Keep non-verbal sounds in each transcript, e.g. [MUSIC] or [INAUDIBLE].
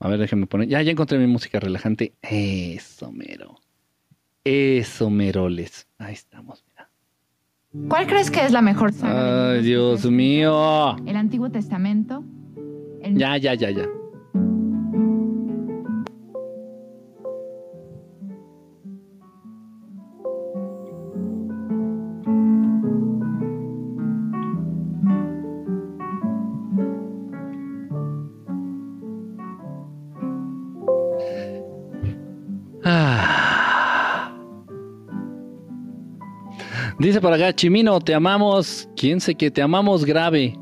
A ver, déjenme poner. Ya, ya encontré mi música relajante. Eso, mero. Eso, meroles. Ahí estamos, mira. ¿Cuál crees que es la mejor saga? Ay, Dios mío. ¿El Antiguo Testamento? Ya, ya, ya, ya. Dice por acá, Chimino, te amamos. ¿Quién sé que te amamos grave?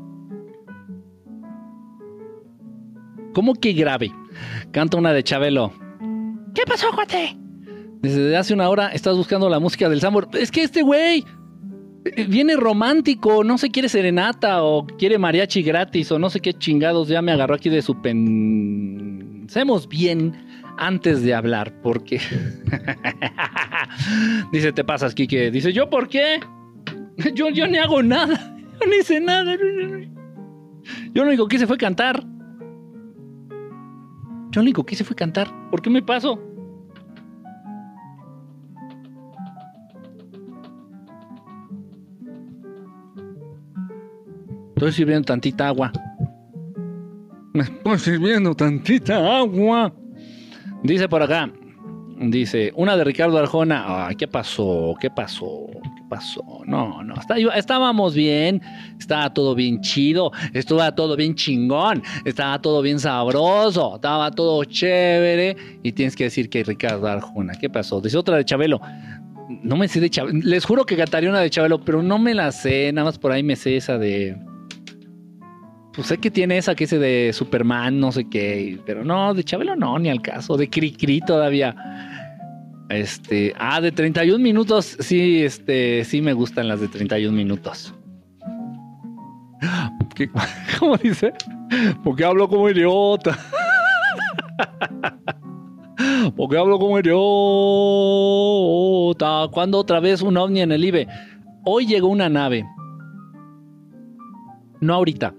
¿Cómo que grave? Canta una de Chabelo. ¿Qué pasó, cuate? Desde hace una hora estás buscando la música del Sambor. Es que este güey eh, viene romántico, no se quiere serenata o quiere mariachi gratis o no sé qué chingados. Ya me agarró aquí de su Pensemos bien antes de hablar, porque [LAUGHS] [LAUGHS] dice, te pasas, Kike. Dice, ¿yo por qué? Yo, yo ni hago nada. Yo ni hice nada. Yo lo único que hice fue cantar. Yo lo único que hice fue cantar. ¿Por qué me paso? Estoy sirviendo tantita agua. Me estoy sirviendo tantita agua. Dice por acá, dice, una de Ricardo Arjona, ay, ¿qué pasó? ¿Qué pasó? ¿Qué pasó? No, no, estábamos bien, estaba todo bien chido, estaba todo bien chingón, estaba todo bien sabroso, estaba todo chévere y tienes que decir que Ricardo Arjona, ¿qué pasó? Dice otra de Chabelo. No me sé de Chabelo, les juro que cantaría una de Chabelo, pero no me la sé, nada más por ahí me sé esa de pues sé que tiene esa que es de Superman, no sé qué, pero no, de Chabelo no, ni al caso, de Cri todavía. Este, ah, de 31 minutos, sí, este, sí me gustan las de 31 minutos. [GASPS] [LAUGHS] ¿Cómo dice? Porque hablo como idiota. [LAUGHS] Porque hablo como idiota. ¿Cuándo otra vez un ovni en el IBE? Hoy llegó una nave. No ahorita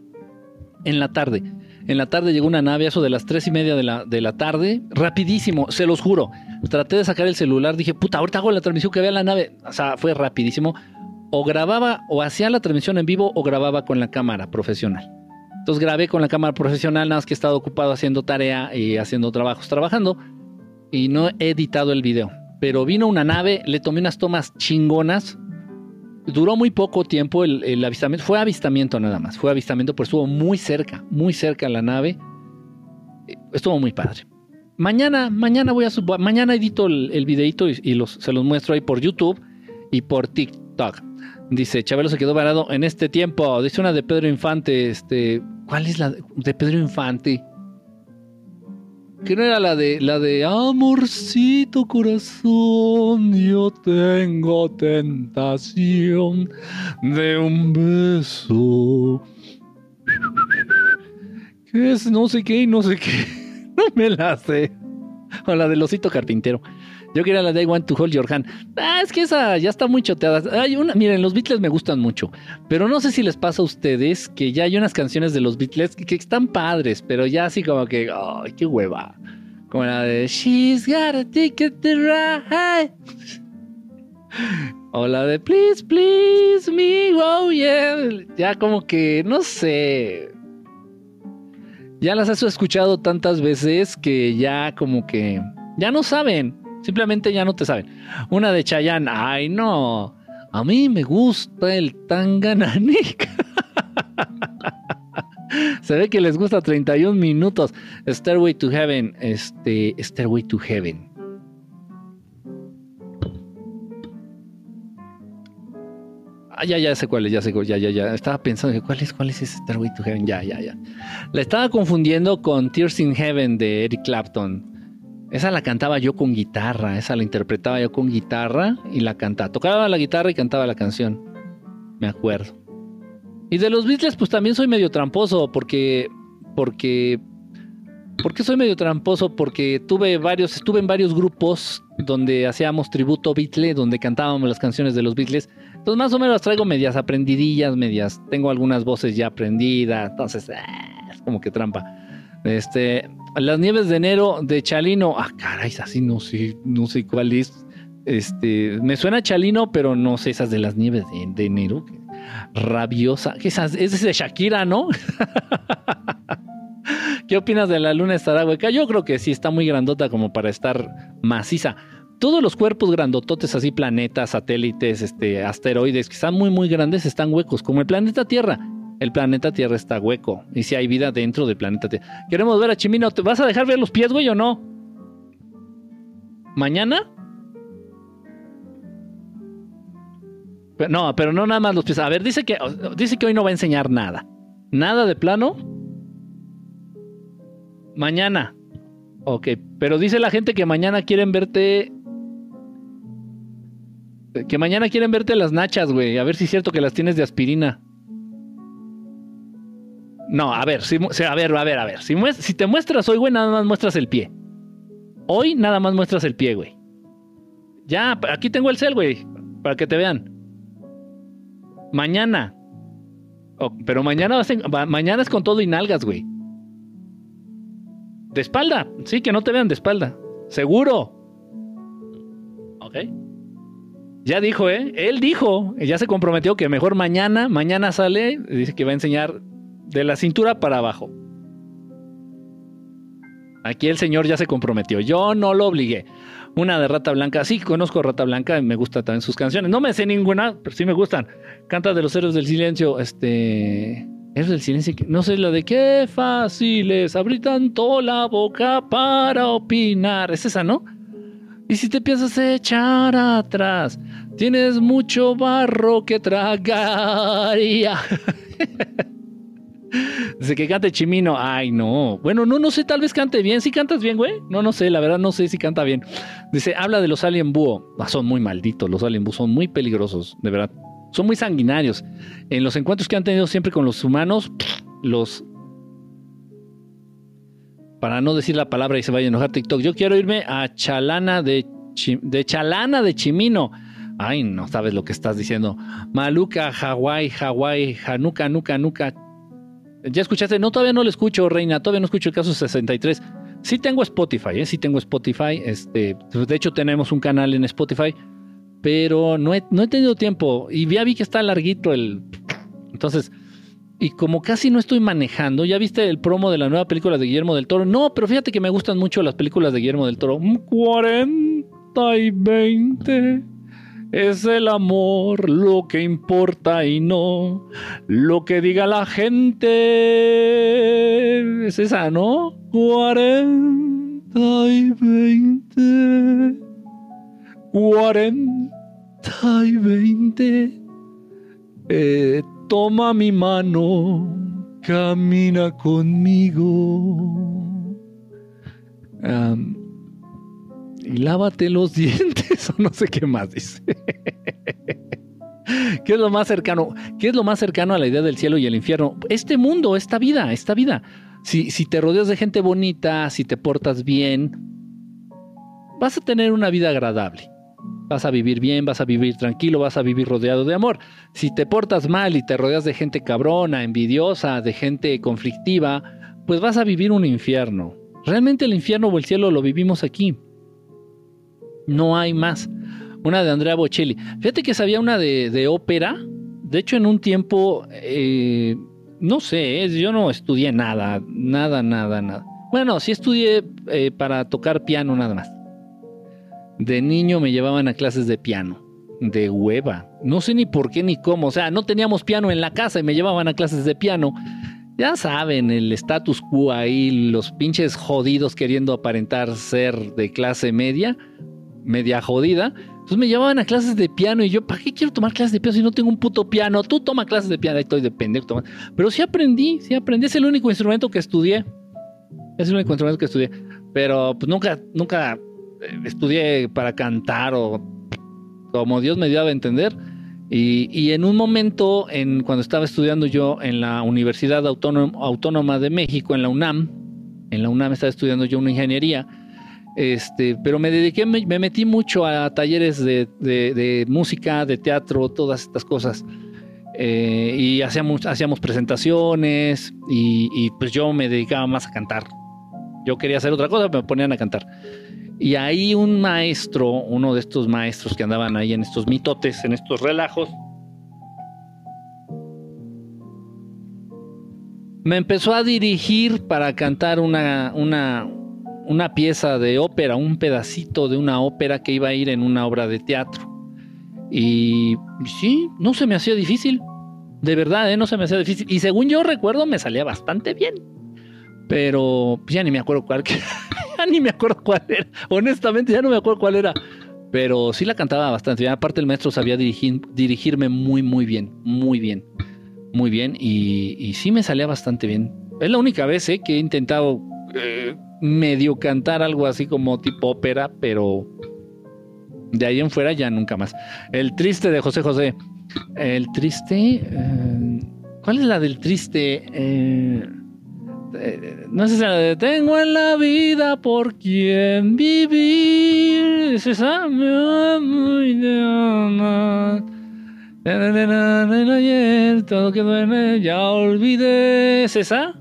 en la tarde. En la tarde llegó una nave, eso de las tres y media de la, de la tarde, rapidísimo, se los juro. Traté de sacar el celular, dije, puta, ahorita hago la transmisión que vea la nave. O sea, fue rapidísimo. O grababa, o hacía la transmisión en vivo, o grababa con la cámara profesional. Entonces grabé con la cámara profesional, nada más que he estado ocupado haciendo tarea y haciendo trabajos, trabajando, y no he editado el video. Pero vino una nave, le tomé unas tomas chingonas, duró muy poco tiempo el, avistamiento. Fue avistamiento nada más. Fue avistamiento, pero estuvo muy cerca, muy cerca la nave. Estuvo muy padre. Mañana, mañana voy a subir, mañana edito el, el videito y, los, se los muestro ahí por YouTube y por TikTok. Dice, Chabelo se quedó varado en este tiempo. Dice una de Pedro Infante, este, ¿cuál es la de Pedro Infante? Que no era la de la de amorcito corazón, yo tengo tentación de un beso. ¿Qué es? No sé qué y no sé qué. [LAUGHS] No me la sé. O la del osito carpintero. Yo quería la de I Want to Hold Your Hand. Ah, es que esa ya está muy choteada. Hay una, miren, los Beatles me gustan mucho. Pero no sé si les pasa a ustedes que ya hay unas canciones de los Beatles que, están padres, pero ya así como que, ay, qué hueva. Como la de She's got a ticket to ride. O la de Please, please me, oh yeah. Ya como que, no sé. Ya las has escuchado tantas veces que ya como que ya no saben. Simplemente ya no te saben. Una de Chayanne, ay no, a mí me gusta el tangananica. [LAUGHS] Se ve que les gusta 31 minutos. Stairway to Heaven, este, Stairway to Heaven. Ah, ya, ya sé cuál es, ya sé, ya, ya, ya. Estaba pensando, ¿cuál es, cuál es ese Stairway to Heaven? Ya, ya, ya. La estaba confundiendo con Tears in Heaven de Eric Clapton. Esa la cantaba yo con guitarra, esa la interpretaba yo con guitarra y la cantaba. Tocaba la guitarra y cantaba la canción. Me acuerdo. Y de los Beatles, pues también soy medio tramposo, porque. Porque. ¿Por soy medio tramposo? Porque tuve varios, estuve en varios grupos donde hacíamos tributo Beatles, donde cantábamos las canciones de los Beatles. Entonces, más o menos las traigo medias aprendidillas, medias. Tengo algunas voces ya aprendidas. Entonces, eh, es como que trampa. Este, las nieves de enero de Chalino. Ah, caray, así no sé, no sé cuál es. Este, me suena Chalino, pero no sé esas de las nieves de, enero. Rabiosa. Esas, es de Shakira, ¿no? [LAUGHS] ¿Qué opinas de la luna estará hueca? Yo creo que sí está muy grandota como para estar maciza. Todos los cuerpos grandototes, así planetas, satélites, este, asteroides, que están muy, muy grandes, están huecos, como el planeta Tierra. El planeta Tierra está hueco. Y si hay vida dentro del planeta Tierra. Queremos ver a Chimino. ¿Te vas a dejar ver los pies, güey, o no? ¿Mañana? no, pero no nada más los pies. A ver, dice que, dice que hoy no va a enseñar nada. Nada de plano. Mañana. Ok, pero dice la gente que mañana quieren verte. Que mañana quieren verte las nachas, güey. A ver si es cierto que las tienes de aspirina. No, a ver, si, a ver, a ver, a ver. Si, te muestras hoy, güey, nada más muestras el pie. Hoy nada más muestras el pie, güey. Ya, aquí tengo el cel, güey, para que te vean. Mañana. pero mañana, mañana es con todo y nalgas, güey. De espalda. Sí, que no te vean de espalda. Seguro. Ok. Ya dijo, ¿eh? Él dijo, ya se comprometió que mejor mañana, mañana sale, dice que va a enseñar de la cintura para abajo. Aquí el señor ya se comprometió. Yo no lo obligué. Una de Rata Blanca. Sí, conozco a Rata Blanca y me gustan también sus canciones. No me sé ninguna, pero sí me gustan. Canta de los héroes del silencio. Este. Héroes del silencio. No sé lo de qué fácil es abrir tanto la boca para opinar. Es esa, ¿no? Y si te piensas echar atrás, tienes mucho barro que tragar. [LAUGHS] Dice que cante Chimino. Ay, no. Bueno, no, no sé, tal vez cante bien. ¿Sí cantas bien, güey? No, no sé, la verdad no sé si canta bien. Dice, habla de los alien búho. Ah, son muy malditos, los alien búho son muy peligrosos, de verdad. Son muy sanguinarios. En los encuentros que han tenido siempre con los humanos, los... Para no decir la palabra y se vaya a enojar TikTok, yo quiero irme a Chalana de, de Chalana de Chimino. Ay, no sabes lo que estás diciendo. Maluca, Hawái, Hawái, Hanuka, Nuka, Nuka, ¿Ya escuchaste? No, todavía no lo escucho, Reina. Todavía no escucho el caso 63. Sí tengo Spotify, ¿eh? Sí tengo Spotify. Este, de hecho, tenemos un canal en Spotify. Pero no he, no he tenido tiempo. Y ya vi que está larguito el... Entonces... Y como casi no estoy manejando, ¿ya viste el promo de la nueva película de Guillermo del Toro? No, pero fíjate que me gustan mucho las películas de Guillermo del Toro. 40 y 20. Es el amor lo que importa y no lo que diga la gente. Es esa, ¿no? 40 y 20. 40 y 20. Eh, toma mi mano, camina conmigo. Y lávate los [LAUGHS] dientes, o no sé qué más dice. ¿Qué es lo más cercano? ¿Qué es lo más cercano a la idea del cielo y el infierno? Este mundo, esta vida, esta vida. Si, si te rodeas de gente bonita, si te portas bien, vas a tener una vida agradable. Vas a vivir bien, vas a vivir tranquilo, vas a vivir rodeado de amor. Si te portas mal y te rodeas de gente cabrona, envidiosa, de gente conflictiva, pues vas a vivir un infierno. Realmente el infierno o el cielo lo vivimos aquí. No hay más. Una de Andrea Bocelli. Fíjate que sabía una de, ópera. De hecho, en un tiempo, eh, no sé, yo no estudié nada, nada, nada, nada. Bueno, sí estudié eh, para tocar piano nada más. De niño me llevaban a clases de piano. De hueva. No sé ni por qué ni cómo. O sea, no teníamos piano en la casa y me llevaban a clases de piano. Ya saben, el status quo ahí, los pinches jodidos queriendo aparentar ser de clase media media jodida. Entonces me llevaban a clases de piano y yo, ¿para qué quiero tomar clases de piano si no tengo un puto piano? Tú toma clases de piano, ahí estoy de pendejo. Pero sí aprendí, sí aprendí. Es el único instrumento que estudié. Es el único instrumento que estudié. Pero pues nunca, nunca eh, estudié para cantar o como Dios me dio a entender. Y, y, en un momento, en, cuando estaba estudiando yo en la Universidad Autónoma, Autónoma de México, en la UNAM, en la UNAM estaba estudiando yo una ingeniería, este, pero me dediqué, me, metí mucho a talleres de, música, de teatro, todas estas cosas. Eh, y hacíamos, hacíamos presentaciones y, pues yo me dedicaba más a cantar. yo quería hacer otra cosa, me ponían a cantar. Y ahí un maestro, uno de estos maestros que andaban ahí en estos mitotes, en estos relajos, me empezó a dirigir para cantar una, una, una pieza de ópera, un pedacito de una ópera que iba a ir en una obra de teatro. Y sí, no se me hacía difícil. De verdad, ¿eh? no se me hacía difícil. Y según yo recuerdo, me salía bastante bien. Pero ya ni me acuerdo cuál. [LAUGHS] ya ni me acuerdo cuál era. Honestamente, ya no me acuerdo cuál era. Pero sí la cantaba bastante bien. Aparte, el maestro sabía dirigir, dirigirme muy, muy bien. Muy bien. Muy bien. Y, sí me salía bastante bien. Es la única vez ¿eh? que he intentado eh, medio cantar algo así como tipo ópera, pero de ahí en fuera ya nunca más. El triste de José José. El triste. Eh, ¿Cuál es la del triste? Eh, eh, no sé si la de Tengo en la vida por quien vivir. ¿Es esa? Todo que duerme, ya olvidé. ¿Es esa?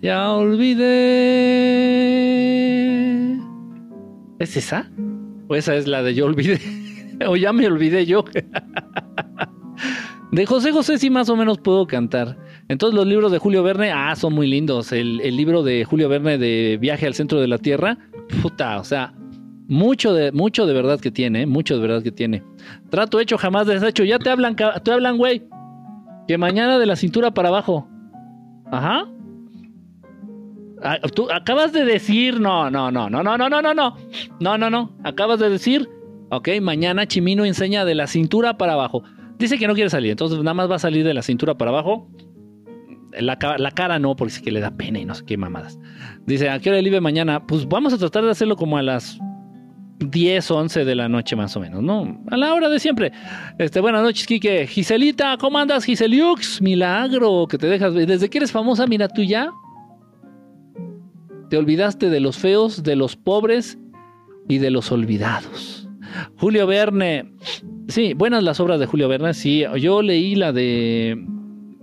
Ya olvidé. ¿Es esa? ¿O esa es la de yo olvidé? [LAUGHS] o ya me olvidé yo. [LAUGHS] de José José sí más o menos puedo cantar. Entonces los libros de Julio Verne, ah, son muy lindos. El, libro de Julio Verne de Viaje al Centro de la Tierra, puta, o sea, mucho de, mucho de verdad que tiene, mucho de verdad que tiene. Trato hecho, jamás deshecho. Ya te hablan, te hablan, güey. Que mañana de la cintura para abajo. Ajá. Ah, tú acabas de decir, no, no, no, no, no, no, no, no, no, no, no, no, acabas de decir, ok, mañana Chimino enseña de la cintura para abajo. Dice que no quiere salir, entonces nada más va a salir de la cintura para abajo. La, cara no, porque sí que le da pena y no sé qué mamadas. Dice, ¿a qué hora libre mañana? Pues vamos a tratar de hacerlo como a las 10, 11 de la noche más o menos, ¿no? A la hora de siempre. Este, buenas noches, Kike. Giselita, ¿cómo andas, Giseliux? Milagro, que te dejas. Desde que eres famosa, mira tú ya te olvidaste de los feos, de los pobres y de los olvidados. Julio Verne. Sí, buenas las obras de Julio Verne. Sí, yo leí la de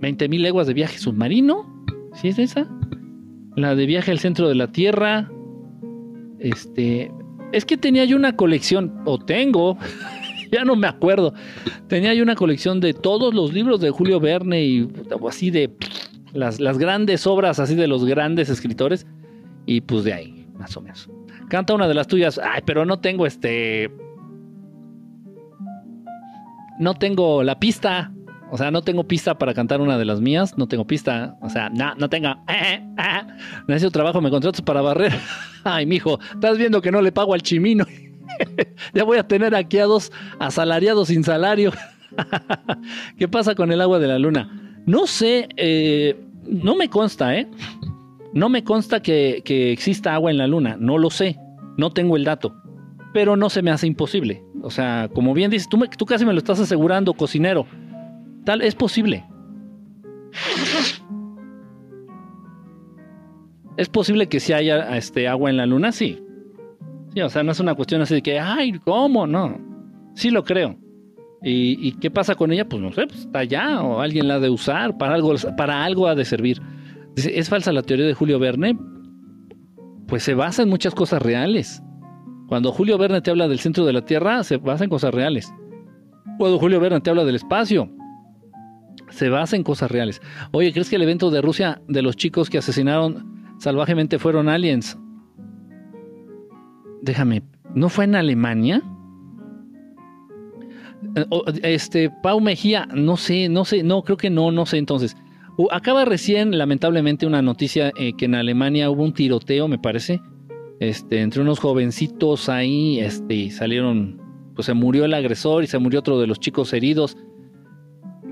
20.000 leguas de viaje submarino. ¿Sí es esa? La de viaje al centro de la Tierra. Este. Es que tenía yo una colección, o tengo, [LAUGHS] ya no me acuerdo. Tenía yo una colección de todos los libros de Julio Verne y así de las, las grandes obras así de los grandes escritores. Y pues de ahí, más o menos. Canta una de las tuyas. Ay, pero no tengo este. No tengo la pista. O sea, no tengo pista para cantar una de las mías. No tengo pista. O sea, no, no tengo. Necesito trabajo, me contratas para barrer. [LAUGHS] Ay, mijo, estás viendo que no le pago al chimino. [LAUGHS] ya voy a tener aquí a dos asalariados sin salario. [LAUGHS] ¿Qué pasa con el agua de la luna? No sé, eh, no me consta, ¿eh? No me consta que, exista agua en la luna, no lo sé, no tengo el dato, pero no se me hace imposible. O sea, como bien dices, tú, casi me lo estás asegurando, cocinero. Tal, es posible. [LAUGHS] ¿Es posible que si haya este, agua en la luna? Sí. Sí, o sea, no es una cuestión así de que, ay, ¿cómo? No. Sí lo creo. ¿Y, qué pasa con ella? Pues no sé, pues está allá o alguien la ha de usar, para algo, para algo ha de servir. ¿Es falsa la teoría de Julio Verne? Pues se basa en muchas cosas reales. Cuando Julio Verne te habla del centro de la Tierra, se basa en cosas reales. Cuando Julio Verne te habla del espacio, se basa en cosas reales. Oye, ¿crees que el evento de Rusia de los chicos que asesinaron salvajemente fueron aliens? Déjame, ¿no fue en Alemania? Eh, este, Pau Mejía, no sé, no sé, no, creo que no, no sé entonces. Acaba recién, lamentablemente, una noticia eh, que en Alemania hubo un tiroteo, me parece, este, entre unos jovencitos ahí, este, salieron, pues se murió el agresor y se murió otro de los chicos heridos.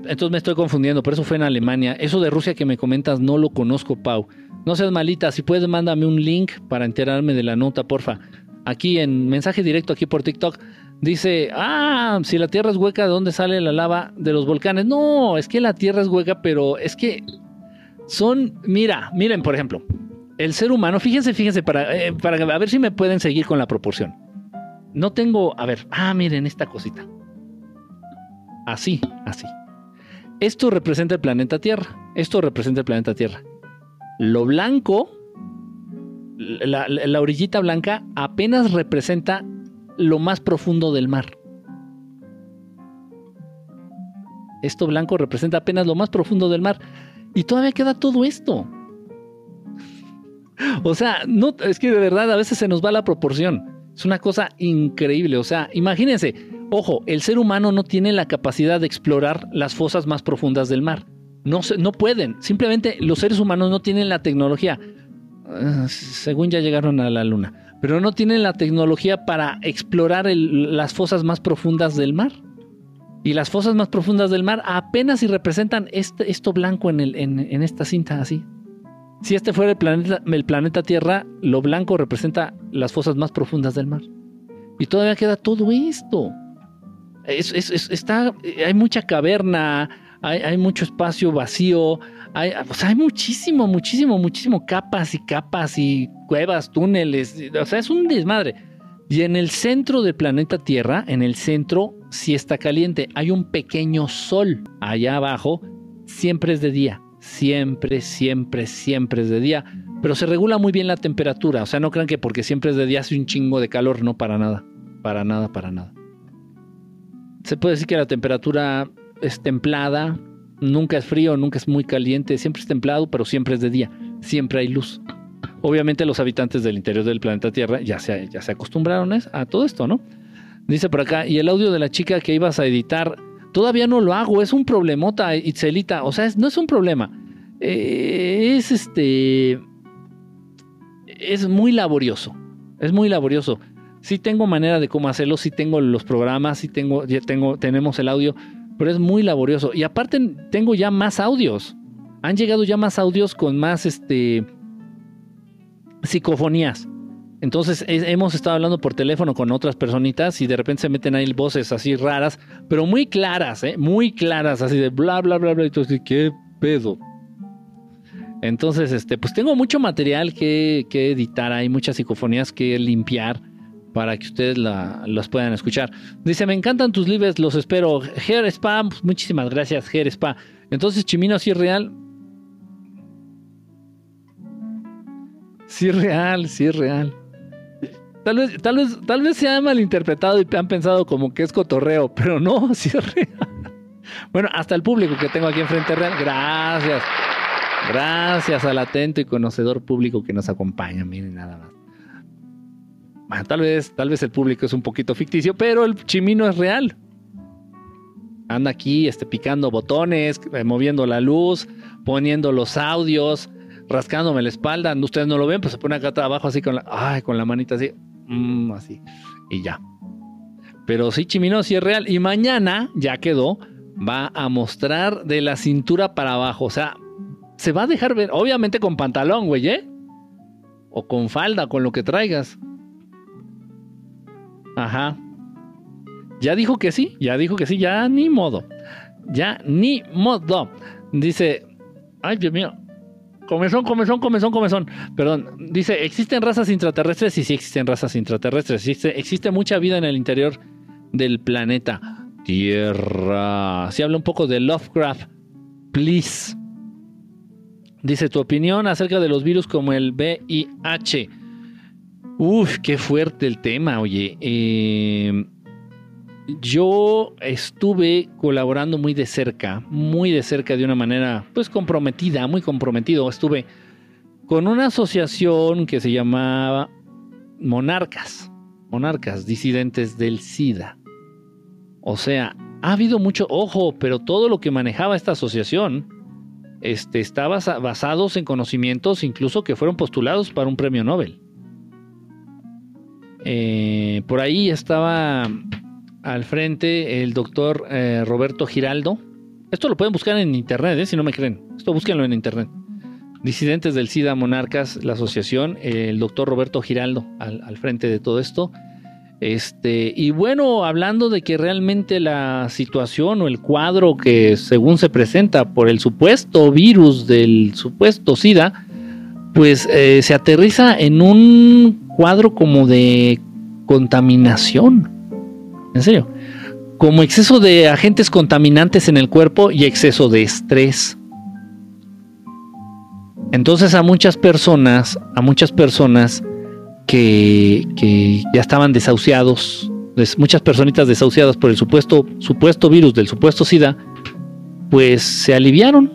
Entonces me estoy confundiendo, pero eso fue en Alemania. Eso de Rusia que me comentas no lo conozco, Pau. No seas malita, si puedes mándame un link para enterarme de la nota, porfa. Aquí en mensaje directo aquí por TikTok. Dice, ah, si la Tierra es hueca, ¿de dónde sale la lava de los volcanes? No, es que la Tierra es hueca, pero es que son, mira, miren, por ejemplo, el ser humano, fíjense, fíjense, para, eh, para a ver si me pueden seguir con la proporción. No tengo, a ver, ah, miren esta cosita. Así, así. Esto representa el planeta Tierra. Esto representa el planeta Tierra. Lo blanco La, la orillita blanca apenas representa lo más profundo del mar. Esto blanco representa apenas lo más profundo del mar. Y todavía queda todo esto. [LAUGHS] O sea, no, es que de verdad a veces se nos va la proporción. Es una cosa increíble. O sea, imagínense, ojo, el ser humano no tiene la capacidad de explorar las fosas más profundas del mar. No, no pueden. Simplemente los seres humanos no tienen la tecnología. Ah, según ya llegaron a la luna. Pero no tienen la tecnología para explorar las fosas más profundas del mar. Y las fosas más profundas del mar apenas si representan este, esto blanco en, el, en, esta cinta así. Si este fuera el planeta, el planeta Tierra, lo blanco representa las fosas más profundas del mar. Y todavía queda todo esto. está, hay mucha caverna, hay, mucho espacio vacío, hay, hay muchísimo, muchísimo, muchísimo capas y capas y cuevas, túneles. O sea, es un desmadre. Y en el centro del planeta Tierra, en el centro, sí está caliente. Hay un pequeño sol allá abajo. Siempre es de día. Siempre, siempre, siempre es de día. Pero se regula muy bien la temperatura. O sea, no crean que porque siempre es de día hace un chingo de calor. No, para nada. Para nada, para nada. Se puede decir que la temperatura es templada. Nunca es frío, nunca es muy caliente. Siempre es templado, pero siempre es de día. Siempre hay luz. Obviamente los habitantes del interior del planeta Tierra ya se, ya se acostumbraron a todo esto, ¿no? Dice por acá, y el audio de la chica que ibas a editar, todavía no lo hago, es un problemota, Itzelita, o sea, no es un problema, eh, es este, es muy laborioso, es muy laborioso. Sí tengo manera de cómo hacerlo, sí tengo los programas, sí tengo, tenemos el audio, pero es muy laborioso. Y aparte tengo ya más audios. Han llegado ya más audios con más este psicofonías. Entonces hemos estado hablando por teléfono con otras personitas y de repente se meten ahí voces así raras, pero muy claras, ¿eh? muy claras, así de bla, bla, bla, bla. Y tú ¿qué pedo? Entonces, este, pues tengo mucho material que, editar, hay muchas psicofonías que limpiar para que ustedes las puedan escuchar. Dice, me encantan tus libros, los espero. Ger Spa, pues, muchísimas gracias, Ger Spa. Entonces, Chimino, sí real. Sí real, sí real. Tal vez, tal vez, tal vez se ha malinterpretado y han pensado como que es cotorreo, pero no, [LAUGHS] sí es real. Bueno, hasta el público que tengo aquí enfrente real, gracias. Gracias al atento y conocedor público que nos acompaña, miren nada más. Bueno, tal vez, tal vez el público es un poquito ficticio, pero el chimino es real. Anda aquí, este, picando botones, eh, moviendo la luz, poniendo los audios, rascándome la espalda. Ustedes no lo ven, pues se pone acá abajo así con la, ay, con la manita así. Mm, así. Y ya. Pero sí, Chimino, sí es real. Y mañana, ya quedó, va a mostrar de la cintura para abajo. O sea, se va a dejar ver, obviamente con pantalón, güey, ¿eh? O con falda, con lo que traigas. Ajá. Ya dijo que sí, ya dijo que sí, ya ni modo. Ya ni modo. Dice, ay Dios mío, Comezón, comezón, comezón, comezón. Perdón. Dice, ¿existen razas intraterrestres? Sí, sí existen razas intraterrestres. Existe, existe mucha vida en el interior del planeta Tierra. Si habla un poco de Lovecraft, please. Dice, tu opinión acerca de los virus como el VIH. Uf, qué fuerte el tema, oye. Eh, yo estuve colaborando muy de cerca, muy de cerca de una manera pues comprometida, muy comprometido. Estuve con una asociación que se llamaba Monarcas, Monarcas Disidentes del SIDA. O sea, ha habido mucho, ojo, pero todo lo que manejaba esta asociación este, estaba basados en conocimientos incluso que fueron postulados para un premio Nobel. Eh, por ahí estaba al frente el doctor eh, Roberto Giraldo. Esto lo pueden buscar en internet, eh, si no me creen. Esto búsquenlo en internet. Disidentes del SIDA Monarcas, la asociación, el doctor Roberto Giraldo al, frente de todo esto. Este, y bueno, hablando de que realmente la situación o el cuadro que según se presenta por el supuesto virus del supuesto SIDA, pues eh, se aterriza en un cuadro como de contaminación en serio. Como exceso de agentes contaminantes en el cuerpo y exceso de estrés. Entonces a muchas personas, a muchas personas que, ya estaban desahuciados, muchas personitas desahuciadas por el supuesto, supuesto virus del supuesto SIDA, pues se aliviaron.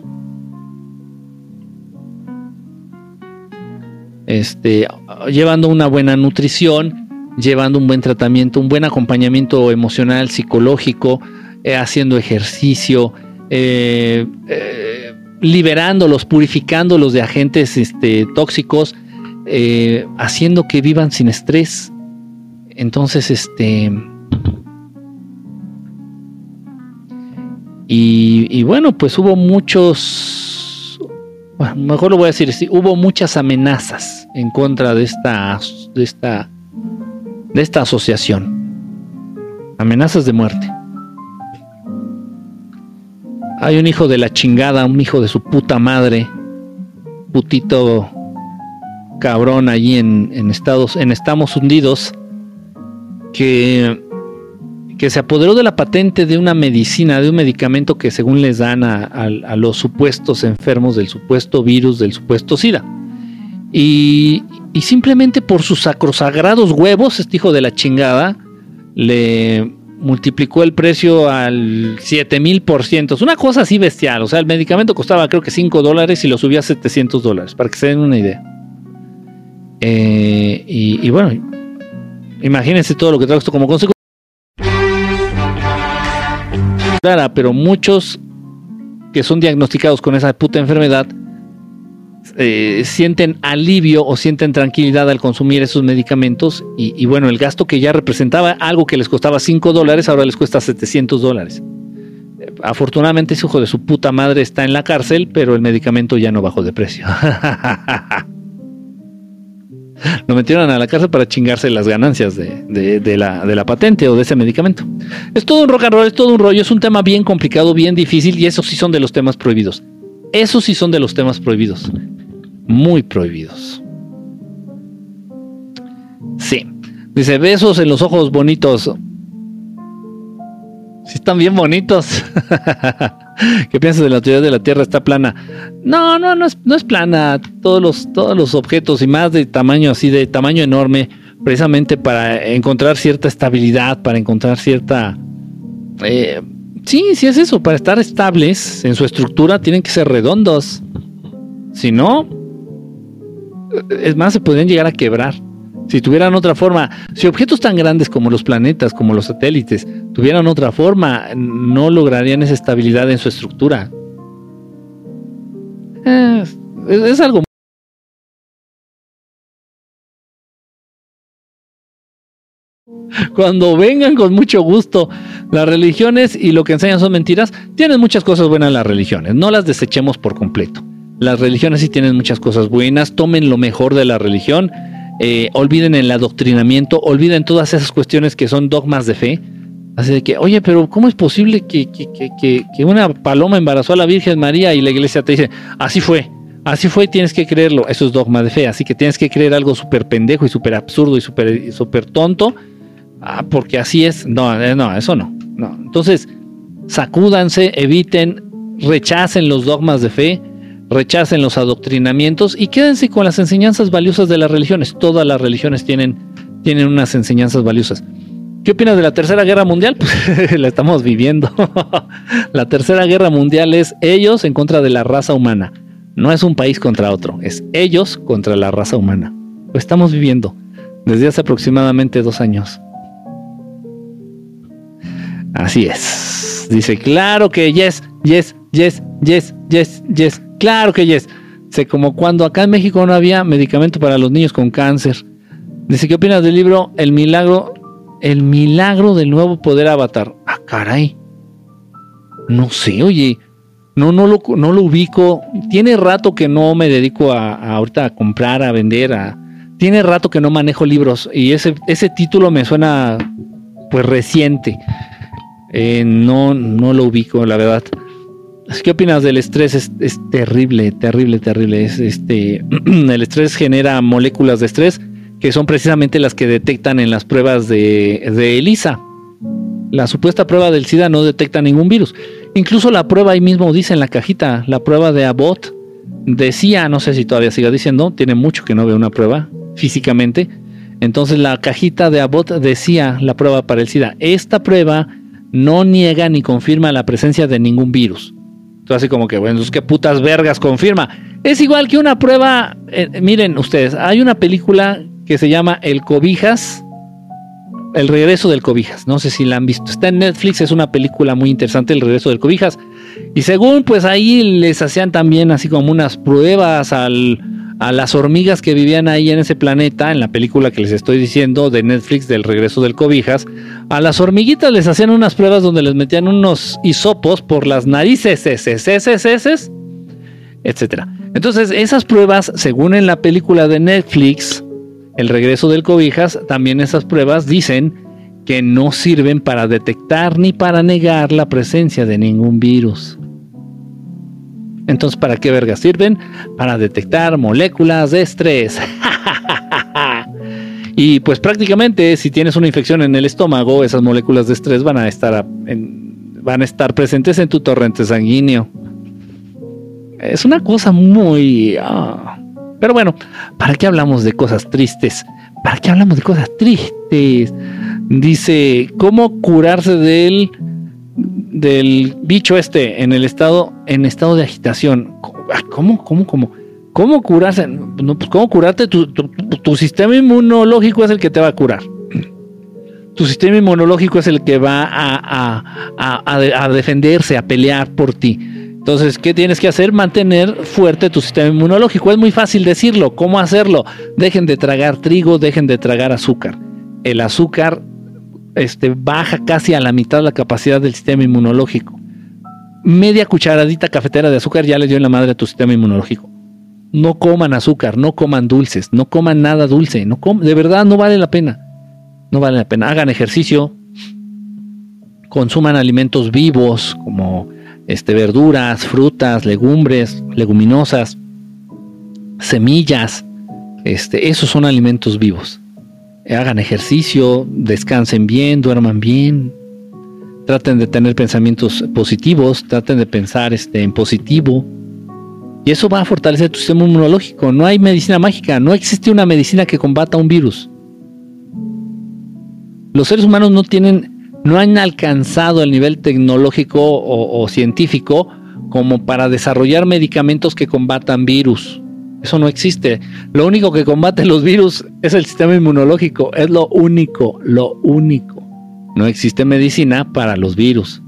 Este, llevando una buena nutrición, llevando un buen tratamiento, un buen acompañamiento emocional, psicológico, eh, haciendo ejercicio, eh, eh, liberándolos, purificándolos de agentes este, tóxicos, haciendo que vivan sin estrés. Entonces, este... Y, bueno, pues hubo muchos, bueno, mejor lo voy a decir así, hubo muchas amenazas en contra de esta, de esta, de esta asociación. Amenazas de muerte. Hay un hijo de la chingada, un hijo de su puta madre, putito cabrón allí en, Estados, en que, que se apoderó de la patente de una medicina, de un medicamento que según les dan a, los supuestos enfermos del supuesto virus, del supuesto SIDA. Y, y simplemente por sus sacrosagrados huevos, este hijo de la chingada, le multiplicó el precio al 7000 por ciento. Es una cosa así bestial. O sea, el medicamento costaba creo que 5 dólares y lo subía a 700 dólares, para que se den una idea. Eh, y, bueno, imagínense todo lo que trae esto como consecuencia. Pero muchos que son diagnosticados con esa puta enfermedad eh, sienten alivio o sienten tranquilidad al consumir esos medicamentos y, bueno, el gasto que ya representaba algo que les costaba 5 dólares, ahora les cuesta 700 dólares. afortunadamente ese hijo de su puta madre está en la cárcel, pero el medicamento ya no bajó de precio. [LAUGHS] Lo metieron a la cárcel para chingarse las ganancias de, la, de la patente o de ese medicamento. Es todo un rock and roll, es todo un rollo, es un tema bien complicado, bien difícil y esos sí son de los temas prohibidos. Esos sí son de los temas prohibidos muy prohibidos. Sí. Dice, besos en los ojos bonitos. Sí, están bien bonitos. [LAUGHS] ¿Qué piensas de la teoría de la Tierra está plana? No, no, no es, no es plana. Todos los, todos los objetos y más de tamaño así, de tamaño enorme, precisamente para encontrar cierta estabilidad, para encontrar cierta... Eh, sí, sí es eso, para estar estables en su estructura tienen que ser redondos. Si no, es más, se podrían llegar a quebrar. Si tuvieran otra forma, si objetos tan grandes como los planetas, como los satélites, tuvieran otra forma, no lograrían esa estabilidad en su estructura. es, es algo cuando vengan con mucho gusto. Las religiones y lo que enseñan son mentiras. Tienen muchas cosas buenas las religiones, no las desechemos por completo. Las religiones sí tienen muchas cosas buenas, tomen lo mejor de la religión, eh, olviden el adoctrinamiento, olviden todas esas cuestiones que son dogmas de fe. Así de que, oye, pero ¿cómo es posible que, que, una paloma embarazó a la Virgen María y la iglesia te dice, así fue, así fue, tienes que creerlo? Eso es dogma de fe, así que tienes que creer algo súper pendejo y súper absurdo y súper super tonto, ah, porque así es. No, eh, no, eso no, no. Entonces, sacúdanse, eviten, rechacen los dogmas de fe rechacen los adoctrinamientos y quédense con las enseñanzas valiosas de las religiones. Todas las religiones tienen, tienen unas enseñanzas valiosas. ¿Qué opinas de la Tercera Guerra Mundial? [LAUGHS] Pues la estamos viviendo. [LAUGHS] la Tercera Guerra Mundial es ellos en contra de la raza humana. No es un país contra otro, es ellos contra la raza humana. Lo estamos viviendo desde hace aproximadamente dos años. Así es. Dice, claro que yes, yes, yes, yes, yes, yes. Claro que yes. Sé como cuando acá en México no había medicamento para los niños con cáncer. Dice, ¿qué opinas del libro El milagro, el milagro del nuevo poder avatar? Ah, caray. No sé, oye. No, no lo, no lo ubico. Tiene rato que no me dedico a, ahorita a comprar, a vender, a. Tiene rato que no manejo libros. Y ese, ese título me suena pues reciente. Eh, no, no lo ubico, la verdad. ¿Qué opinas del estrés? Es, terrible, terrible, terrible. Es, este, [CLEARS THROAT] el estrés genera moléculas de estrés que son precisamente las que detectan en las pruebas de, de ELISA. La supuesta prueba del SIDA no detecta ningún virus. Incluso la prueba ahí mismo dice en la cajita, la prueba de Abbott, decía, no sé si todavía siga diciendo, tiene mucho que no ve una prueba físicamente. Entonces la cajita de Abbott decía la prueba para el SIDA. Esta prueba no niega ni confirma la presencia de ningún virus. Entonces así como que, bueno, ¿qué putas vergas confirma? Es igual que una prueba, eh, miren ustedes, hay una película que se llama El Cobijas, El regreso del Cobijas, no sé si la han visto, está en Netflix, es una película muy interesante, El regreso del Cobijas, y según pues ahí les hacían también así como unas pruebas al, a las hormigas que vivían ahí en ese planeta, en la película que les estoy diciendo de Netflix del regreso del cobijas, a las hormiguitas les hacían unas pruebas donde les metían unos hisopos por las narices, etcétera. Entonces, esas pruebas, según en la película de Netflix, El regreso del cobijas, también esas pruebas dicen que no sirven para detectar ni para negar la presencia de ningún virus. Entonces, ¿para qué vergas sirven? Para detectar moléculas de estrés. [LAUGHS] y pues prácticamente si tienes una infección en el estómago, esas moléculas de estrés van a estar, van a estar presentes en tu torrente sanguíneo. Es una cosa muy... Ah. Pero bueno, ¿para qué hablamos de cosas tristes? ¿Para qué hablamos de cosas tristes? Dice, ¿cómo curarse del del bicho este en el estado, en estado de agitación. Ah, ¿Cómo, cómo, cómo? ¿Cómo curarse? Pues, ¿Cómo curarte? Tu, tu, sistema inmunológico es el que te va a curar. [CLEARS THROAT] Tu sistema inmunológico es el que va a, a, a, defenderse, a pelear por ti. Entonces, ¿qué tienes que hacer? Mantener fuerte tu sistema inmunológico. Es muy fácil decirlo. ¿Cómo hacerlo? Dejen de tragar trigo, dejen de tragar azúcar. El azúcar este, baja casi a la mitad la capacidad del sistema inmunológico. Media cucharadita cafetera de azúcar ya le dio en la madre a tu sistema inmunológico. No coman azúcar, no coman dulces, no coman nada dulce, no de verdad no vale la pena. No vale la pena. Hagan ejercicio, consuman alimentos vivos como este, verduras, frutas, legumbres, leguminosas, semillas. Este, esos son alimentos vivos hagan ejercicio, descansen bien, duerman bien, traten de tener pensamientos positivos, traten de pensar este, en positivo. Y eso va a fortalecer tu sistema inmunológico. No hay medicina mágica, no existe una medicina que combata un virus. Los seres humanos no tienen, no han alcanzado el nivel tecnológico o científico como para desarrollar medicamentos que combatan virus. Eso no existe. Lo único que combate los virus es el sistema inmunológico. Es lo único, lo único. No existe medicina para los virus.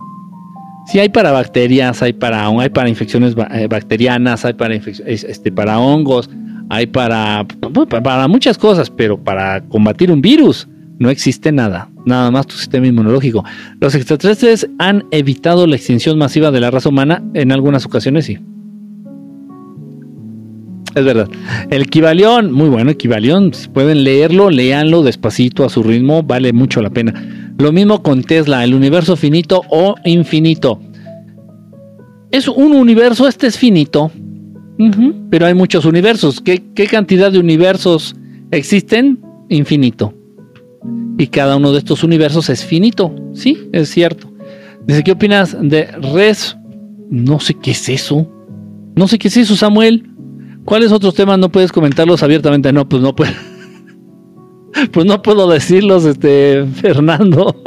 Sí hay para bacterias, hay para, hay para infecciones eh, bacterianas, hay para, este, para hongos, hay para, para muchas cosas, pero para combatir un virus no existe nada. Nada más tu sistema inmunológico. Los extraterrestres han evitado la extinción masiva de la raza humana en algunas ocasiones, sí es verdad. El Equivalión, muy bueno, Equivalión. Si pueden leerlo, léanlo despacito a su ritmo, vale mucho la pena. Lo mismo con Tesla, el universo finito o infinito. Es un universo, este es finito, pero hay muchos universos. ¿Qué, ¿Qué cantidad de universos existen? Infinito. Y cada uno de estos universos es finito, sí, es cierto. Dice, ¿qué opinas de Res? No sé qué es eso. No sé qué es eso, Samuel. ¿Cuáles otros temas no puedes comentarlos abiertamente? No, pues no puedo. [LAUGHS] pues no puedo decirlos, este, Fernando.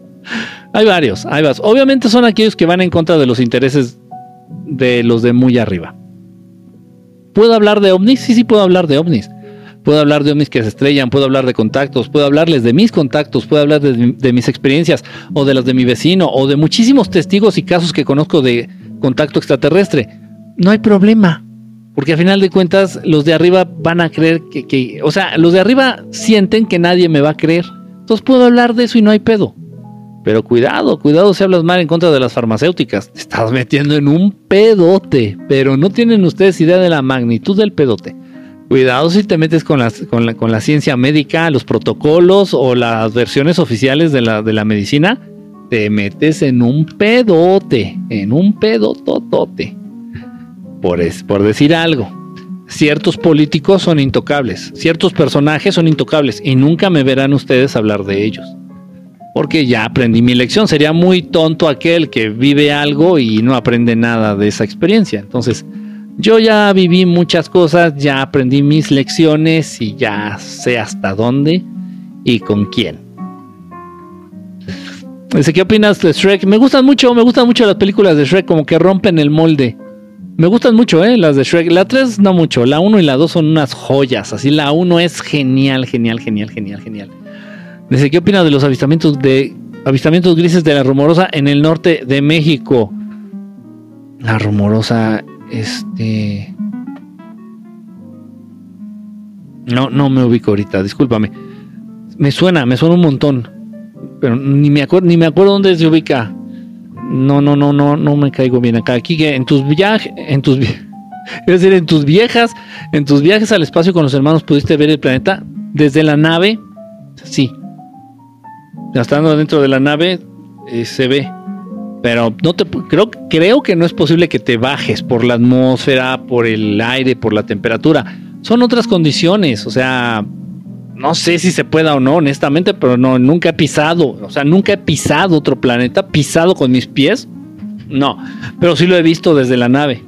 [LAUGHS] hay varios, hay varios. Obviamente son aquellos que van en contra de los intereses de los de muy arriba. ¿Puedo hablar de ovnis? Sí, sí puedo hablar de ovnis. Puedo hablar de ovnis que se estrellan, puedo hablar de contactos, puedo hablarles de mis contactos, puedo hablar de, de mis experiencias o de las de mi vecino o de muchísimos testigos y casos que conozco de contacto extraterrestre. No hay problema. Porque al final de cuentas, los de arriba van a creer que, o sea, los de arriba sienten que nadie me va a creer. Entonces puedo hablar de eso y no hay pedo. Pero cuidado, cuidado si hablas mal en contra de las farmacéuticas. Te estás metiendo en un pedote. Pero no tienen ustedes idea de la magnitud del pedote. Cuidado si te metes con, con, la, con la ciencia médica, los protocolos o las versiones oficiales de la, de la medicina. Te metes en un pedote, en un pedototote por, por decir algo. Ciertos políticos son intocables, ciertos personajes son intocables y nunca me verán ustedes hablar de ellos. Porque ya aprendí mi lección. Sería muy tonto aquel que vive algo y no aprende nada de esa experiencia. Entonces, Yo ya viví muchas cosas, ya aprendí mis lecciones y ya sé hasta dónde y con quién. Dice, ¿qué opinas de Shrek? Me gustan mucho, me gustan mucho las películas de Shrek, como que rompen el molde. Me gustan mucho, ¿eh? Las de Shrek. La 3 no mucho. La 1 y la 2 son unas joyas. Así, la 1 es genial, genial, genial, genial, genial. Dice, ¿qué opinas de los avistamientos de avistamientos grises de la rumorosa en el norte de México? La rumorosa, este... No, no me ubico ahorita, discúlpame. Me suena, me suena un montón. Pero ni me acuerdo, ni me acuerdo dónde se ubica. No, no, no, no, no me caigo bien acá. Aquí en tus viajes, en tus es [LAUGHS] decir, en tus viejas, en tus viajes al espacio con los hermanos pudiste ver el planeta desde la nave. Sí. Estando dentro de la nave eh, se ve. Pero no te creo, creo que no es posible que te bajes por la atmósfera, por el aire, por la temperatura. Son otras condiciones, o sea, no sé si se pueda o no, honestamente, pero no, nunca he pisado, o sea, nunca he pisado otro planeta, pisado con mis pies, no, pero sí lo he visto desde la nave.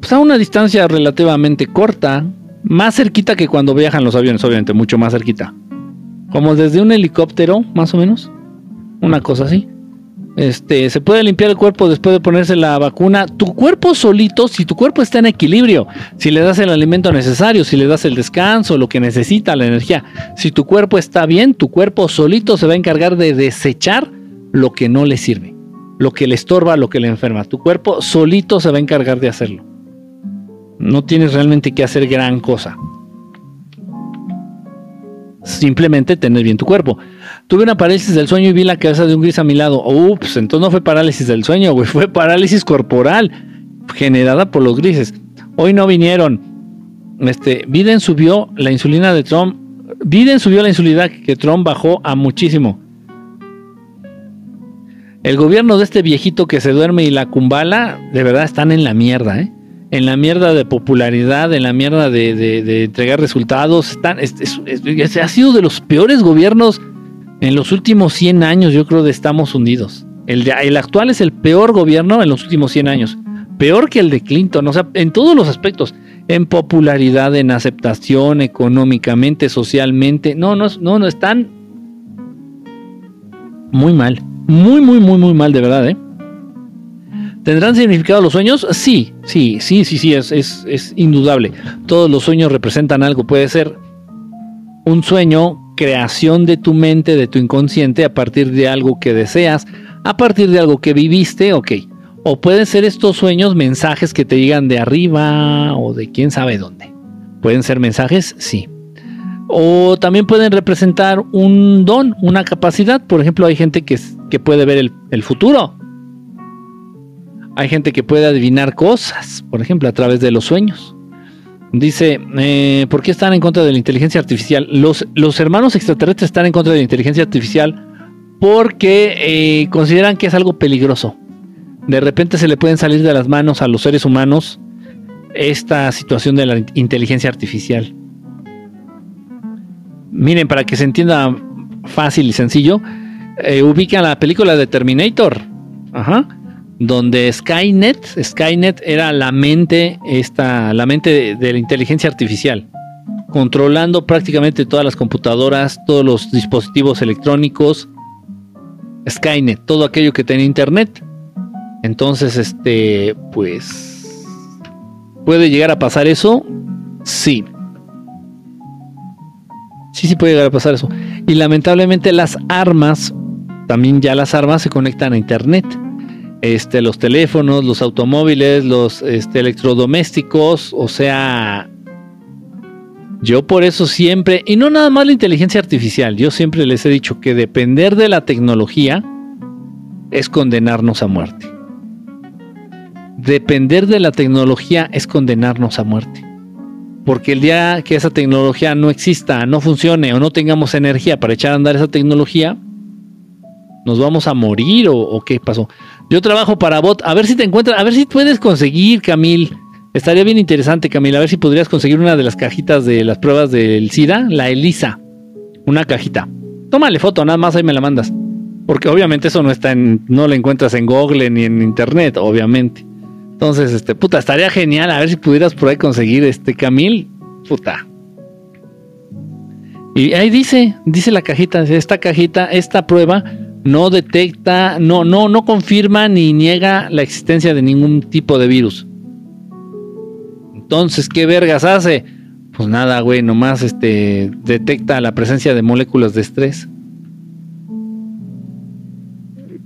Pues a una distancia relativamente corta, más cerquita que cuando viajan los aviones, obviamente, mucho más cerquita. Como desde un helicóptero, más o menos, una cosa así. Este, se puede limpiar el cuerpo después de ponerse la vacuna. Tu cuerpo solito, si tu cuerpo está en equilibrio, si le das el alimento necesario, si le das el descanso, lo que necesita, la energía, si tu cuerpo está bien, tu cuerpo solito se va a encargar de desechar lo que no le sirve, lo que le estorba, lo que le enferma. Tu cuerpo solito se va a encargar de hacerlo. No tienes realmente que hacer gran cosa. Simplemente tener bien tu cuerpo. Tuve una parálisis del sueño y vi la cabeza de un gris a mi lado. Ups, entonces no fue parálisis del sueño, güey, fue parálisis corporal generada por los grises. Hoy no vinieron. Este, Biden subió la insulina de Trump. Biden subió la insulina que Trump bajó a muchísimo. El gobierno de este viejito que se duerme y la cumbala, de verdad están en la mierda, ¿eh? En la mierda de popularidad, en la mierda de, entregar resultados. Están, ha sido de los peores gobiernos en los últimos 100 años, yo creo, de Estamos Unidos. El, el actual es el peor gobierno en los últimos 100 años. Peor que el de Clinton, o sea, en todos los aspectos. En popularidad, en aceptación, económicamente, socialmente. No, no, no, no, están muy mal. Muy, muy, muy, muy mal, de verdad, ¿eh? ¿Tendrán significado los sueños? Sí, sí, sí, sí, sí, es, es, es indudable. Todos los sueños representan algo. Puede ser un sueño creación de tu mente, de tu inconsciente, a partir de algo que deseas, a partir de algo que viviste, ok. O pueden ser estos sueños mensajes que te llegan de arriba o de quién sabe dónde. Pueden ser mensajes, sí. O también pueden representar un don, una capacidad. Por ejemplo, hay gente que, que puede ver el, el futuro. Hay gente que puede adivinar cosas, por ejemplo, a través de los sueños. Dice, eh, ¿por qué están en contra de la inteligencia artificial? Los, los hermanos extraterrestres están en contra de la inteligencia artificial porque eh, consideran que es algo peligroso. De repente se le pueden salir de las manos a los seres humanos esta situación de la inteligencia artificial. Miren, para que se entienda fácil y sencillo, eh, ubican la película de Terminator. Ajá donde Skynet, Skynet era la mente, esta, la mente de, la inteligencia artificial, controlando prácticamente todas las computadoras, todos los dispositivos electrónicos, Skynet, todo aquello que tenía internet. Entonces, este, pues, ¿puede llegar a pasar eso? Sí. Sí, sí puede llegar a pasar eso. Y lamentablemente las armas, también ya las armas se conectan a internet este, los teléfonos, los automóviles, los este, electrodomésticos, o sea, yo por eso siempre, y no nada más la inteligencia artificial, yo siempre les he dicho que depender de la tecnología es condenarnos a muerte. Depender de la tecnología es condenarnos a muerte. Porque el día que esa tecnología no exista, no funcione o no tengamos energía para echar a andar esa tecnología, nos vamos a morir o, qué pasó. Yo trabajo para bot. A ver si te encuentras, a ver si puedes conseguir, Camil. Estaría bien interesante, Camil. A ver si podrías conseguir una de las cajitas de las pruebas del SIDA, la ELISA. Una cajita. Tómale foto, nada más ahí me la mandas. Porque obviamente eso no está en, no lo encuentras en Google ni en internet, obviamente. Entonces, este, puta, estaría genial a ver si pudieras por ahí conseguir este Camil, puta. Y ahí dice, dice la cajita, esta cajita, esta prueba no detecta, no, no, no confirma ni niega la existencia de ningún tipo de virus. Entonces, ¿qué vergas hace? Pues nada, güey, nomás este detecta la presencia de moléculas de estrés.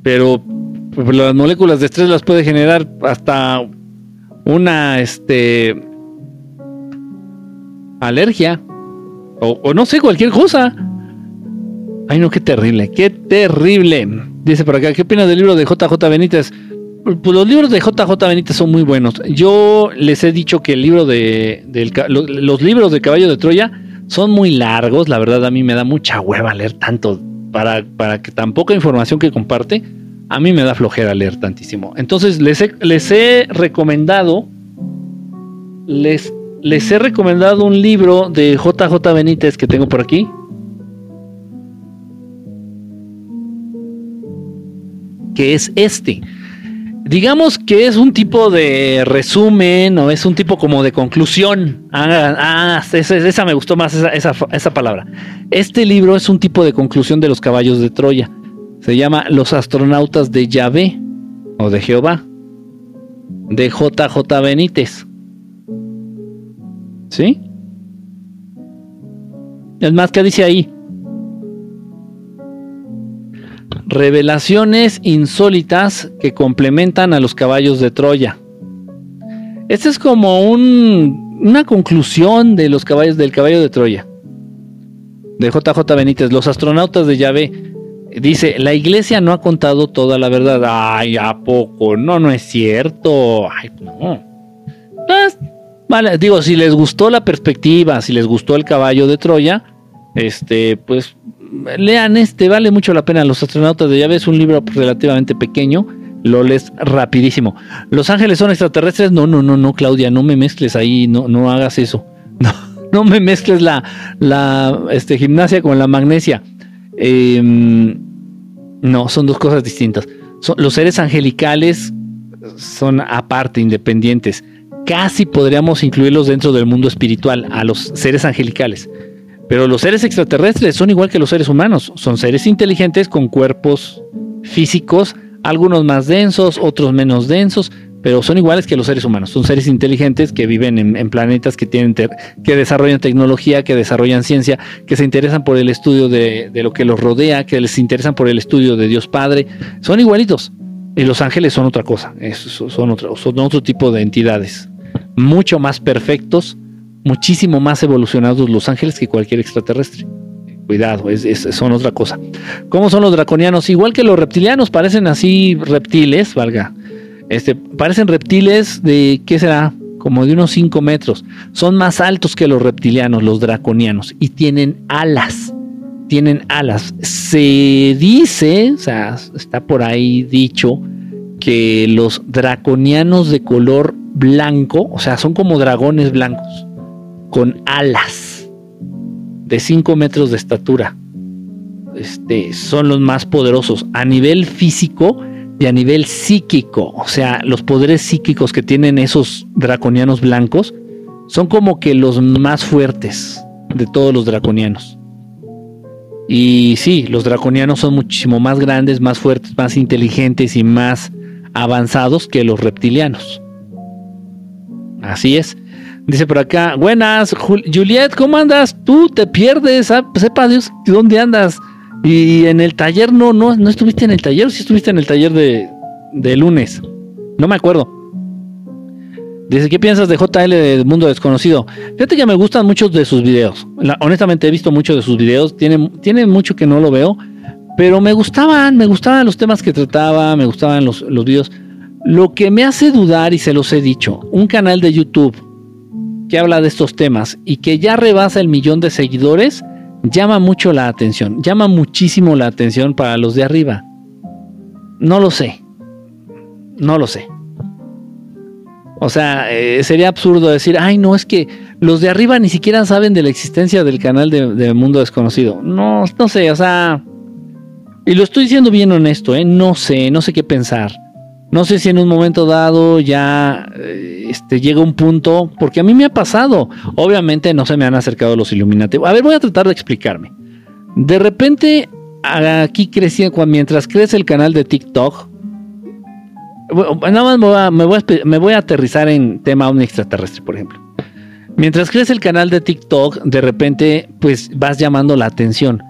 Pero pues, las moléculas de estrés las puede generar hasta una este alergia o, o no sé, cualquier cosa. Ay, no, qué terrible, qué terrible. Dice por acá, ¿qué opinas del libro de JJ Benítez? Pues los libros de JJ Benítez son muy buenos. Yo les he dicho que el libro de, los libros de Caballo de Troya son muy largos. La verdad, a mí me da mucha hueva leer tanto para, para que tan poca información que comparte. A mí me da flojera leer tantísimo. Entonces les les he recomendado, les, les he recomendado un libro de JJ Benítez que tengo por aquí. Que es este digamos que es un tipo de resumen o es un tipo como de conclusión. Ah, ah esa, me gustó más, esa, palabra. Este libro es un tipo de conclusión de los caballos de Troya. Se llama Los astronautas de Yahvé o de Jehová, de JJ Benítez. ¿Sí? Es más, ¿qué dice ahí? Revelaciones insólitas que complementan a los caballos de Troya. Esta es como una conclusión de los caballos del caballo de Troya. De JJ Benítez, los astronautas de Yahvé. Dice, la iglesia no ha contado toda la verdad. Ay, ¿a poco? No, no es cierto. Ay, no. Vale, digo, si les gustó la perspectiva, si les gustó el caballo de Troya, este, pues lean este, vale mucho la pena. Los astronautas de llave es un libro relativamente pequeño, lo lees rapidísimo. Los ángeles son extraterrestres, no, no, no, no, Claudia, no me mezcles ahí, no, no hagas eso. [LAUGHS] No, no me mezcles la, la este, gimnasia con la magnesia. Em, no, son dos cosas distintas. Los seres angelicales son aparte, independientes. Casi podríamos incluirlos dentro del mundo espiritual, a los seres angelicales. Pero los seres extraterrestres son igual que los seres humanos, son seres inteligentes con cuerpos físicos, algunos más densos, otros menos densos, pero son iguales que los seres humanos. Son seres inteligentes que viven en, planetas que tienen que desarrollan tecnología, que desarrollan ciencia, que se interesan por el estudio de, lo que los rodea, que les interesan por el estudio de Dios Padre. Son igualitos. Y los ángeles son otra cosa, son otro, son otro tipo de entidades, mucho más perfectos, muchísimo más evolucionados los ángeles que cualquier extraterrestre. Cuidado, son otra cosa. ¿Cómo son los draconianos? Igual que los reptilianos, parecen así reptiles, valga. Este, parecen reptiles de, ¿qué será? Como de unos 5 metros. Son más altos que los reptilianos, los draconianos, y tienen alas. Tienen alas. Se dice, o sea, está por ahí dicho, que los draconianos de color blanco, o sea, son como dragones blancos con alas de 5 metros de estatura. Este, son los más poderosos a nivel físico y a nivel psíquico. O sea, los poderes psíquicos que tienen esos draconianos blancos son como que los más fuertes de todos los draconianos. Y sí, los draconianos son muchísimo más grandes, más fuertes, más inteligentes y más avanzados que los reptilianos. Así es. Dice por acá, buenas, Juliet, ¿cómo andas? Tú te pierdes, ah, sepa Dios dónde andas. Y en el taller no, no, no estuviste en el taller, sí estuviste en el taller de, de lunes. No me acuerdo. Dice, ¿qué piensas de JL del Mundo Desconocido? Fíjate que me gustan muchos de sus videos. honestamente he visto muchos de sus videos. Tiene, tiene mucho que no lo veo. Pero me gustaban, me gustaban los temas que trataba, me gustaban los, los videos. Lo que me hace dudar, y se los he dicho, un canal de YouTube que habla de estos temas y que ya rebasa el millón de seguidores, llama mucho la atención, llama muchísimo la atención para los de arriba. No lo sé, no lo sé. O sea, eh, sería absurdo decir, ay, no, es que los de arriba ni siquiera saben de la existencia del canal de, Mundo Desconocido. No, no sé, o sea, y lo estoy diciendo bien honesto, ¿eh? no sé, no sé qué pensar. No sé si en un momento dado ya eh, este, llega un punto, porque a mí me ha pasado. Obviamente no se me han acercado los Illuminati. A ver, voy a tratar de explicarme. De repente, aquí creciendo, mientras crece el canal de TikTok, nada más me voy, a, me voy a aterrizar en tema un extraterrestre, por ejemplo. Mientras crece el canal de TikTok, de repente, pues vas llamando la atención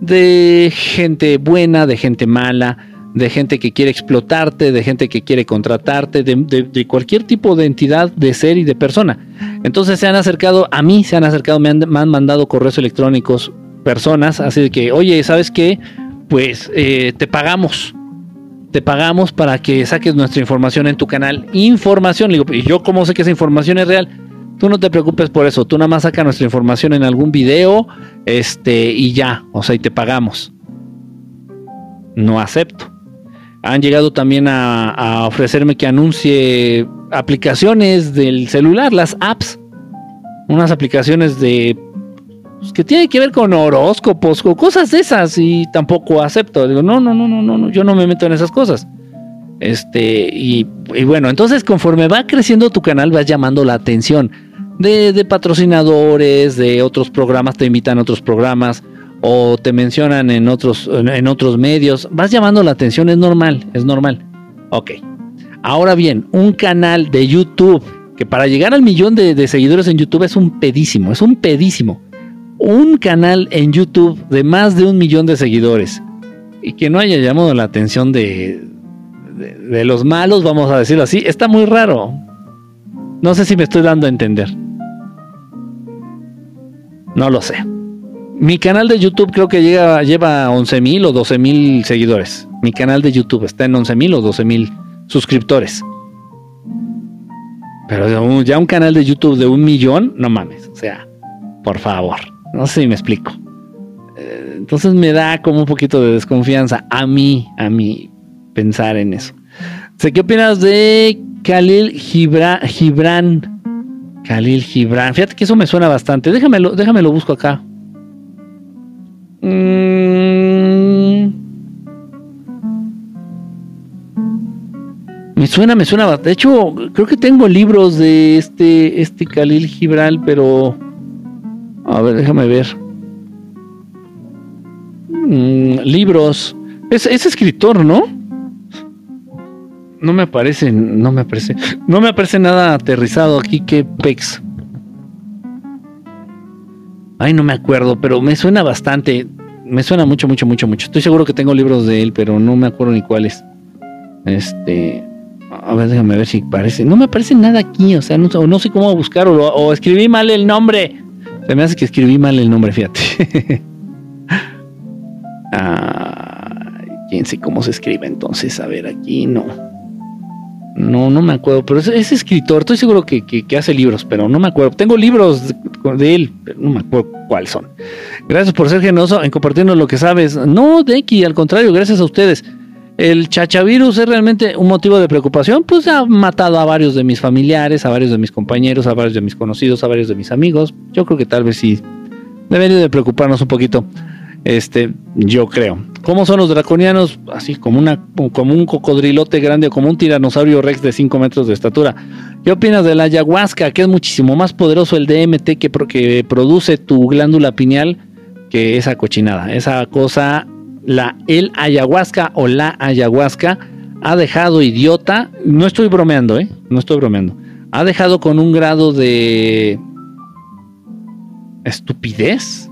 de gente buena, de gente mala, de gente que quiere explotarte, de gente que quiere contratarte, de, cualquier tipo de entidad, de ser y de persona. Entonces se han acercado, a mí se han acercado, me han, mandado correos electrónicos personas, así de que, oye, ¿sabes qué? Pues eh, te pagamos. Te pagamos para que saques nuestra información en tu canal. Información, digo, ¿y yo cómo sé que esa información es real? Tú no te preocupes por eso, tú nada más saca nuestra información en algún video, este, y ya, o sea, y te pagamos. No acepto. Han llegado también a, ofrecerme que anuncie aplicaciones del celular, las apps. Unas aplicaciones de pues, que tienen que ver con horóscopos o cosas de esas y tampoco acepto. Digo, no, no, no, no, no, yo no me meto en esas cosas. Este, y, bueno, entonces conforme va creciendo tu canal, vas llamando la atención de, patrocinadores, de otros programas, te invitan a otros programas o te mencionan en otros, en otros medios. Vas llamando la atención, es normal, es normal. Ok. Ahora bien, un canal de YouTube, que para llegar al millón de, seguidores en YouTube es un pedísimo, es un pedísimo. Un canal en YouTube de más de un millón de seguidores y que no haya llamado la atención de, de, los malos, vamos a decirlo así, está muy raro. No sé si me estoy dando a entender. No lo sé. Mi canal de YouTube creo que llega, lleva 11 mil o 12 mil seguidores. Mi canal de YouTube está en 11 mil o 12 mil suscriptores. Pero ya un canal de YouTube de un millón, no mames. O sea, por favor. No sé si me explico. Eh, entonces me da como un poquito de desconfianza a mí, a mí, pensar en eso. Qué opinas de Khalil Gibran. Khalil Gibran. Fíjate que eso me suena bastante. Déjamelo, déjamelo busco acá. Mm. Me suena, me suena. De hecho, creo que tengo libros de este, este Khalil Gibran, pero. A ver, déjame ver. Mm, libros. Es, es escritor, ¿no? no me aparece, no me aparece, no me aparece nada aterrizado aquí que Pex. Ay, no me acuerdo, pero me suena bastante, me suena mucho, mucho, mucho, mucho. Estoy seguro que tengo libros de él, pero no me acuerdo ni cuáles. Este, a ver, déjame ver si parece. No me aparece nada aquí, o sea, no, sé cómo buscar o, escribí mal el nombre. Se me hace que escribí mal el nombre, fíjate. [LAUGHS] ah, quién sé cómo se escribe entonces. A ver, aquí no. No, no me acuerdo, pero es, escritor, estoy seguro que, hace libros, pero no me acuerdo. Tengo libros de, él, pero no me acuerdo cuáles son. Gracias por ser generoso en compartirnos lo que sabes. No, Deki, al contrario, gracias a ustedes. El chachavirus es realmente un motivo de preocupación, pues ha matado a varios de mis familiares, a varios de mis compañeros, a varios de mis conocidos, a varios de mis amigos. Yo creo que tal vez sí debería de preocuparnos un poquito. Este, yo creo. ¿Cómo son los draconianos? Así como, un cocodrilote grande, como un tiranosaurio rex de 5 metros de estatura. ¿Qué opinas de la ayahuasca? Que es muchísimo más poderoso el DMT que, que produce tu glándula pineal que esa cochinada. Esa cosa, la, el ayahuasca o la ayahuasca ha dejado idiota. No estoy bromeando, ¿eh? No estoy bromeando. Ha dejado con un grado de estupidez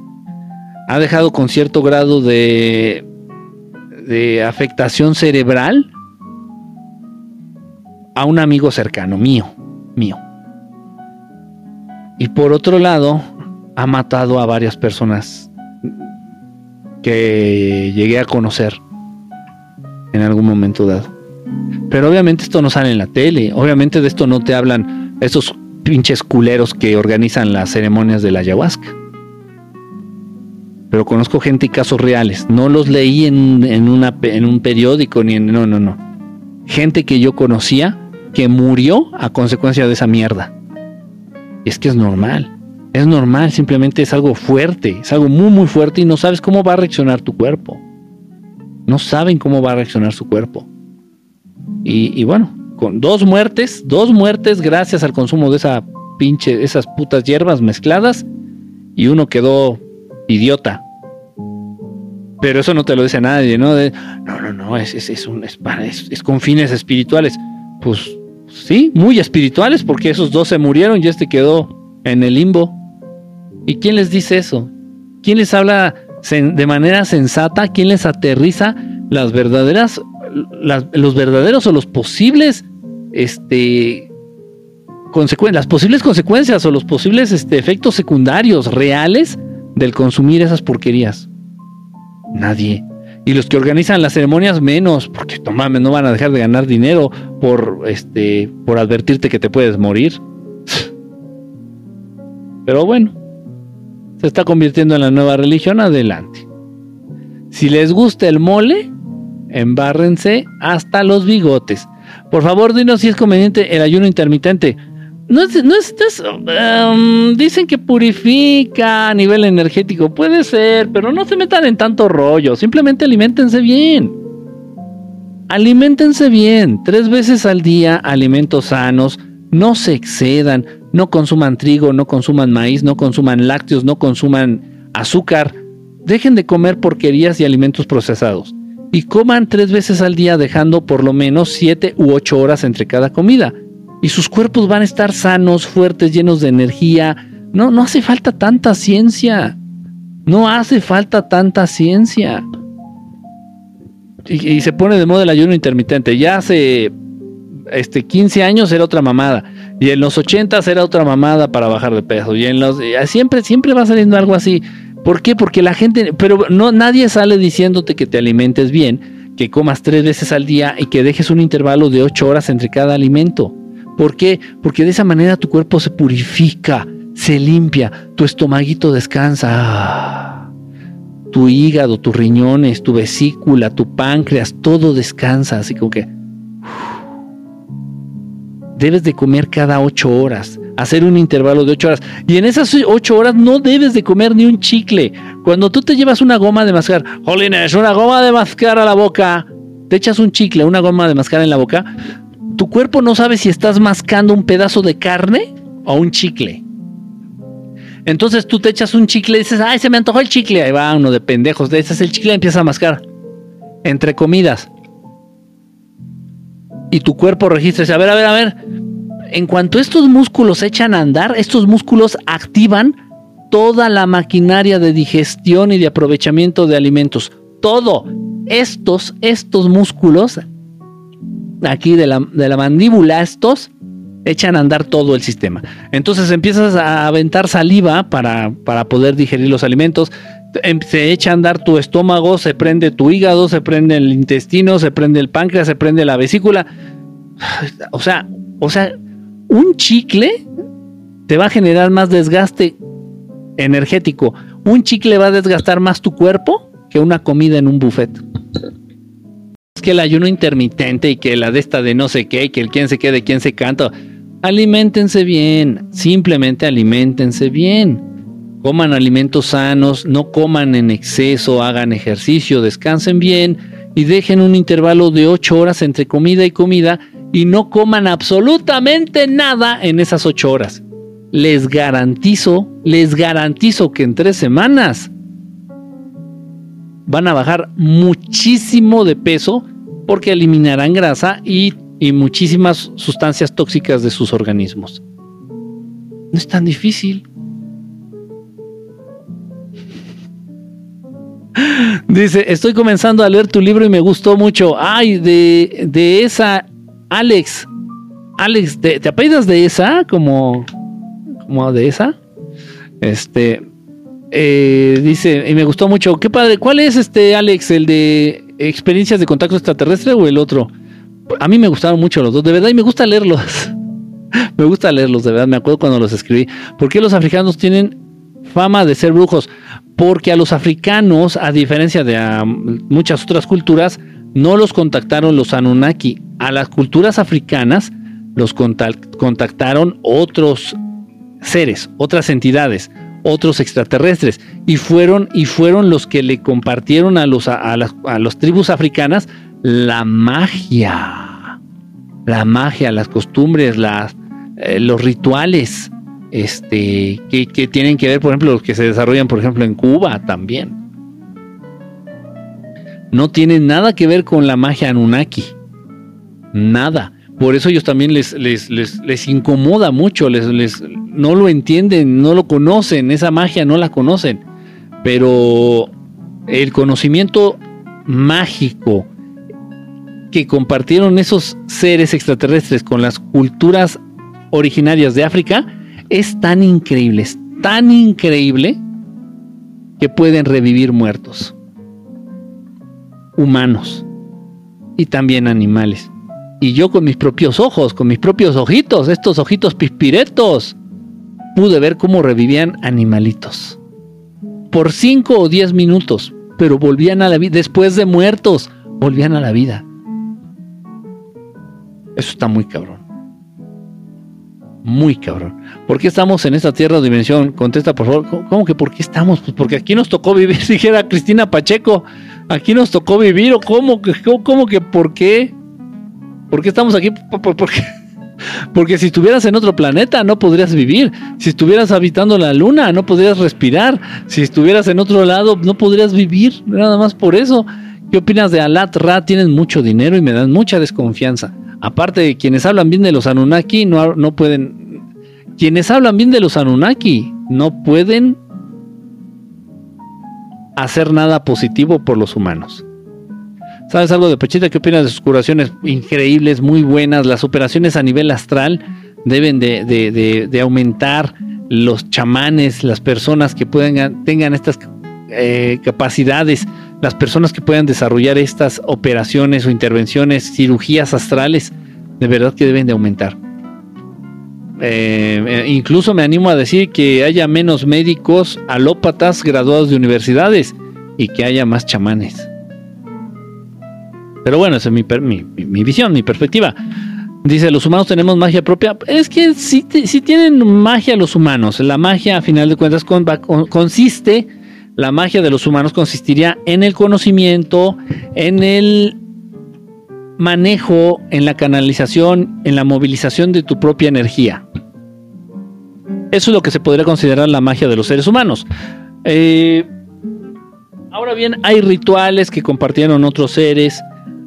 ha dejado con cierto grado de, de afectación cerebral a un amigo cercano mío, mío. Y por otro lado, ha matado a varias personas que llegué a conocer en algún momento dado. Pero obviamente esto no sale en la tele, obviamente de esto no te hablan esos pinches culeros que organizan las ceremonias de la ayahuasca pero conozco gente y casos reales. No los leí en, un periódico ni en... No, no, no. Gente que yo conocía que murió a consecuencia de esa mierda. Es que es normal. Es normal, simplemente es algo fuerte, es algo muy, muy fuerte y no sabes cómo va a reaccionar tu cuerpo. No saben cómo va a reaccionar su cuerpo. Y, y bueno, con dos muertes, dos muertes gracias al consumo de esa pinche, esas putas hierbas mezcladas, y uno quedó idiota. Pero eso no te lo dice nadie, ¿no? No, no, no, es, es, un, es, para- es- con fines espirituales. Pues sí, muy espirituales, porque esos dos se murieron y este quedó en el limbo. ¿Y quién les dice eso? ¿Quién les habla de manera sensata? ¿Quién les aterriza las verdaderas, los verdaderos o los posibles, este, las posibles consecuencias o los posibles este, efectos secundarios reales del consumir esas porquerías? Nadie. Y los que organizan las ceremonias menos, porque no no van a dejar de ganar dinero por este por advertirte que te puedes morir. [SIGHS] Pero bueno, se está convirtiendo en la nueva religión, adelante. Si les gusta el mole, embárrense hasta los bigotes. Por favor, dinos si es conveniente el ayuno intermitente. No es, no es, um, dicen que purifica a nivel energético. Puede ser, pero no se metan en tanto rollo. Simplemente alimentense bien. Aliméntense bien. Tres veces al día, alimentos sanos. No se excedan. No consuman trigo, no consuman maíz, no consuman lácteos, no consuman azúcar. Dejen de comer porquerías y alimentos procesados. Y coman tres veces al día, dejando por lo menos siete u ocho horas entre cada comida y sus cuerpos van a estar sanos, fuertes, llenos de energía. No, no hace falta tanta ciencia. No hace falta tanta ciencia. Y, se pone de moda el ayuno intermitente. Ya hace este, 15 años era otra mamada. Y en los 80 era otra mamada para bajar de peso. Y en los eh, siempre, siempre va saliendo algo así. ¿Por qué? Porque la gente, pero no, nadie sale diciéndote que te alimentes bien, que comas tres veces al día y que dejes un intervalo de ocho horas entre cada alimento. ¿Por qué? Porque de esa manera tu cuerpo se purifica, se limpia, tu estomaguito descansa. Ah. Tu hígado, tus riñones, tu vesícula, tu páncreas, todo descansa, así como que... Debes de comer cada ocho horas, hacer un intervalo de ocho horas. Y en esas ocho horas no debes de comer ni un chicle. Cuando tú te llevas una goma de mascar, jolines, una goma de mascar a la boca, te echas un chicle, una goma de mascar en la boca, tu cuerpo no sabe si estás mascando un pedazo de carne o un chicle. Entonces tú te echas un chicle y dices, ay, se me antojó el chicle. Ahí va uno de pendejos, de ese es el chicle empieza a mascar. Entre comidas. Y tu cuerpo registra, dice, a ver, a ver, a ver. En cuanto estos músculos se echan a andar, estos músculos activan toda la maquinaria de digestión y de aprovechamiento de alimentos. Todo. Estos, estos músculos aquí de la, de la mandíbula, estos echan a andar todo el sistema. Entonces empiezas a aventar saliva para, para poder digerir los alimentos. Em, Se echa a andar tu estómago, se prende tu hígado, se prende el intestino, se prende el páncreas, se prende la vesícula. [SIGHS] O sea, o sea, un chicle te va a generar más desgaste energético. Un chicle va a desgastar más tu cuerpo que una comida en un buffet que el ayuno intermitente y que la de esta de no sé qué, y que el quién se quede, quién se canta. Aliméntense bien, simplemente aliméntense bien. Coman alimentos sanos, no coman en exceso, hagan ejercicio, descansen bien y dejen un intervalo de 8 horas entre comida y comida y no coman absolutamente nada en esas 8 horas. Les garantizo, les garantizo que en tres semanas van a bajar muchísimo de peso porque eliminarán grasa y, y, muchísimas sustancias tóxicas de sus organismos. No es tan difícil. [LAUGHS] Dice, estoy comenzando a leer tu libro y me gustó mucho. Ay, de, de esa, Alex. Alex, ¿te, te apellidas de esa? Como, como de esa. Este, eh, dice, y me gustó mucho. Qué padre. ¿Cuál es este, Alex? ¿El de experiencias de contacto extraterrestre o el otro? A mí me gustaron mucho los dos, de verdad, y me gusta leerlos. [LAUGHS] me gusta leerlos, de verdad. Me acuerdo cuando los escribí. ¿Por qué los africanos tienen fama de ser brujos? Porque a los africanos, a diferencia de a muchas otras culturas, no los contactaron los Anunnaki. A las culturas africanas los contactaron otros seres, otras entidades otros extraterrestres y fueron y fueron los que le compartieron a los a, las a las tribus africanas la magia la magia, las costumbres, las, eh, los rituales, este, que, que tienen que ver, por ejemplo, los que se desarrollan, por ejemplo, en Cuba también. No tienen nada que ver con la magia Anunnaki. Nada. Por eso ellos también les, les, les, incomoda mucho, les, les, no lo entienden, no lo conocen, esa magia no la conocen. Pero el conocimiento mágico que compartieron esos seres extraterrestres con las culturas originarias de África es tan increíble, es tan increíble que pueden revivir muertos, humanos y también animales. Y yo con mis propios ojos, con mis propios ojitos, estos ojitos pispiretos, pude ver cómo revivían animalitos. Por 5 o 10 minutos, pero volvían a la vida, después de muertos, volvían a la vida. Eso está muy cabrón. Muy cabrón. ¿Por qué estamos en esta tierra de dimensión? Contesta, por favor. ¿Cómo que por qué estamos? Pues porque aquí nos tocó vivir, [LAUGHS] dijera Cristina Pacheco. Aquí nos tocó vivir, o cómo, cómo que por qué? ¿Por qué estamos aquí? [LAUGHS] Porque si estuvieras en otro planeta no podrías vivir. Si estuvieras habitando la luna no podrías respirar. Si estuvieras en otro lado no podrías vivir. Nada más por eso. ¿Qué opinas de Alat Ra? Tienen mucho dinero y me dan mucha desconfianza. Aparte de quienes hablan bien de los Anunnaki no, no pueden... Quienes hablan bien de los Anunnaki no pueden hacer nada positivo por los humanos. ¿Sabes algo de Pechita? ¿Qué opinas de sus curaciones increíbles, muy buenas? Las operaciones a nivel astral deben de, aumentar los chamanes, las personas que puedan, tengan estas eh, capacidades, las personas que puedan desarrollar estas operaciones o intervenciones, cirugías astrales, de verdad que deben de aumentar. Eh, eh, incluso me animo a decir que haya menos médicos alópatas graduados de universidades y que haya más chamanes. Pero bueno, esa es mi, mi, visión, mi perspectiva. Dice, los humanos tenemos magia propia. Es que sí, tienen magia los humanos. La magia, a final de cuentas, consiste, la magia de los humanos consistiría en el conocimiento, en el manejo, en la canalización, en la movilización de tu propia energía. Eso es lo que se podría considerar la magia de los seres humanos. Eh, ahora bien, hay rituales que compartieron otros seres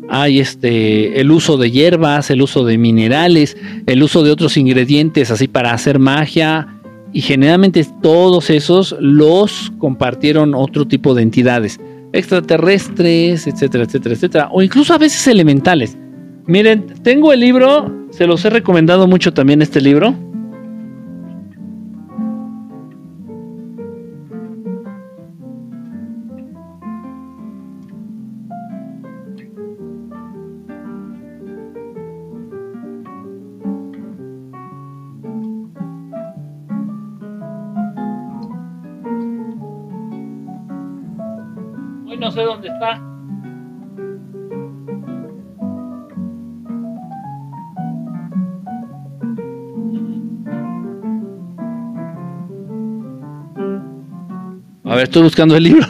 hay este el uso de hierbas, el uso de minerales, el uso de otros ingredientes así para hacer magia y generalmente todos esos los compartieron otro tipo de entidades, extraterrestres, etcétera, etcétera, etcétera, o incluso a veces elementales. Miren, tengo el libro, se los he recomendado mucho también este libro. A ver, estoy buscando el libro.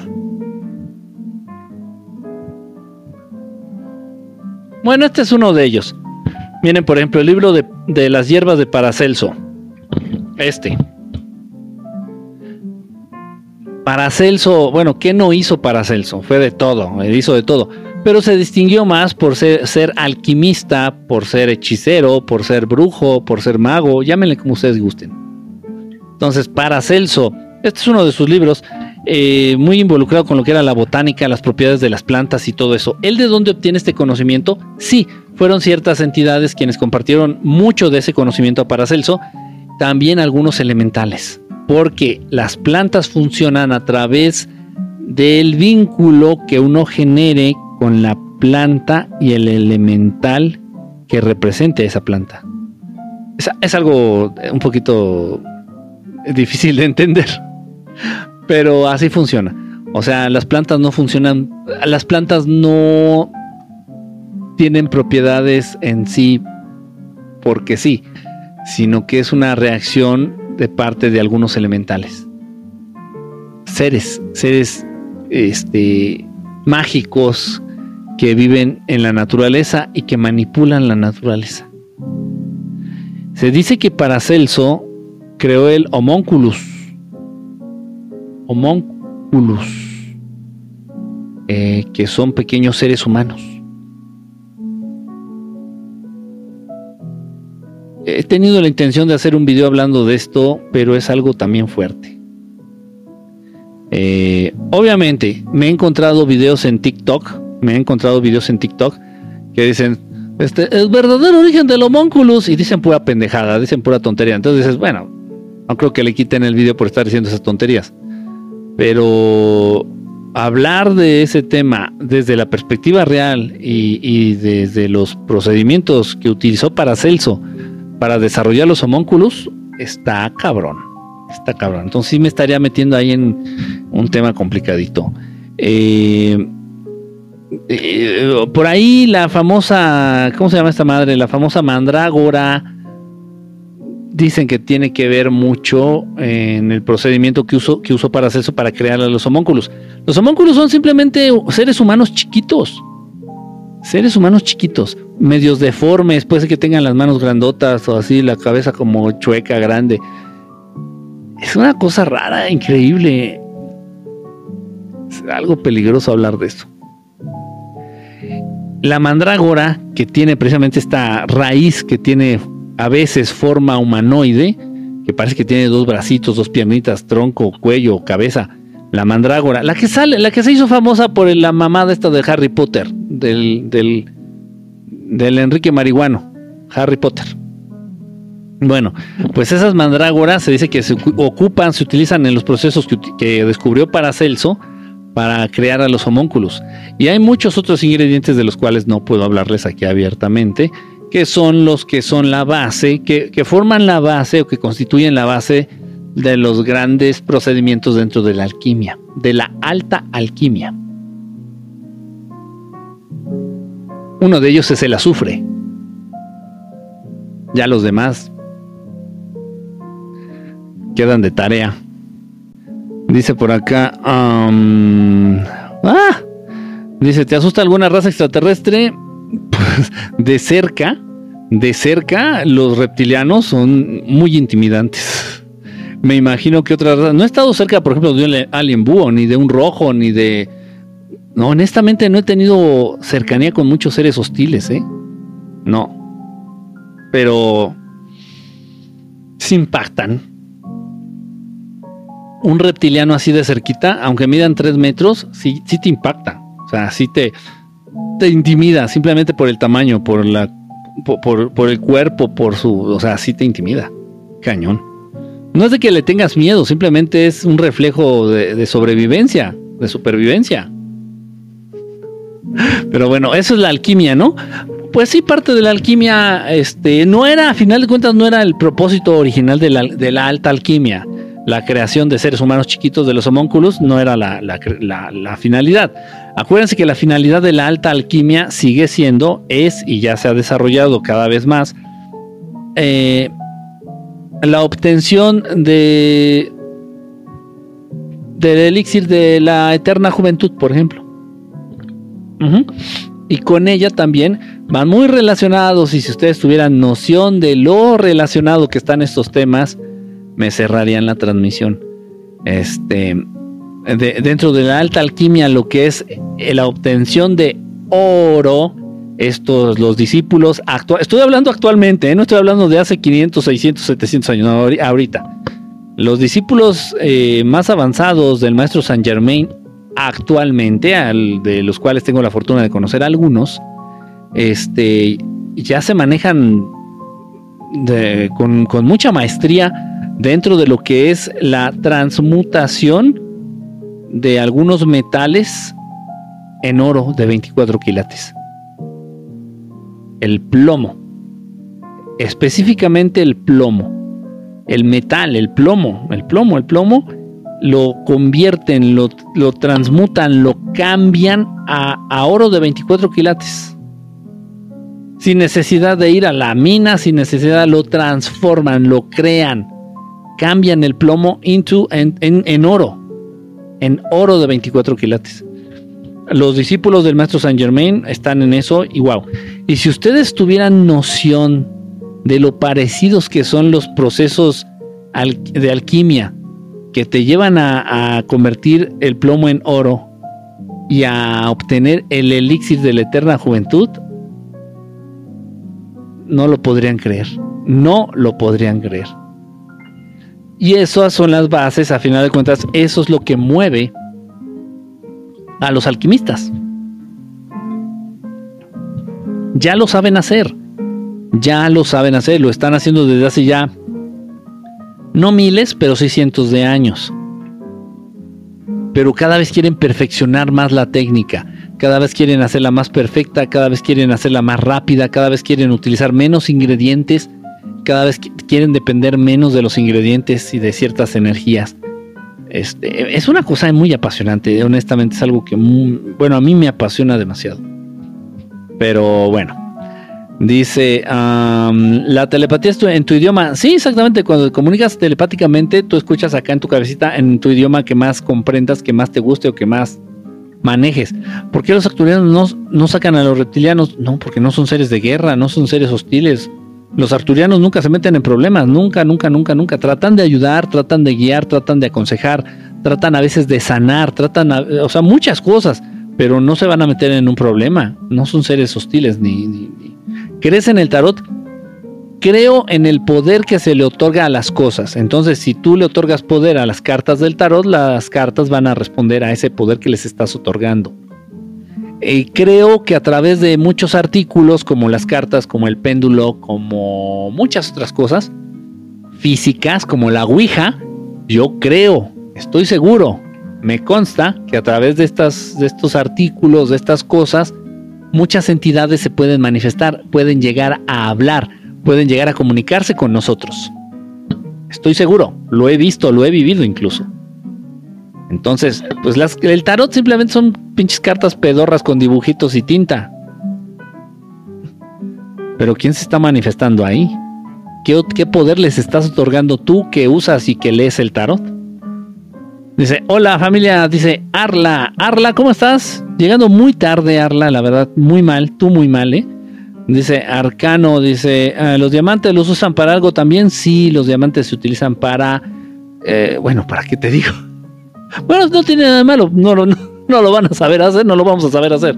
Bueno, este es uno de ellos. Miren, por ejemplo, el libro de, de las hierbas de Paracelso. Este. Paracelso, bueno, ¿qué no hizo Paracelso? Fue de todo, hizo de todo. Pero se distinguió más por ser, alquimista, por ser hechicero, por ser brujo, por ser mago, llámenle como ustedes gusten. Entonces, Paracelso, este es uno de sus libros, eh, muy involucrado con lo que era la botánica, las propiedades de las plantas y todo eso. ¿Él de dónde obtiene este conocimiento? Sí, fueron ciertas entidades quienes compartieron mucho de ese conocimiento a Paracelso, también algunos elementales porque las plantas funcionan a través del vínculo que uno genere con la planta y el elemental que represente esa planta. Es, algo un poquito difícil de entender, pero así funciona. O sea, las plantas no funcionan, las plantas no tienen propiedades en sí porque sí, sino que es una reacción de parte de algunos elementales. Seres, seres este, mágicos que viven en la naturaleza y que manipulan la naturaleza. Se dice que Paracelso creó el homunculus. Homunculus. Eh, que son pequeños seres humanos. He tenido la intención de hacer un video hablando de esto, pero es algo también fuerte. Eh, obviamente, me he encontrado videos en TikTok, me he encontrado videos en TikTok que dicen, este, el verdadero origen del homónculus, y dicen pura pendejada, dicen pura tontería. Entonces dices, bueno, no creo que le quiten el video por estar diciendo esas tonterías. Pero hablar de ese tema desde la perspectiva real y, desde los procedimientos que utilizó Paracelso para desarrollar los homónculos está cabrón. Está cabrón. Entonces sí me estaría metiendo ahí en un tema complicadito. Eh, eh, por ahí la famosa, ¿cómo se llama esta madre? La famosa mandrágora. Dicen que tiene que ver mucho en el procedimiento que usó, que usó para hacer eso, para crear a los homónculos. Los homónculos son simplemente seres humanos chiquitos seres humanos chiquitos, medios deformes, puede ser que tengan las manos grandotas o así, la cabeza como chueca, grande. Es una cosa rara, increíble. Es algo peligroso hablar de esto. La mandrágora, que tiene precisamente esta raíz que tiene a veces forma humanoide, que parece que tiene dos bracitos, dos piernitas, tronco, cuello, cabeza, la mandrágora, la que sale, la que se hizo famosa por la mamada esta de Harry Potter, del, del, Enrique Marihuano, Harry Potter. Bueno, pues esas mandrágoras se dice que se ocupan, se utilizan en los procesos que, que, descubrió Paracelso para crear a los homúnculos. Y hay muchos otros ingredientes de los cuales no puedo hablarles aquí abiertamente, que son los que son la base, que, que forman la base o que constituyen la base de los grandes procedimientos dentro de la alquimia, de la alta alquimia. Uno de ellos es el azufre. Ya los demás quedan de tarea. Dice por acá, ah, dice, ¿te asusta alguna raza extraterrestre? [LAUGHS] Pues de cerca, de cerca, los reptilianos son muy intimidantes me imagino que otra No he estado cerca, por ejemplo, de un alien búho, ni de un rojo, ni de. No, honestamente no he tenido cercanía con muchos seres hostiles, ¿eh? No. Pero. Se impactan. Un reptiliano así de cerquita, aunque midan tres metros, sí, sí te impacta. O sea, sí te, te intimida, simplemente por el tamaño, por la. Por, el cuerpo, por su. O sea, sí te intimida. Cañón. No es de que le tengas miedo, simplemente es un reflejo de, sobrevivencia, de supervivencia. Pero bueno, eso es la alquimia, ¿no? Pues sí, parte de la alquimia, este, no era, a final de cuentas, no era el propósito original de la, alta alquimia. La creación de seres humanos chiquitos de los homúnculos no era la, la, finalidad. Acuérdense que la finalidad de la alta alquimia sigue siendo, es y ya se ha desarrollado cada vez más, eh, la obtención de del elixir de la eterna juventud, por ejemplo. Y con ella también van muy relacionados y si ustedes tuvieran noción de lo relacionado que están estos temas, me cerrarían la transmisión. Este, dentro de la alta alquimia, lo que es la obtención de oro, estos, los discípulos actuales, estoy hablando actualmente, ¿eh? no estoy hablando de hace 500, 600, 700 años, ahorita. Los discípulos eh, más avanzados del maestro Saint Germain actualmente, al, de los cuales tengo la fortuna de conocer algunos, este, ya se manejan con, con mucha maestría dentro de lo que es la transmutación de algunos metales en oro de 24 quilates el plomo, específicamente el plomo, el metal, el plomo, el plomo, el plomo, lo convierten, lo, lo transmutan, lo cambian a, a oro de 24 quilates. Sin necesidad de ir a la mina, sin necesidad, lo transforman, lo crean, cambian el plomo into, en, en oro, en oro de 24 quilates. Los discípulos del maestro Saint Germain están en eso y wow. Y si ustedes tuvieran noción de lo parecidos que son los procesos de alquimia que te llevan a, convertir el plomo en oro y a obtener el elixir de la eterna juventud, no lo podrían creer. No lo podrían creer. Y esas son las bases, a final de cuentas, eso es lo que mueve a los alquimistas. Ya lo saben hacer. Ya lo saben hacer. Lo están haciendo desde hace ya no miles, pero sí cientos de años. Pero cada vez quieren perfeccionar más la técnica, cada vez quieren hacerla más perfecta, cada vez quieren hacerla más rápida, cada vez quieren utilizar menos ingredientes, cada vez quieren depender menos de los ingredientes y de ciertas energías. Este, es una cosa muy apasionante, honestamente es algo que, bueno, a mí me apasiona demasiado. Pero bueno, Dice, la telepatía es en tu idioma. Sí, exactamente. Cuando comunicas telepáticamente, tú escuchas acá en tu cabecita, en tu idioma que más comprendas, que más te guste o que más manejes. ¿Por qué los arturianos no, no sacan a los reptilianos? No, porque no son seres de guerra, no son seres hostiles. Los arturianos nunca se meten en problemas, nunca, nunca, nunca, nunca. Tratan de ayudar, tratan de guiar, tratan de aconsejar, tratan a veces de sanar, tratan, o sea, muchas cosas, pero no se van a meter en un problema. No son seres hostiles ni, ni ¿Crees en el tarot? Creo en el poder que se le otorga a las cosas. Entonces, si tú le otorgas poder a las cartas del tarot, las cartas van a responder a ese poder que les estás otorgando. Y creo que a través de muchos artículos, como las cartas, como el péndulo, como muchas otras cosas físicas, como la Ouija, yo creo, estoy seguro, me consta que a través de, estas, de estos artículos, de estas cosas, muchas entidades se pueden manifestar, pueden llegar a hablar, pueden llegar a comunicarse con nosotros. Estoy seguro, lo he visto, lo he vivido incluso. Entonces, pues el tarot simplemente son pinches cartas pedorras con dibujitos y tinta. Pero ¿quién se está manifestando ahí? ¿Qué, ¿Qué, poder les estás otorgando tú que usas y que lees el tarot? Dice, hola familia, dice Arla. Arla, ¿cómo estás? Llegando muy tarde, Arla, la verdad, muy mal, tú muy mal, ¿eh? Dice Arcano, dice, ah, ¿los diamantes los usan para algo también? Sí, los diamantes se utilizan para, eh, bueno, ¿para qué te digo? Bueno, no tiene nada de malo, no, [LAUGHS] no, no lo van a saber hacer, no lo vamos a saber hacer.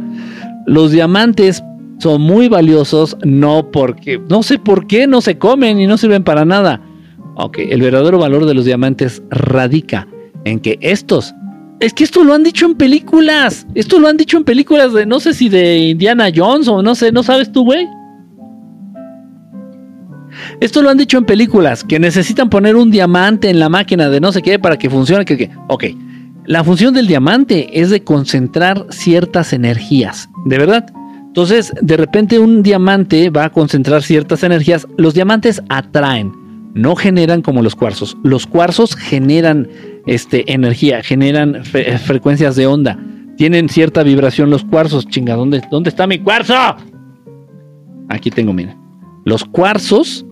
Los diamantes son muy valiosos, no porque, no sé por qué, no se comen y no sirven para nada. Ok, el verdadero valor de los diamantes radica en que estos es que esto lo han dicho en películas. Esto lo han dicho en películas de no sé si de Indiana Jones o no sé, ¿no sabes tú, güey? Esto lo han dicho en películas, que necesitan poner un diamante en la máquina de no sé qué para que funcione. Que, que. Ok, la función del diamante es de concentrar ciertas energías, ¿de verdad? Entonces, de repente un diamante va a concentrar ciertas energías. Los diamantes atraen, no generan como los cuarzos. Los cuarzos generan este, energía, generan frecuencias de onda, tienen cierta vibración los cuarzos. Chinga, ¿dónde, dónde está mi cuarzo? Aquí tengo, miren. Los cuarzos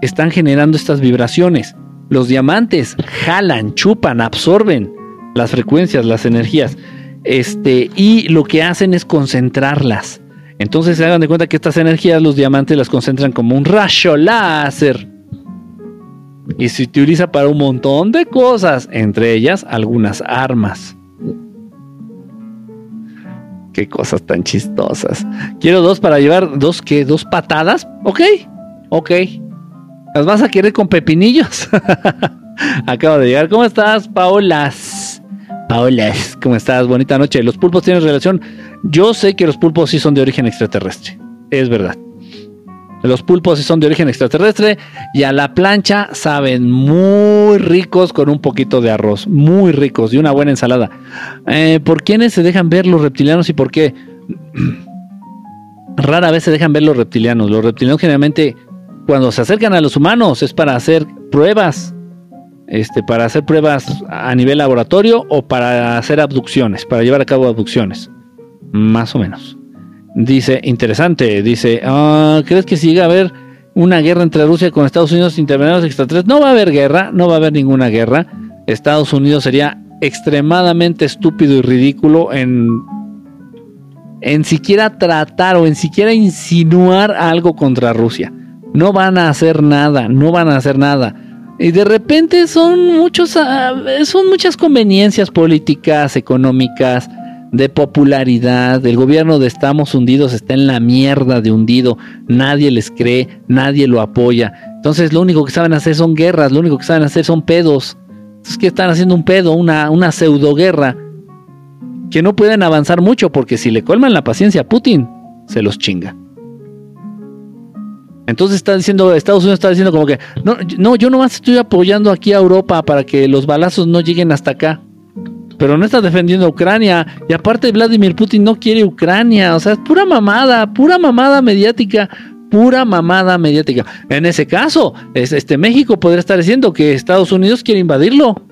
están generando estas vibraciones. Los diamantes jalan, chupan, absorben las frecuencias, las energías. Este, y lo que hacen es concentrarlas. Entonces se hagan de cuenta que estas energías los diamantes las concentran como un rayo láser y se utiliza para un montón de cosas, entre ellas algunas armas. Qué cosas tan chistosas. Quiero dos para llevar dos que dos patadas. Ok, ok. ¿Las vas a querer con pepinillos? [LAUGHS] Acabo de llegar. ¿Cómo estás, Paolas? Paolas, ¿cómo estás? Bonita noche. ¿Los pulpos tienen relación? Yo sé que los pulpos sí son de origen extraterrestre. Es verdad. Los pulpos son de origen extraterrestre y a la plancha saben muy ricos con un poquito de arroz, muy ricos y una buena ensalada. Eh, ¿Por quiénes se dejan ver los reptilianos y por qué? [CLEARS THROAT] Rara vez se dejan ver los reptilianos. Los reptilianos generalmente cuando se acercan a los humanos es para hacer pruebas, este, para hacer pruebas a nivel laboratorio o para hacer abducciones, para llevar a cabo abducciones, más o menos. Dice, interesante, dice, ah, ¿crees que si llega a haber una guerra entre Rusia con Estados Unidos intervenidos extraterrestres? No va a haber guerra, no va a haber ninguna guerra. Estados Unidos sería extremadamente estúpido y ridículo en, en siquiera tratar o en siquiera insinuar algo contra Rusia. No van a hacer nada, no van a hacer nada. Y de repente son muchos, ah, son muchas conveniencias políticas, económicas, de popularidad. El gobierno de Estamos Hundidos está en la mierda de hundido. Nadie les cree, nadie lo apoya. Entonces lo único que saben hacer son guerras, lo único que saben hacer son pedos. Es que están haciendo un pedo, una, una pseudo guerra. Que no pueden avanzar mucho porque si le colman la paciencia a Putin, se los chinga. Entonces está diciendo, Estados Unidos está diciendo como que, no, no, yo nomás estoy apoyando aquí a Europa para que los balazos no lleguen hasta acá pero no está defendiendo a Ucrania. Y aparte Vladimir Putin no quiere Ucrania. O sea, es pura mamada, pura mamada mediática, pura mamada mediática. En ese caso, este México podría estar diciendo que Estados Unidos quiere invadirlo.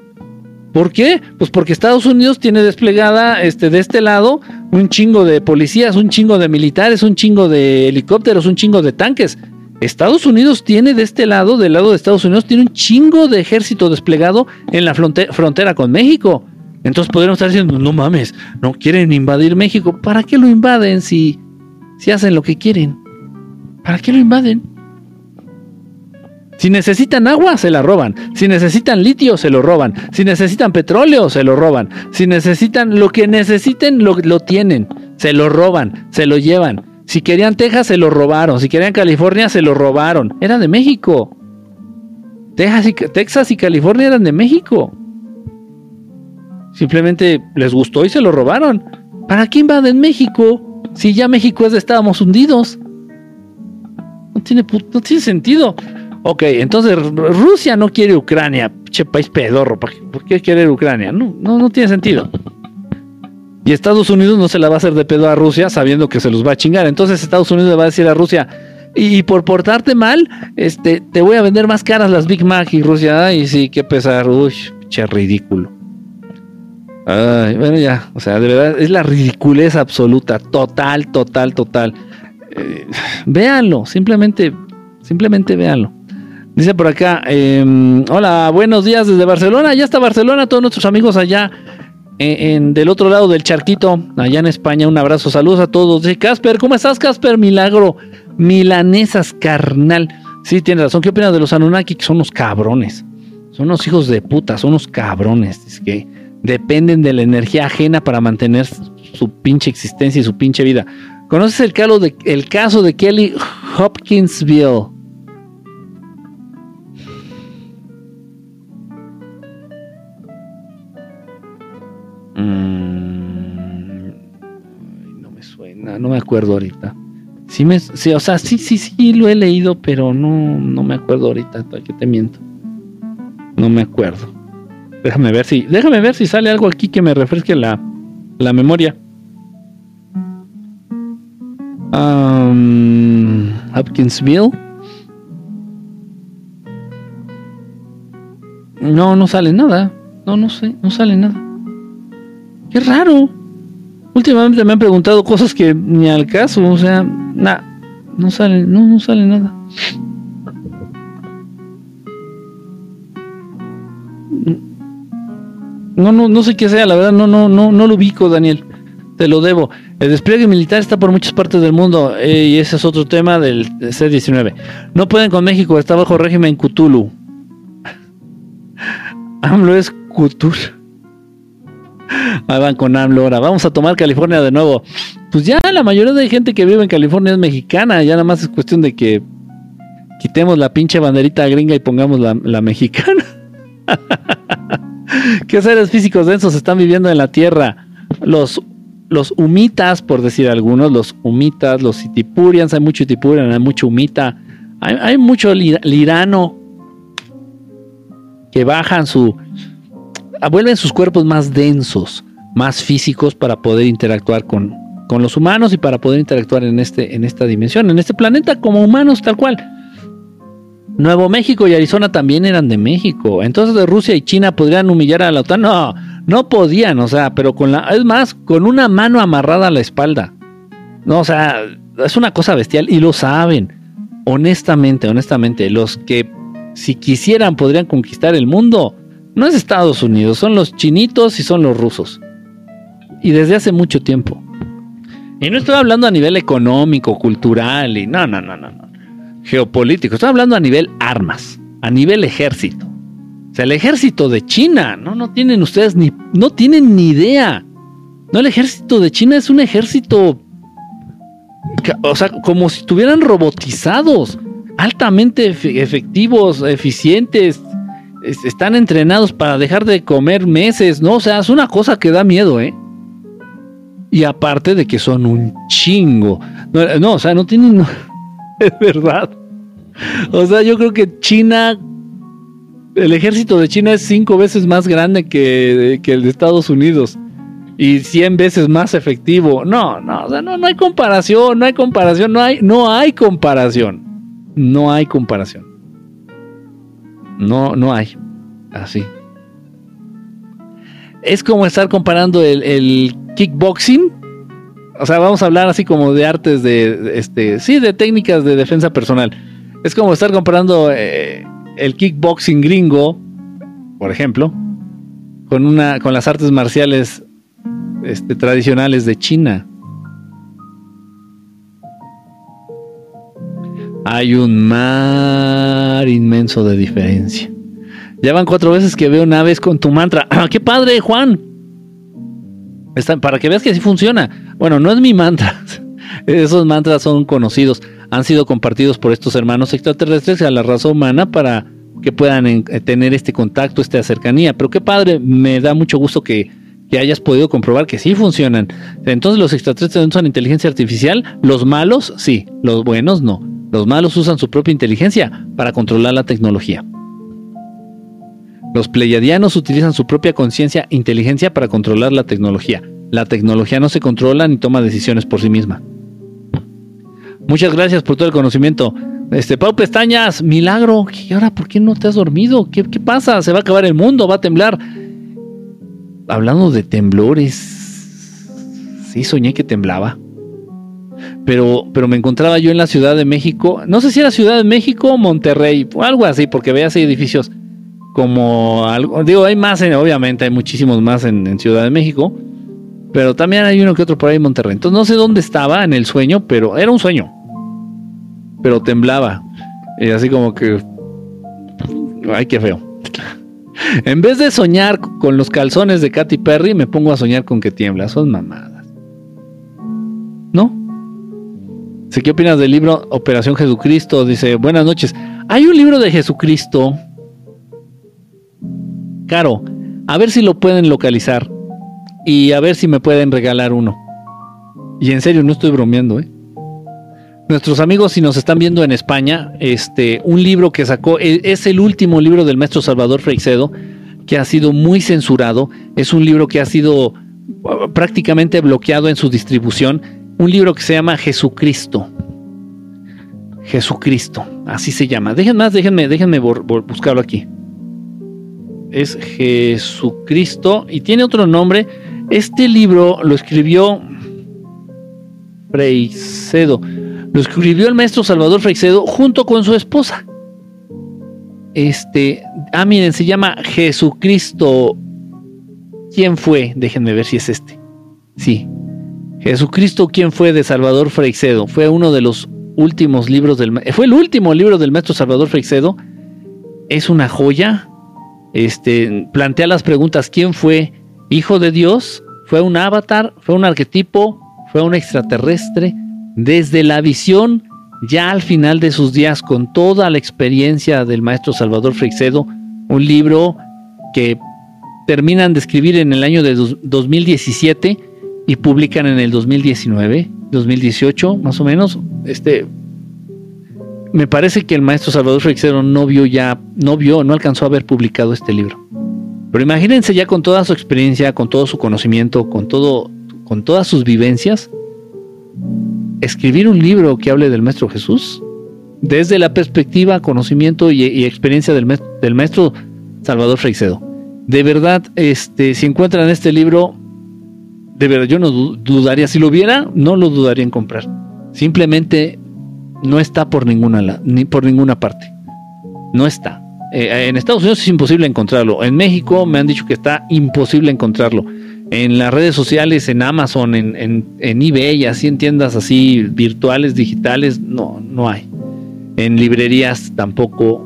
¿Por qué? Pues porque Estados Unidos tiene desplegada este, de este lado un chingo de policías, un chingo de militares, un chingo de helicópteros, un chingo de tanques. Estados Unidos tiene de este lado, del lado de Estados Unidos, tiene un chingo de ejército desplegado en la frontera con México. Entonces podríamos estar diciendo, no mames, no quieren invadir México. ¿Para qué lo invaden si, si hacen lo que quieren? ¿Para qué lo invaden? Si necesitan agua, se la roban. Si necesitan litio, se lo roban. Si necesitan petróleo, se lo roban. Si necesitan lo que necesiten, lo, lo tienen. Se lo roban, se lo llevan. Si querían Texas, se lo robaron. Si querían California, se lo robaron. Era de México. Texas Texas y California eran de México. Simplemente les gustó y se lo robaron. ¿Para qué invaden México? Si ya México es de estábamos hundidos. No tiene, no tiene sentido. Ok, entonces Rusia no quiere Ucrania. Che país pedorro. ¿Por qué quiere Ucrania? No, no, no tiene sentido. Y Estados Unidos no se la va a hacer de pedo a Rusia sabiendo que se los va a chingar. Entonces Estados Unidos le va a decir a Rusia, y, por portarte mal, este, te voy a vender más caras las Big Mac y Rusia, y sí, qué pesar, uy, ridículo. Ay, bueno, ya, o sea, de verdad, es la ridiculez absoluta, total, total, total. Eh, véanlo, simplemente, simplemente véanlo. Dice por acá, em, hola, buenos días desde Barcelona, ya está Barcelona, todos nuestros amigos allá eh, en, del otro lado del charquito, allá en España, un abrazo, saludos a todos. Dice Casper, ¿cómo estás, Casper? Milagro, milanesas, carnal. Sí, tienes razón, ¿qué opinas de los Anunnaki? Que son unos cabrones, son unos hijos de puta, son unos cabrones, es que dependen de la energía ajena para mantener su pinche existencia y su pinche vida. ¿Conoces el caso de, Kelly Hopkinsville? Mm, no me suena, no me acuerdo ahorita. Sí, me, sí, o sea, sí, sí, sí, lo he leído, pero no, no me acuerdo ahorita, que te miento. No me acuerdo. Déjame ver si, déjame ver si sale algo aquí que me refresque la, la memoria. Hopkinsville. No, no sale nada. No, no sé, no sale nada. Qué raro. Últimamente me han preguntado cosas que ni al caso, o sea, nada, no sale, no, no sale nada. No, no, no sé qué sea, la verdad, no, no, no, no lo ubico, Daniel. Te lo debo. El despliegue militar está por muchas partes del mundo eh, y ese es otro tema del C-19. No pueden con México, está bajo régimen Cthulhu. [LAUGHS] AMLO es Cthulhu. [LAUGHS] Ahí van con AMLO ahora. Vamos a tomar California de nuevo. Pues ya la mayoría de gente que vive en California es mexicana. Ya nada más es cuestión de que quitemos la pinche banderita gringa y pongamos la, la mexicana. [LAUGHS] [LAUGHS] ¿Qué seres físicos densos están viviendo en la Tierra? Los, los humitas, por decir algunos, los humitas, los itipurians, hay mucho itipurian, hay mucho humita, hay, mucho lirano que bajan su... vuelven sus cuerpos más densos, más físicos para poder interactuar con, con los humanos y para poder interactuar en, este, en esta dimensión, en este planeta como humanos tal cual. Nuevo México y Arizona también eran de México. Entonces Rusia y China podrían humillar a la OTAN. No, no podían, o sea, pero con la, es más, con una mano amarrada a la espalda. No, o sea, es una cosa bestial y lo saben. Honestamente, honestamente, los que si quisieran podrían conquistar el mundo, no es Estados Unidos, son los chinitos y son los rusos. Y desde hace mucho tiempo. Y no estoy hablando a nivel económico, cultural y no, no, no, no geopolítico, estoy hablando a nivel armas, a nivel ejército. O sea, el ejército de China, no, no tienen ustedes ni, no tienen ni idea. No, el ejército de China es un ejército, o sea, como si estuvieran robotizados, altamente efectivos, eficientes, están entrenados para dejar de comer meses, ¿no? O sea, es una cosa que da miedo, ¿eh? Y aparte de que son un chingo. No, o sea, no tienen... [LAUGHS] es verdad. O sea, yo creo que China... El ejército de China es cinco veces más grande que, que el de Estados Unidos. Y cien veces más efectivo. No, no, o sea, no, no hay comparación, no hay comparación, no hay, no hay comparación. No hay comparación. No, no hay. Así. Es como estar comparando el, kickboxing. O sea, vamos a hablar así como de artes de, este, sí, de técnicas de defensa personal. Es como estar comparando eh, el kickboxing gringo, por ejemplo, con una, con las artes marciales este, tradicionales de China. Hay un mar inmenso de diferencia. Ya van cuatro veces que veo naves con tu mantra. ¡Ah, ¡Qué padre, Juan! Para que veas que así funciona. Bueno, no es mi mantra. [LAUGHS] Esos mantras son conocidos. Han sido compartidos por estos hermanos extraterrestres a la raza humana para que puedan eh, tener este contacto, esta cercanía. Pero qué padre, me da mucho gusto que hayas podido comprobar que sí funcionan. Entonces los extraterrestres usan inteligencia artificial, los malos sí, los buenos no. Los malos usan su propia inteligencia para controlar la tecnología. Los pleiadianos utilizan su propia conciencia e inteligencia para controlar la tecnología. La tecnología no se controla ni toma decisiones por sí misma. Muchas gracias por todo el conocimiento. Este, Pau Pestañas, milagro. ¿Y ahora por qué no te has dormido? ¿Qué, ¿Qué pasa? ¿Se va a acabar el mundo? ¿Va a temblar? Hablando de temblores. Sí, soñé que temblaba pero, pero me encontraba yo en la Ciudad de México, no sé si era Ciudad de México o Monterrey, algo así, porque veas hay edificios como algo, digo, hay más, obviamente hay muchísimos más en, Ciudad de México, pero también hay uno que otro por ahí en Monterrey. Entonces no sé dónde estaba en el sueño, pero era un sueño, pero temblaba, y así como que, ay, qué feo. [LAUGHS] en vez de soñar con los calzones de Katy Perry, me pongo a soñar con que tiembla, son mamadas. ¿No? ¿Qué opinas del libro Operación Jesucristo? Dice, buenas noches. Hay un libro de Jesucristo. Caro, a ver si lo pueden localizar. Y a ver si me pueden regalar uno. Y en serio, no estoy bromeando, ¿eh? Nuestros amigos, si nos están viendo en España, este, un libro que sacó, e, es el último libro del maestro Salvador Freixedo, que ha sido muy censurado. Es un libro que ha sido uh, prácticamente bloqueado en su distribución un libro que se llama Jesucristo. Jesucristo, así se llama. Déjenme más, déjenme, déjenme buscarlo aquí. Es Jesucristo y tiene otro nombre. Este libro lo escribió Freicedo. Lo escribió el maestro Salvador Freicedo junto con su esposa. Este, ah, miren, se llama Jesucristo. ¿Quién fue? Déjenme ver si es este. Sí, Jesucristo, ¿quién fue de Salvador Freixedo? Fue uno de los últimos libros del fue el último libro del maestro Salvador Freixedo. Es una joya. Este plantea las preguntas: ¿quién fue hijo de Dios? ¿Fue un avatar? ¿Fue un arquetipo? ¿Fue un extraterrestre? Desde la visión ya al final de sus días con toda la experiencia del maestro Salvador Freixedo, un libro que terminan de escribir en el año de 2017 y publican en el 2019, 2018 más o menos. Este, me parece que el maestro Salvador Freixero no vio ya, no vio, no alcanzó a haber publicado este libro. Pero imagínense ya con toda su experiencia, con todo su conocimiento, con todo, con todas sus vivencias, escribir un libro que hable del maestro Jesús desde la perspectiva, conocimiento y, experiencia del, del, maestro Salvador Freixedo. De verdad, este, si encuentran este libro, de verdad, yo no dudaría, si lo hubiera, no lo dudaría en comprar. Simplemente no está por ninguna, ni por ninguna parte. No está. Eh, en Estados Unidos es imposible encontrarlo. En México me han dicho que está imposible encontrarlo. En las redes sociales, en Amazon, en, en, eBay, así en tiendas así virtuales, digitales, no, no hay. En librerías tampoco.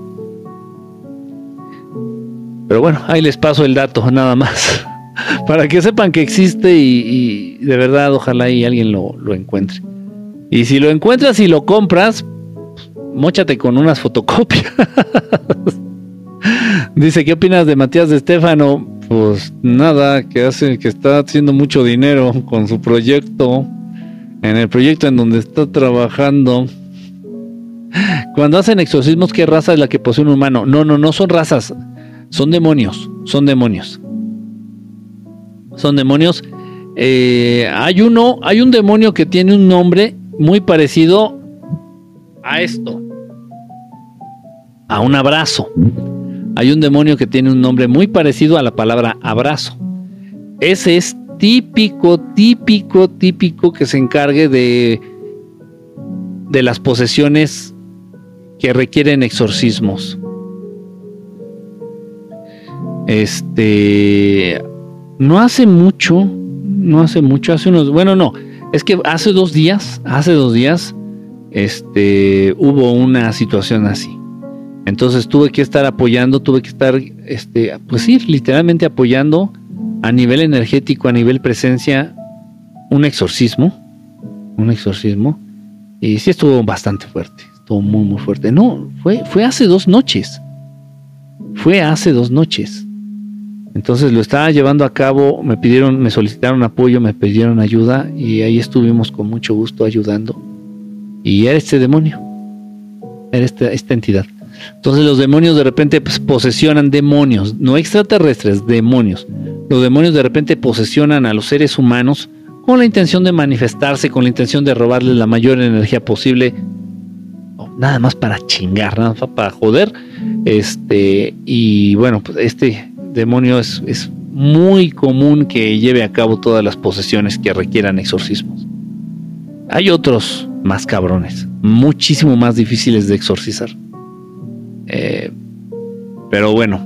Pero bueno, ahí les paso el dato, nada más. [LAUGHS] Para que sepan que existe y, de verdad ojalá y alguien lo, lo encuentre. Y si lo encuentras y lo compras, mochate con unas fotocopias. [LAUGHS] Dice, ¿qué opinas de Matías de Estefano? Pues nada, que hace, que está haciendo mucho dinero con su proyecto, en el proyecto en donde está trabajando. Cuando hacen exorcismos, ¿qué raza es la que posee un humano? No, no, no son razas, son demonios, son demonios. Son demonios. Eh, hay uno, hay un demonio que tiene un nombre muy parecido a esto, a un abrazo. Hay un demonio que tiene un nombre muy parecido a la palabra abrazo. Ese es típico, típico, típico que se encargue de, de las posesiones que requieren exorcismos. Este, no hace mucho, no hace mucho, hace unos, bueno, no, es que hace dos días, hace dos días, este, hubo una situación así. Entonces tuve que estar apoyando, tuve que estar, este, pues sí, literalmente apoyando a nivel energético, a nivel presencia, un exorcismo, un exorcismo, y sí estuvo bastante fuerte, estuvo muy, muy fuerte. No, fue, fue hace dos noches, fue hace dos noches. Entonces lo estaba llevando a cabo, me pidieron, me solicitaron apoyo, me pidieron ayuda y ahí estuvimos con mucho gusto ayudando. Y era este demonio, era esta, entidad. Entonces los demonios de repente pues, posesionan demonios, no extraterrestres, demonios. Los demonios de repente posesionan a los seres humanos con la intención de manifestarse, con la intención de robarles la mayor energía posible, nada más para chingar, nada más para joder. Este, y bueno, pues este demonio es, es muy común que lleve a cabo todas las posesiones que requieran exorcismos. Hay otros más cabrones, muchísimo más difíciles de exorcizar. Eh, pero bueno,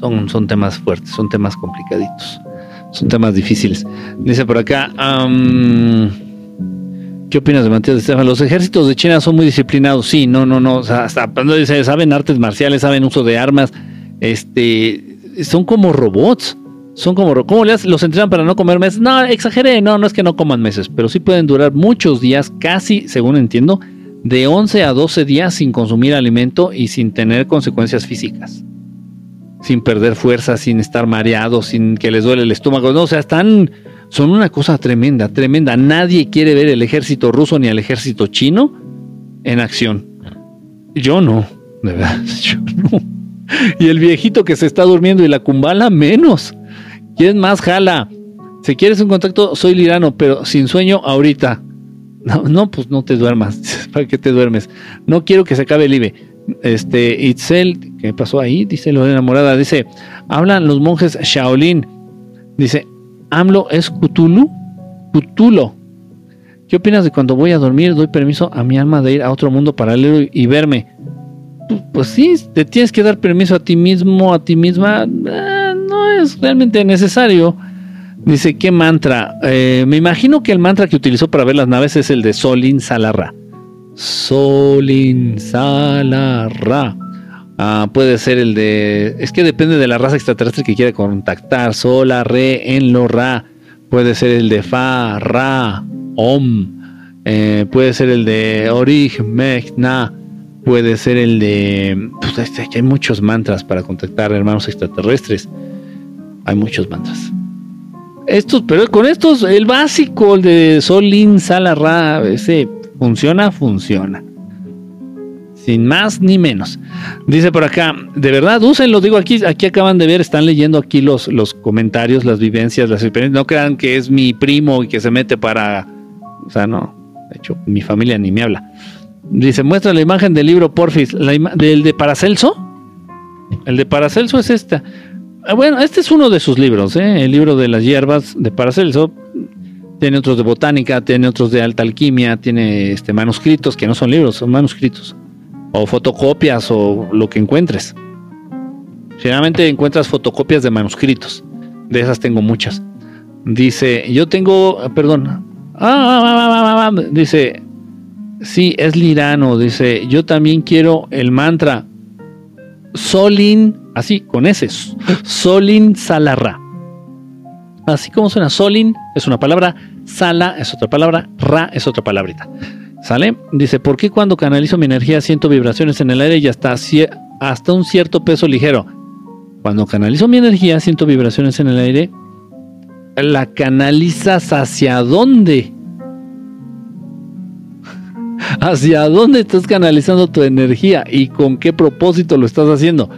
son, son temas fuertes, son temas complicaditos, son temas difíciles. Dice por acá, ¿qué opinas de Matías de Estefan? Los ejércitos de China son muy disciplinados, sí, no, no, no, hasta saben artes marciales, saben uso de armas, este, son como robots. Son como, ¿cómo les los entrenan para no comer meses? No, exageré, no, no es que no coman meses, pero sí pueden durar muchos días, casi, según entiendo, de 11 a 12 días sin consumir alimento y sin tener consecuencias físicas. Sin perder fuerza, sin estar mareados, sin que les duele el estómago. No, o sea, están. Son una cosa tremenda, tremenda. Nadie quiere ver el ejército ruso ni el ejército chino en acción. Yo no, de verdad, [LAUGHS] yo no. Y el viejito que se está durmiendo y la cumbala menos. ¿Quién más jala? Si quieres un contacto, soy lirano, pero sin sueño ahorita. No, no, pues no te duermas. [LAUGHS] ¿Para qué te duermes? No quiero que se acabe el IBE. Este, Itzel, ¿qué pasó ahí? Dice lo enamorada. Dice, hablan los monjes Shaolin. Dice, AMLO es Cthulhu. Cthulhu. ¿Qué opinas de cuando voy a dormir doy permiso a mi alma de ir a otro mundo paralelo y, verme? Pues sí, te tienes que dar permiso a ti mismo, a ti misma. Eh, no es realmente necesario. Dice, ¿qué mantra? Eh, me imagino que el mantra que utilizó para ver las naves es el de Solin Salarra. Solin Salarra. Ah, puede ser el de. Es que depende de la raza extraterrestre que quiera contactar. Sola, Re, En, Lo, Ra. Puede ser el de Fa, Ra, Om. Eh, puede ser el de Orig, Mech, Na. Puede ser el de. Pues hay muchos mantras para contactar hermanos extraterrestres. Hay muchos mantras. Estos, pero con estos, el básico, el de Solin Salarra, ese funciona, funciona. Sin más ni menos. Dice por acá, de verdad, úsenlo, digo aquí, aquí acaban de ver, están leyendo aquí los, los comentarios, las vivencias, las experiencias. No crean que es mi primo y que se mete para. O sea, no. De hecho, mi familia ni me habla. Dice, muestra la imagen del libro Porfis, la del de Paracelso. El de Paracelso es esta. Ah, bueno, este es uno de sus libros, ¿eh? el libro de las hierbas de Paracelso. Tiene otros de botánica, tiene otros de alta alquimia, tiene este, manuscritos que no son libros, son manuscritos. O fotocopias o lo que encuentres. Generalmente encuentras fotocopias de manuscritos. De esas tengo muchas. Dice, yo tengo, perdón. Ah, ah, ah, dice, Sí, es Lirano, dice, yo también quiero el mantra Solin, así, con S, Solin Salarra. Así como suena, Solin es una palabra, Sala es otra palabra, Ra es otra palabrita. ¿Sale? Dice, ¿por qué cuando canalizo mi energía siento vibraciones en el aire y hasta, hasta un cierto peso ligero? Cuando canalizo mi energía siento vibraciones en el aire. ¿La canalizas hacia dónde? ¿Hacia dónde estás canalizando tu energía y con qué propósito lo estás haciendo?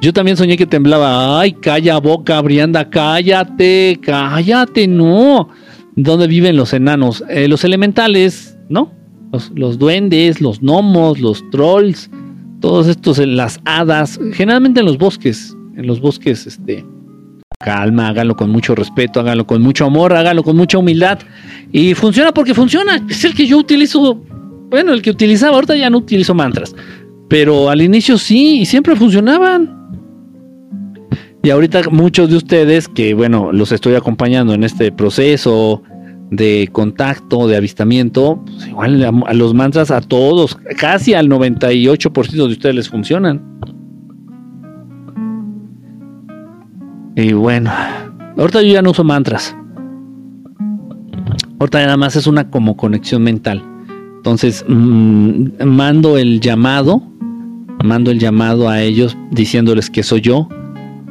Yo también soñé que temblaba. Ay, calla boca, Brianda, cállate, cállate, no. ¿Dónde viven los enanos? Eh, los elementales, ¿no? Los, duendes, los gnomos, los trolls, todos estos, las hadas, generalmente en los bosques, en los bosques, este, calma, hágalo con mucho respeto, hágalo con mucho amor, hágalo con mucha humildad. Y funciona porque funciona. Es el que yo utilizo, bueno, el que utilizaba, ahorita ya no utilizo mantras, pero al inicio sí, y siempre funcionaban. Y ahorita muchos de ustedes que, bueno, los estoy acompañando en este proceso de contacto, de avistamiento, pues igual a, los mantras a todos, casi al 98% de ustedes les funcionan. Y bueno, ahorita yo ya no uso mantras. Ahorita nada más es una como conexión mental. Entonces, mm, mando el llamado, mando el llamado a ellos diciéndoles que soy yo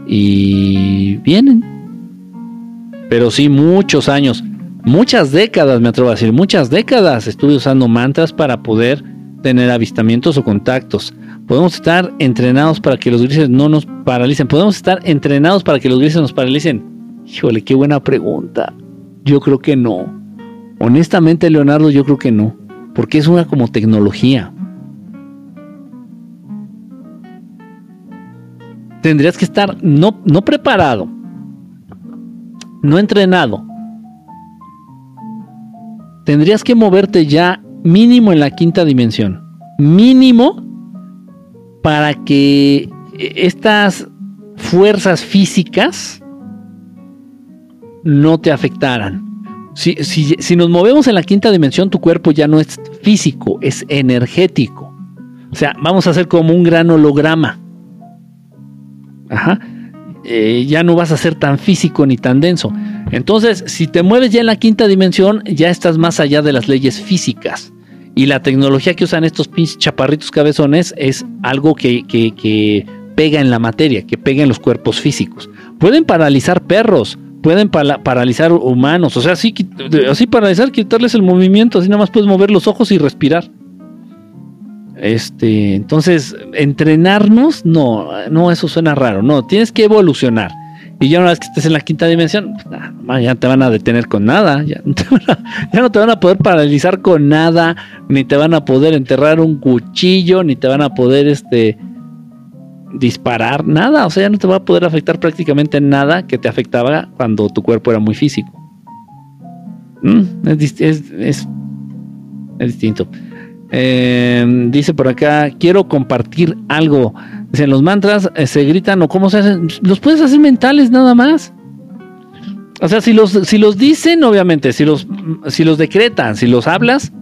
y vienen. Pero sí, muchos años, muchas décadas, me atrevo a decir, muchas décadas estuve usando mantras para poder tener avistamientos o contactos. Podemos estar entrenados para que los grises no nos paralicen. Podemos estar entrenados para que los grises nos paralicen. Híjole, qué buena pregunta. Yo creo que no. Honestamente, Leonardo, yo creo que no. Porque es una como tecnología. tendrías que estar no, no preparado, no entrenado. Tendrías que moverte ya mínimo en la quinta dimensión. Mínimo para que estas fuerzas físicas no te afectaran. Si, si, nos movemos en la quinta dimensión, tu cuerpo ya no es físico, es energético. O sea, vamos a hacer como un gran holograma. Ajá. Eh, ya no vas a ser tan físico ni tan denso. Entonces, si te mueves ya en la quinta dimensión, ya estás más allá de las leyes físicas. Y la tecnología que usan estos pinches chaparritos cabezones es algo que, que, pega en la materia, que pega en los cuerpos físicos. Pueden paralizar perros, pueden paralizar humanos, o sea, así, así paralizar, quitarles el movimiento, así nada más puedes mover los ojos y respirar. Este, entonces, entrenarnos, no, no, eso suena raro. No, tienes que evolucionar. Y ya una vez que estés en la quinta dimensión, pues, ya te van a detener con nada. Ya no, te van a, ya no te van a poder paralizar con nada. Ni te van a poder enterrar un cuchillo. Ni te van a poder este, disparar. Nada. O sea, ya no te va a poder afectar prácticamente nada que te afectaba cuando tu cuerpo era muy físico. Mm, es, distinto. Eh, dice por acá, quiero compartir algo. Dicen, los mantras eh, se gritan o cómo se hacen. Los puedes hacer mentales nada más. O sea, si los, si los dicen, obviamente, si los, si los decretan, si los hablas,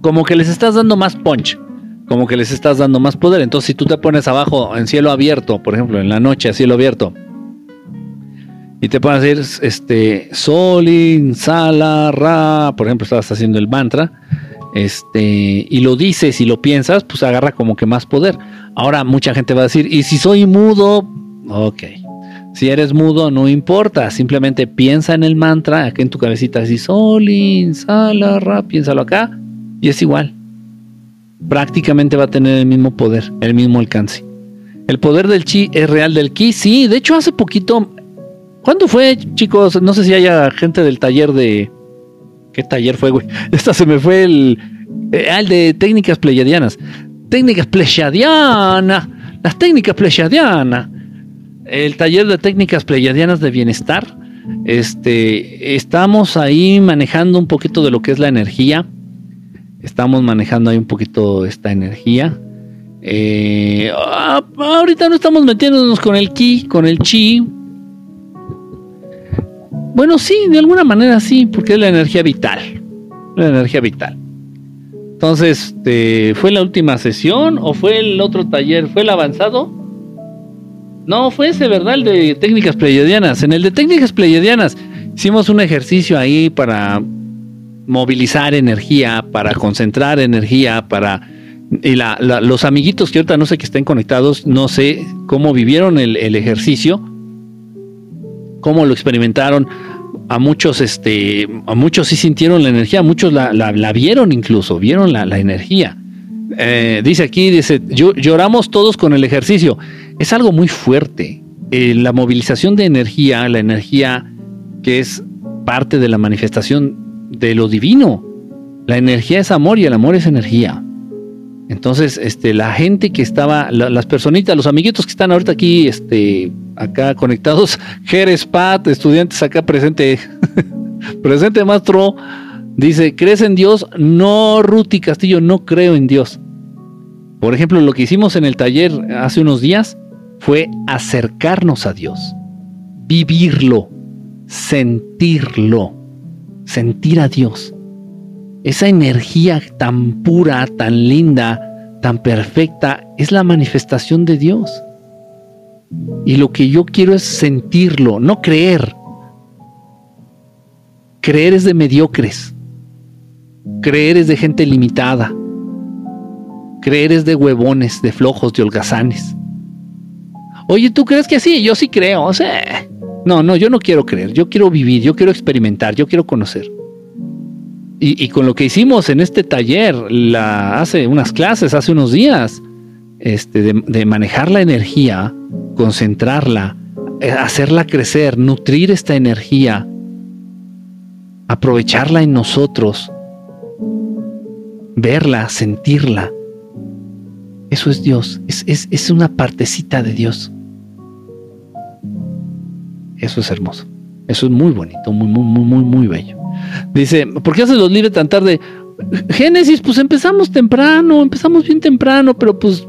como que les estás dando más punch, como que les estás dando más poder. Entonces, si tú te pones abajo en cielo abierto, por ejemplo, en la noche a cielo abierto, y te pones a decir, este, Solin, Sala, Ra, por ejemplo, estabas haciendo el mantra, este, y lo dices y lo piensas, pues agarra como que más poder. Ahora mucha gente va a decir, ¿y si soy mudo? Ok. Si eres mudo, no importa, simplemente piensa en el mantra, aquí en tu cabecita, así, Solin, Sala, Ra, piénsalo acá, y es igual. Prácticamente va a tener el mismo poder, el mismo alcance. El poder del chi es real del ki, sí, de hecho hace poquito ¿Cuándo fue, chicos? No sé si haya gente del taller de. ¿Qué taller fue, güey? [LAUGHS] Esta se me fue el. Eh, el de técnicas pleyadianas. Técnicas pleyadianas. Las técnicas pleyadianas. El taller de técnicas pleyadianas de bienestar. Este. Estamos ahí manejando un poquito de lo que es la energía. Estamos manejando ahí un poquito esta energía. Eh, ah, ahorita no estamos metiéndonos con el ki, con el chi, bueno, sí, de alguna manera sí, porque es la energía vital. una energía vital. Entonces, este, ¿fue la última sesión o fue el otro taller? ¿Fue el avanzado? No, fue ese, ¿verdad? El de técnicas pleiadianas. En el de técnicas pleiadianas hicimos un ejercicio ahí para movilizar energía, para concentrar energía, para... Y los amiguitos que ahorita no sé que estén conectados, no sé cómo vivieron el, ejercicio, cómo lo experimentaron. A muchos, este, a muchos sí sintieron la energía, a muchos la, vieron incluso, vieron la, energía. Eh, dice aquí, dice, lloramos todos con el ejercicio. Es algo muy fuerte. Eh, la movilización de energía, la energía que es parte de la manifestación de lo divino. La energía es amor y el amor es energía. Entonces, este, la gente que estaba, las personitas, los amiguitos que están ahorita aquí, este, acá conectados, [LAUGHS] Jerez Pat, estudiantes acá presente, [LAUGHS] presente maestro, dice, ¿crees en Dios? No, Ruti Castillo, no creo en Dios. Por ejemplo, lo que hicimos en el taller hace unos días fue acercarnos a Dios, vivirlo, sentirlo sentir a Dios. Esa energía tan pura, tan linda, tan perfecta, es la manifestación de Dios. Y lo que yo quiero es sentirlo, no creer. Creer es de mediocres. Creer es de gente limitada. Creer es de huevones, de flojos, de holgazanes. Oye, ¿tú crees que sí? Yo sí creo. O sea, no, no, yo no quiero creer, yo quiero vivir, yo quiero experimentar, yo quiero conocer. Y, con lo que hicimos en este taller, la, hace unas clases, hace unos días, este, de, manejar la energía, concentrarla, eh, hacerla crecer, nutrir esta energía, aprovecharla en nosotros, verla, sentirla. Eso es Dios, es, es una partecita de Dios. Eso es hermoso. Eso es muy bonito, muy, muy, muy, muy, muy bello. Dice, ¿por qué haces los libres tan tarde? Génesis, pues empezamos temprano, empezamos bien temprano, pero pues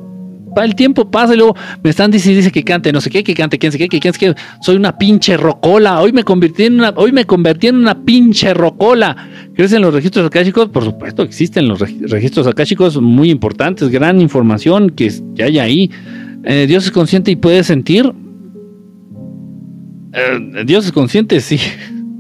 el tiempo pasa y luego me están diciendo dice que cante, no sé qué, que cante, quién sé qué, que quién sé qué, soy una pinche rocola, hoy me convertí en una, hoy me convertí en una pinche rocola. ¿Crees en los registros akáshicos? Por supuesto, existen los registros akáshicos muy importantes, gran información que, ya hay ahí. Eh, Dios es consciente y puede sentir. Eh, Dios es consciente, sí.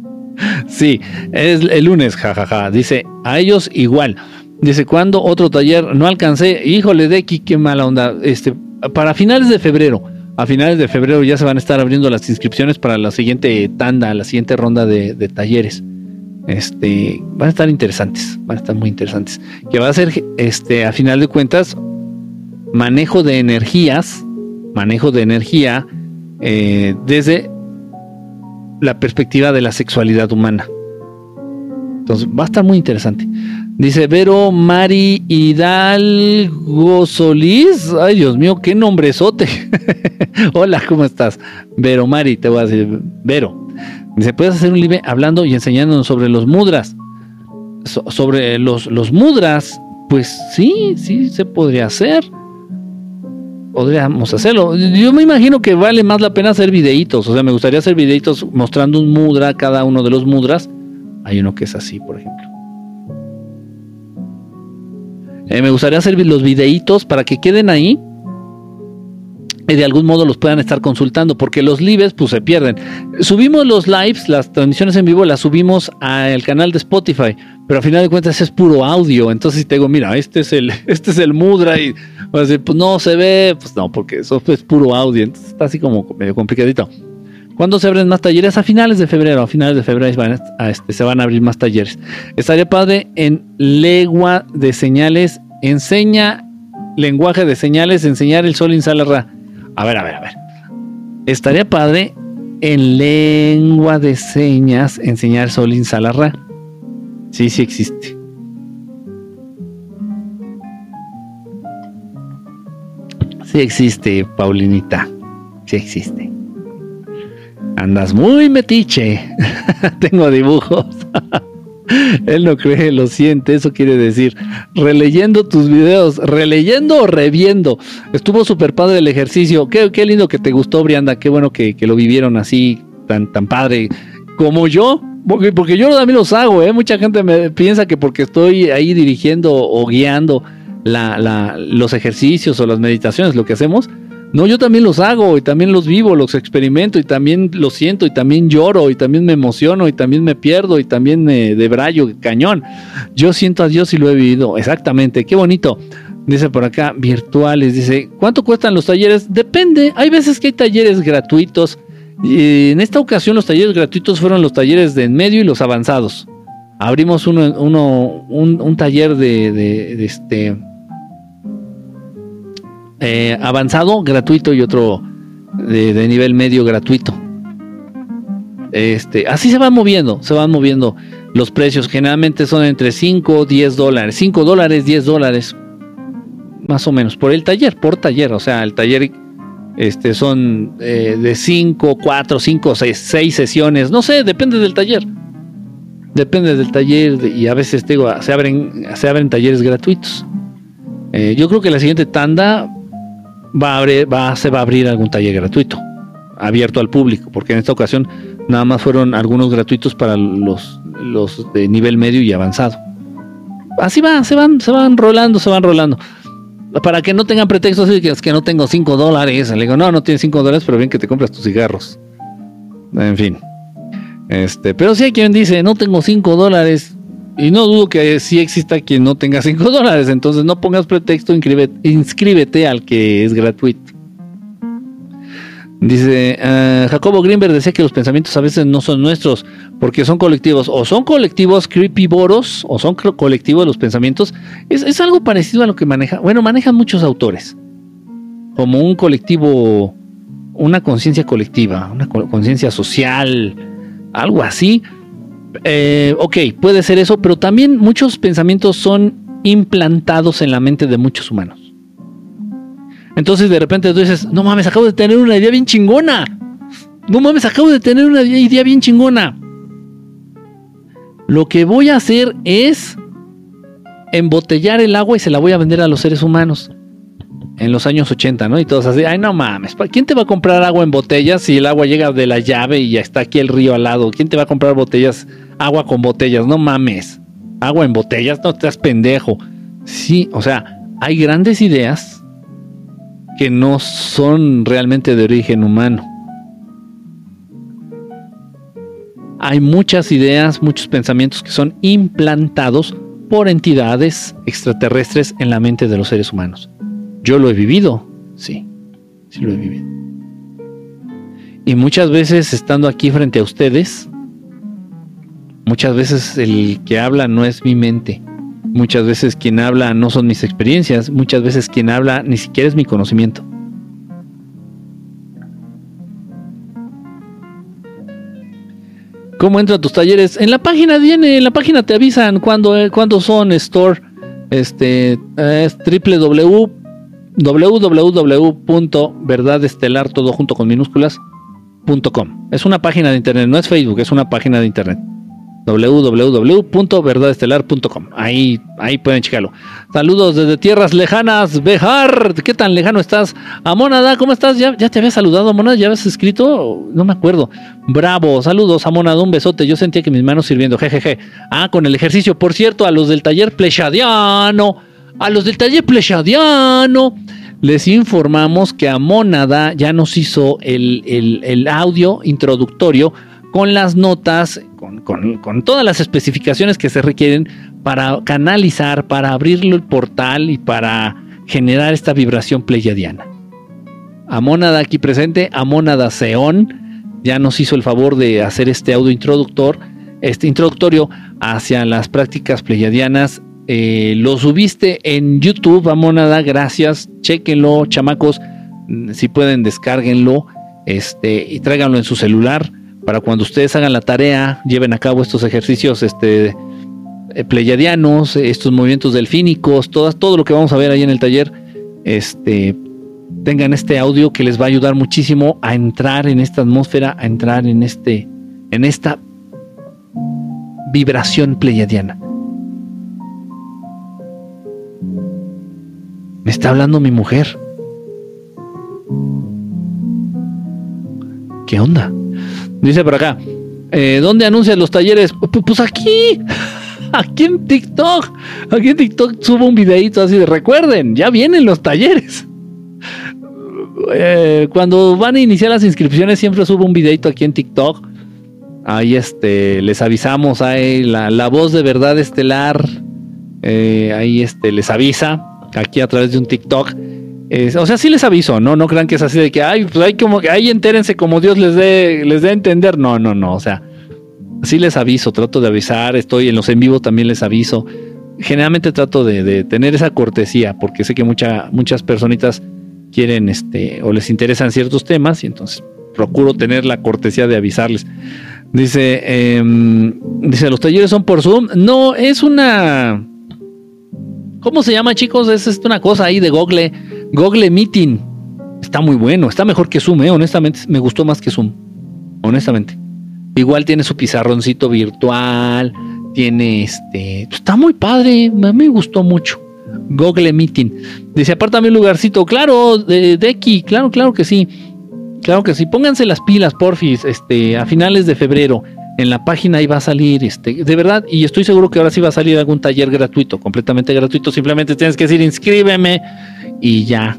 [LAUGHS] sí, es el lunes, jajaja. Dice, a ellos igual. Dice, ¿cuándo otro taller? No alcancé. Híjole, Deki, qué mala onda. Este, para finales de febrero. A finales de febrero ya se van a estar abriendo las inscripciones para la siguiente tanda, la siguiente ronda de, talleres. Este, van a estar interesantes, van a estar muy interesantes. Que va a ser, este, a final de cuentas, manejo de energías, manejo de energía eh, desde la perspectiva de la sexualidad humana. Entonces va a estar muy interesante. Dice Vero Mari Hidalgo Solís. Ay, Dios mío, qué nombrezote. [LAUGHS] Hola, ¿cómo estás? Vero Mari, te voy a decir. Vero. Dice, ¿puedes hacer un live hablando y enseñándonos sobre los mudras? sobre los, los mudras, pues sí, sí se podría hacer podríamos hacerlo. Yo me imagino que vale más la pena hacer videitos. O sea, me gustaría hacer videitos mostrando un mudra, cada uno de los mudras. Hay uno que es así, por ejemplo. Eh, me gustaría hacer los videitos para que queden ahí y de algún modo los puedan estar consultando, porque los lives pues se pierden. Subimos los lives, las transmisiones en vivo, las subimos al canal de Spotify, pero a final de cuentas es puro audio. Entonces si te digo, mira, este es el, [LAUGHS] este es el mudra y vas a decir, pues no se ve, pues no, porque eso es puro audio, entonces está así como medio complicadito. ¿Cuándo se abren más talleres? A finales de febrero, a finales de febrero este, se van a abrir más talleres. Estaría padre en lengua de señales, enseña lenguaje de señales, enseñar el sol insalarra a ver, a ver, a ver. Estaría padre en lengua de señas enseñar Solín Salarra. Sí, sí existe. Sí existe, Paulinita. Sí existe. Andas muy metiche. [LAUGHS] Tengo dibujos. [LAUGHS] Él no cree, lo siente, eso quiere decir. Releyendo tus videos, releyendo o reviendo. Estuvo súper padre el ejercicio. Qué, lindo que te gustó, Brianda. Qué bueno que, lo vivieron así, tan, tan padre. Como yo, Porque, porque yo también los hago, ¿eh? Mucha gente me piensa que porque estoy ahí dirigiendo o guiando los ejercicios o las meditaciones, lo que hacemos, no, yo también los hago y también los vivo, los experimento y también los siento y también lloro y también me emociono y también me pierdo y también me debrayo cañón. Yo siento a Dios y lo he vivido, exactamente, qué bonito. Dice por acá, virtuales, dice, ¿cuánto cuestan los talleres? Depende, hay veces que hay talleres gratuitos. En esta ocasión los talleres gratuitos fueron los talleres de en medio y los avanzados. Abrimos uno un, taller de, de este eh, avanzado gratuito y otro de, nivel medio gratuito. Este, así se van moviendo, se van moviendo los precios. Generalmente son entre 5 10 dólares. 5 dólares, 10 dólares. Más o menos. Por el taller, por taller. O sea, el taller este, son eh, de 5, 4, 5, 6, sesiones. No sé, depende del taller. Depende del taller y a veces digo, se, abren, se abren talleres gratuitos. Eh, yo creo que la siguiente tanda va a va, se va a abrir algún taller gratuito, abierto al público, porque en esta ocasión nada más fueron algunos gratuitos para los, los de nivel medio y avanzado. Así va, se van, se van rolando, se van rolando. Para que no tengan pretextos de que es que no tengo 5 dólares. Le digo, no, no tienes 5 dólares, pero bien que te compras tus cigarros. En fin. Este, pero si hay quien dice, no tengo 5 dólares, y no dudo que sí exista quien no tenga 5 [LAUGHS] dólares. Entonces no pongas pretexto, inscríbete, al que es gratuito. Dice uh, Jacobo Greenberg decía que los pensamientos a veces no son nuestros porque son colectivos o son colectivos creepyboros o son colectivos los pensamientos es, es, algo parecido a lo que maneja bueno manejan muchos autores. Como un colectivo una conciencia colectiva una conciencia social algo así. Eh, ok, puede ser eso, pero también muchos pensamientos son implantados en la mente de muchos humanos. Entonces de repente tú dices, no mames, acabo de tener una idea bien chingona. No mames, acabo de tener una idea bien chingona. Lo que voy a hacer es embotellar el agua y se la voy a vender a los seres humanos. En los años 80, ¿no? Y todos así, ay, no mames, ¿quién te va a comprar agua en botellas si el agua llega de la llave y ya está aquí el río al lado? ¿Quién te va a comprar botellas agua con botellas, no mames. Agua en botellas, no estás pendejo. Sí, o sea, hay grandes ideas que no son realmente de origen humano. Hay muchas ideas, muchos pensamientos que son implantados por entidades extraterrestres en la mente de los seres humanos. Yo lo he vivido, sí, sí lo he vivido. Y muchas veces estando aquí frente a ustedes, Muchas veces el que habla no es mi mente. Muchas veces quien habla no son mis experiencias. Muchas veces quien habla ni siquiera es mi conocimiento. ¿Cómo entran tus talleres? En la página viene, en la página te avisan cuándo, eh, son store. Este es www.verdadestelar todo junto con minúsculas.com. Es una página de internet, no es Facebook, es una página de internet www.verdadestelar.com. Ahí, ahí pueden checarlo. Saludos desde tierras lejanas, Bejar. ¿Qué tan lejano estás? Amonada, ¿cómo estás? ¿Ya, ya te había saludado, Amonada? ¿Ya habías escrito? No me acuerdo. Bravo, saludos, Amonada, un besote. Yo sentía que mis manos sirviendo, jejeje. Ah, con el ejercicio. Por cierto, a los del taller plechadiano, a los del taller plechadiano, les informamos que Amonada ya nos hizo el, el audio introductorio con las notas, con, todas las especificaciones que se requieren para canalizar, para abrirlo el portal y para generar esta vibración pleiadiana. Amónada aquí presente, Amónada Seón, ya nos hizo el favor de hacer este audio introductor, este introductorio hacia las prácticas pleiadianas. Eh, lo subiste en YouTube, Amónada, gracias, chequenlo, chamacos, si pueden descárguenlo este, y tráiganlo en su celular para cuando ustedes hagan la tarea, lleven a cabo estos ejercicios este, eh, pleyadianos, estos movimientos delfínicos, todo lo que vamos a ver ahí en el taller, este, tengan este audio que les va a ayudar muchísimo a entrar en esta atmósfera, a entrar en, este, en esta vibración pleyadiana. Me está hablando mi mujer. ¿Qué onda? Dice por acá, Eh, ¿Dónde anuncias los talleres? Pues aquí. [LAUGHS] Aquí en TikTok. Aquí en TikTok subo un videito así de recuerden, ya vienen los talleres. [LAUGHS] Eh, cuando van a iniciar las inscripciones siempre subo un videito aquí en TikTok. Ahí este les avisamos ahí la, la voz de verdad estelar. Eh, ahí este les avisa aquí a través de un TikTok o sea, sí les aviso, ¿no? No crean que es así de que, ay, pues hay como que, ahí entérense como Dios les dé, les dé a entender. No, no, no. O sea, sí les aviso, trato de avisar, estoy en los en vivo también les aviso. Generalmente trato de, tener esa cortesía, porque sé que mucha, muchas personitas quieren, este, o les interesan ciertos temas, y entonces procuro tener la cortesía de avisarles. Dice, em, dice, los talleres son por Zoom. No, es una ¿Cómo se llama, chicos? Es, una cosa ahí de Google. Google Meeting. Está muy bueno. Está mejor que Zoom, ¿eh? Honestamente, me gustó más que Zoom. Honestamente. Igual tiene su pizarroncito virtual. Tiene este. Está muy padre. Me, gustó mucho. Google Meeting. Dice, apártame un lugarcito. Claro, de, de aquí. Claro, claro que sí. Claro que sí. Pónganse las pilas, porfis. Este, a finales de febrero en la página ahí va a salir, este, de verdad, y estoy seguro que ahora sí va a salir algún taller gratuito, completamente gratuito, simplemente tienes que decir inscríbeme y ya.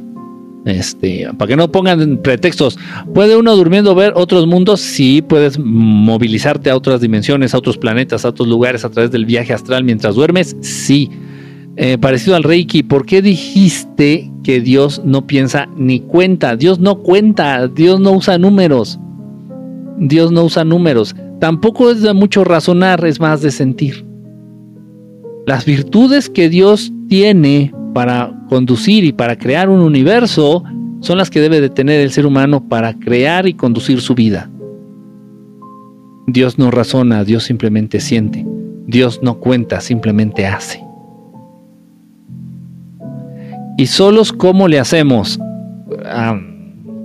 Este, para que no pongan pretextos. ¿Puede uno durmiendo ver otros mundos? Sí, puedes movilizarte a otras dimensiones, a otros planetas, a otros lugares a través del viaje astral mientras duermes. Sí. Eh, parecido al Reiki, ¿por qué dijiste que Dios no piensa ni cuenta? Dios no cuenta, Dios no usa números. Dios no usa números. Tampoco es de mucho razonar, es más de sentir. Las virtudes que Dios tiene para conducir y para crear un universo son las que debe de tener el ser humano para crear y conducir su vida. Dios no razona, Dios simplemente siente. Dios no cuenta, simplemente hace. ¿Y solos cómo le hacemos? Ah,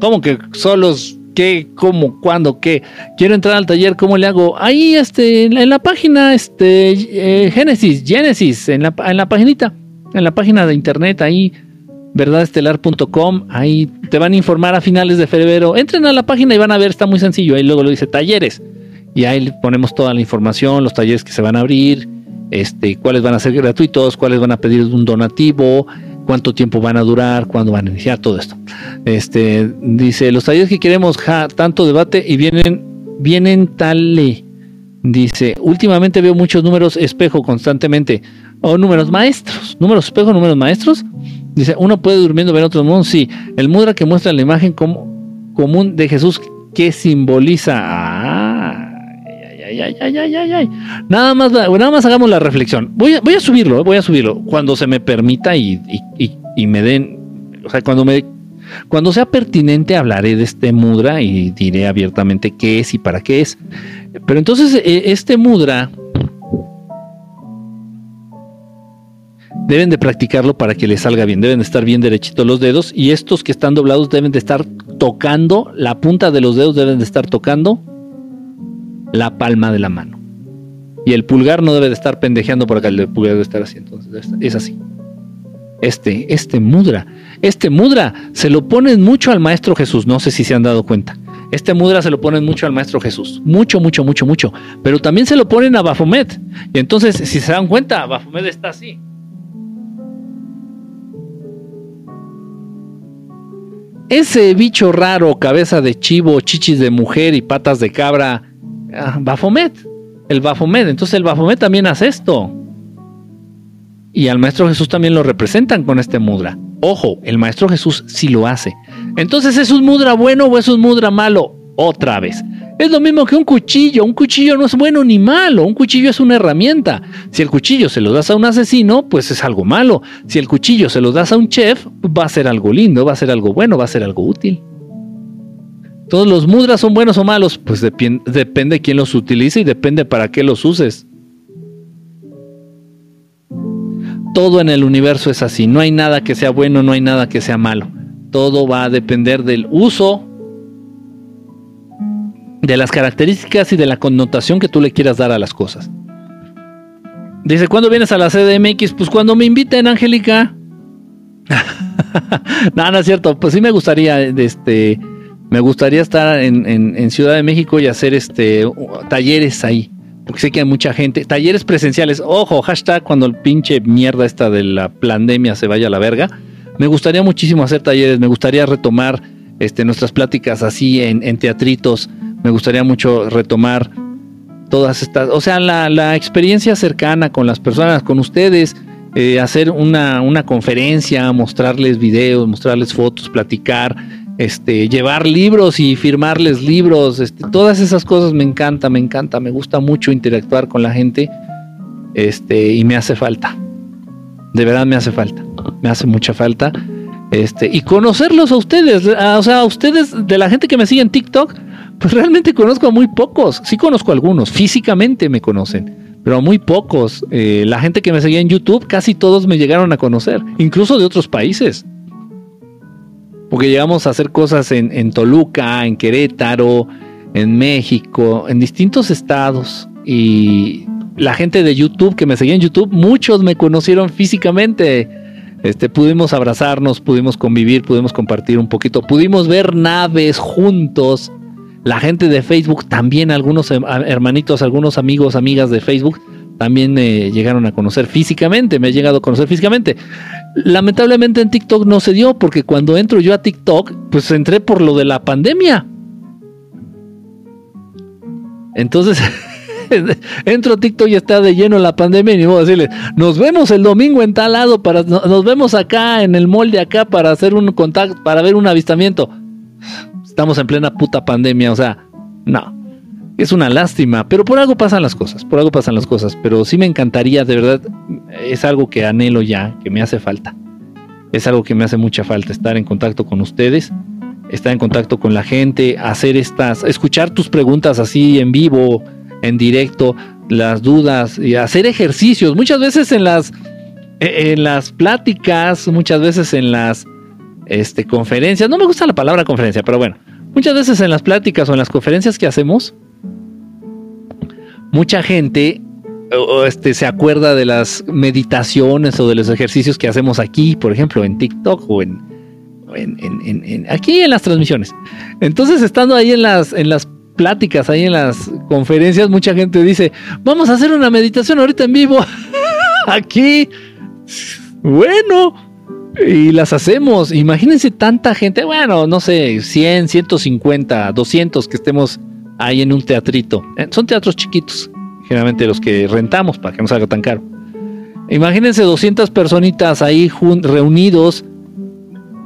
¿Cómo que solos qué, cómo, cuándo, qué. Quiero entrar al taller, ¿cómo le hago? Ahí, este, en la página, este, eh, Génesis, Génesis, en la, en la paginita, en la página de internet, ahí, verdadestelar.com, ahí te van a informar a finales de febrero. Entren a la página y van a ver, está muy sencillo. Ahí luego lo dice talleres. Y ahí ponemos toda la información, los talleres que se van a abrir, este, cuáles van a ser gratuitos, cuáles van a pedir un donativo, cuánto tiempo van a durar, cuándo van a iniciar, todo esto. Este, dice, los talleres que queremos, ja, tanto debate y vienen, vienen tal, dice, últimamente veo muchos números espejo constantemente, o números maestros, números espejo, números maestros. Dice, uno puede durmiendo ver otros mundos, sí, el mudra que muestra la imagen como, común de Jesús que simboliza... Ay, ay, ay, ay, ay. Nada más, nada más hagamos la reflexión. Voy a, voy a subirlo, voy a subirlo cuando se me permita y, y, me den, o sea, cuando me, cuando sea pertinente hablaré de este mudra y diré abiertamente qué es y para qué es. Pero entonces eh, este mudra deben de practicarlo para que les salga bien, deben de estar bien derechitos los dedos y estos que están doblados deben de estar tocando, la punta de los dedos deben de estar tocando la palma de la mano. Y el pulgar no debe de estar pendejeando por acá, el pulgar debe estar así. Entonces, es así. Este, este mudra, este mudra se lo ponen mucho al Maestro Jesús, no sé si se han dado cuenta. Este mudra se lo ponen mucho al Maestro Jesús, mucho, mucho, mucho, mucho. Pero también se lo ponen a Bafomet. Y entonces, si se dan cuenta, Bafomet está así. Ese bicho raro, cabeza de chivo, chichis de mujer y patas de cabra, Bafomet, el Bafomet. Entonces el Bafomet también hace esto. Y al Maestro Jesús también lo representan con este mudra. Ojo, el Maestro Jesús sí lo hace. Entonces, ¿es un mudra bueno o es un mudra malo? Otra vez. Es lo mismo que un cuchillo. Un cuchillo no es bueno ni malo. Un cuchillo es una herramienta. Si el cuchillo se lo das a un asesino, pues es algo malo. Si el cuchillo se lo das a un chef, va a ser algo lindo, va a ser algo bueno, va a ser algo útil. ¿Todos los mudras son buenos o malos? Pues depende de quién los utilice y depende para qué los uses. Todo en el universo es así. No hay nada que sea bueno, no hay nada que sea malo. Todo va a depender del uso, de las características y de la connotación que tú le quieras dar a las cosas. Dice, ¿cuándo vienes a la CDMX? Pues cuando me inviten, Angélica. [LAUGHS] no, no es cierto. Pues sí me gustaría, este, Me gustaría estar en, Ciudad de México y hacer este talleres ahí porque sé que hay mucha gente, talleres presenciales, ojo, hashtag cuando el pinche mierda esta de la pandemia se vaya a la verga, me gustaría muchísimo hacer talleres, me gustaría retomar este, nuestras pláticas así en, teatritos, me gustaría mucho retomar todas estas, o sea, la, experiencia cercana con las personas, con ustedes, eh, hacer una, una conferencia, mostrarles videos, mostrarles fotos, platicar, este, llevar libros y firmarles libros, este, todas esas cosas me encanta, me encanta, me gusta mucho interactuar con la gente, este, y me hace falta, de verdad me hace falta, me hace mucha falta, este, y conocerlos a ustedes, o sea, a ustedes, de la gente que me sigue en TikTok, pues realmente conozco a muy pocos, sí conozco a algunos, físicamente me conocen, pero a muy pocos, eh, la gente que me seguía en YouTube, casi todos me llegaron a conocer, incluso de otros países porque llegamos a hacer cosas en, Toluca, en Querétaro, en México, en distintos estados. Y la gente de YouTube que me seguía en YouTube, muchos me conocieron físicamente. Este, pudimos abrazarnos, pudimos convivir, pudimos compartir un poquito, pudimos ver naves juntos. La gente de Facebook, también algunos hermanitos, algunos amigos, amigas de Facebook, también me llegaron a conocer físicamente, me he llegado a conocer físicamente. Lamentablemente en TikTok no se dio porque cuando entro yo a TikTok, pues entré por lo de la pandemia. Entonces, [LAUGHS] entro a TikTok y está de lleno la pandemia y ni modo decirle, nos vemos el domingo en tal lado, para, nos vemos acá en el molde acá para hacer un contacto, para ver un avistamiento. Estamos en plena puta pandemia, o sea, no. Es una lástima, pero por algo pasan las cosas, por algo pasan las cosas, pero sí me encantaría, de verdad, es algo que anhelo ya, que me hace falta. Es algo que me hace mucha falta, estar en contacto con ustedes, estar en contacto con la gente, hacer estas, escuchar tus preguntas así en vivo, en directo, las dudas y hacer ejercicios. Muchas veces en las, en las pláticas, muchas veces en las este, conferencias, no me gusta la palabra conferencia, pero bueno, muchas veces en las pláticas o en las conferencias que hacemos, mucha gente este, se acuerda de las meditaciones o de los ejercicios que hacemos aquí, por ejemplo, en TikTok o en, aquí en las transmisiones. Entonces, estando ahí en las, en las pláticas, ahí en las conferencias, mucha gente dice, vamos a hacer una meditación ahorita en vivo. [LAUGHS] aquí. Bueno, y las hacemos. Imagínense tanta gente, bueno, no sé, 100, 150, 200 que estemos ahí en un teatrito. Eh, son teatros chiquitos, generalmente los que rentamos para que no salga tan caro. Imagínense 200 personitas ahí reunidos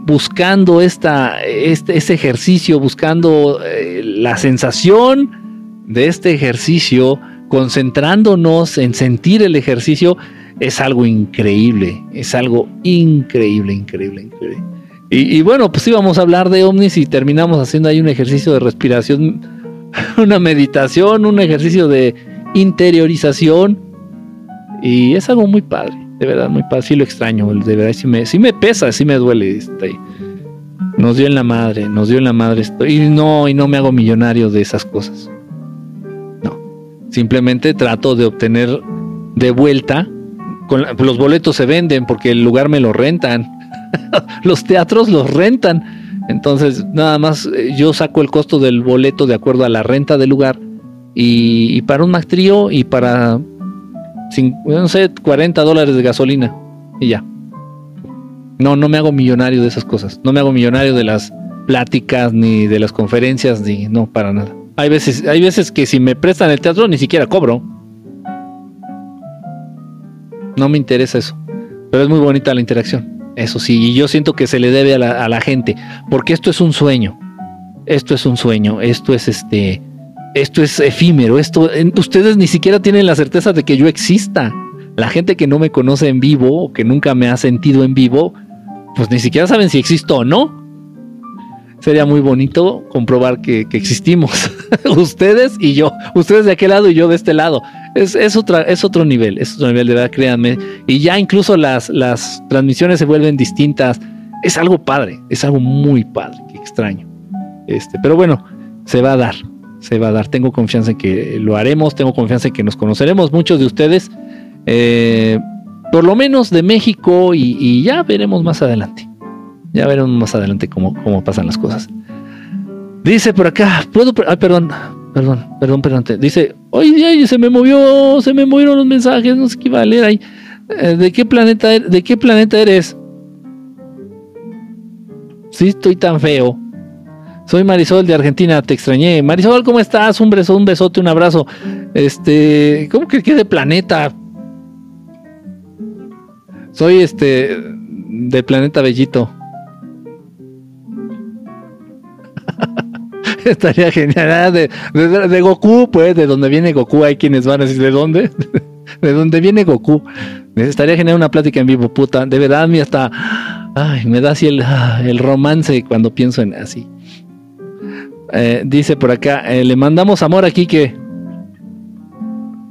buscando esta, este, este ejercicio, buscando eh, la sensación de este ejercicio, concentrándonos en sentir el ejercicio, es algo increíble, es algo increíble, increíble, increíble. Y, bueno, pues íbamos a hablar de ovnis y terminamos haciendo ahí un ejercicio de respiración [LAUGHS] una meditación, un ejercicio de interiorización. Y es algo muy padre, de verdad, muy padre. Sí lo extraño, de verdad, sí me, me pesa, sí me duele. Este, nos dio en la madre, nos dio en la madre esto. Y no, y no me hago millonario de esas cosas. No. Simplemente trato de obtener de vuelta. Los boletos se venden porque el lugar me lo rentan. [LAUGHS] los teatros los rentan entonces, nada más eh, yo saco el costo del boleto de acuerdo a la renta del lugar y, para un Mac y para, no sé, 40 dólares de gasolina y ya. No, no me hago millonario de esas cosas. No me hago millonario de las pláticas ni de las conferencias ni no para nada. Hay veces, hay veces que si me prestan el teatro ni siquiera cobro. No me interesa eso. Pero es muy bonita la interacción. Eso sí, y yo siento que se le debe a la, gente, porque esto es un sueño. Esto es un sueño, esto es este, esto es efímero, esto, ustedes ni siquiera tienen la certeza de que yo exista. La gente que no me conoce en vivo o que nunca me ha sentido en vivo, pues ni siquiera saben si existo o no sería muy bonito comprobar que, existimos. [LAUGHS] Ustedes y yo. Ustedes de aquel lado y yo de este lado. Es, es, otra, es otro nivel, es otro nivel, de verdad, créanme. Y ya incluso las, las transmisiones se vuelven distintas. Es algo padre, es algo muy padre, qué extraño. Este, pero bueno, se va a dar, se va a dar. Tengo confianza en que lo haremos, tengo confianza en que nos conoceremos muchos de ustedes. Eh, por lo menos de México y ya veremos más adelante. Ya veremos más adelante cómo, cómo pasan las cosas. Dice por acá, puedo, ay, perdón, perdón, perdón, perdón. Dice, oye, se me movió, se me movieron los mensajes, no sé qué iba a leer ahí. Eh, ¿De qué planeta, er-, de qué planeta eres? Sí, estoy tan feo. Soy Marisol de Argentina, te extrañé. Marisol, ¿cómo estás? Un beso, un besote, un abrazo. Este, ¿cómo que qué de planeta? Soy este de planeta Bellito. [LAUGHS] Estaría genial. Ah, de, de, Goku, pues, de donde viene Goku, hay quienes van a decir, ¿de dónde? [LAUGHS] de dónde viene Goku. Estaría genial una plática en vivo, puta. De verdad, a mí hasta. Ay, me da así el, ah, el romance cuando pienso en así. Eh, dice por acá, eh, le mandamos amor aquí que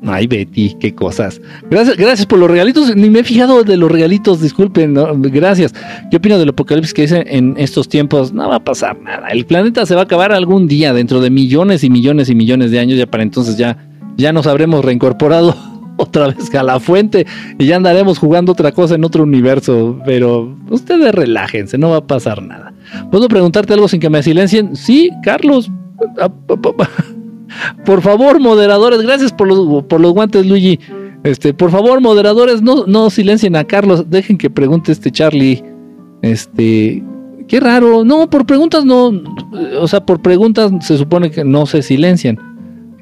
Ay, Betty, qué cosas. Gracias, gracias por los regalitos. Ni me he fijado de los regalitos, disculpen. Gracias. ¿Qué opino del apocalipsis que dice en estos tiempos? No va a pasar nada. El planeta se va a acabar algún día, dentro de millones y millones y millones de años. Ya para entonces ya, ya nos habremos reincorporado [LAUGHS] otra vez a la fuente y ya andaremos jugando otra cosa en otro universo. Pero ustedes relájense, no va a pasar nada. ¿Puedo preguntarte algo sin que me silencien? Sí, Carlos. Por favor, moderadores, gracias por los, guantes, Luigi. Este, por favor, moderadores, no, no silencien a Carlos, dejen que pregunte este Charlie. Este, qué raro. No, por preguntas no, o sea, por preguntas se supone que no se silencian.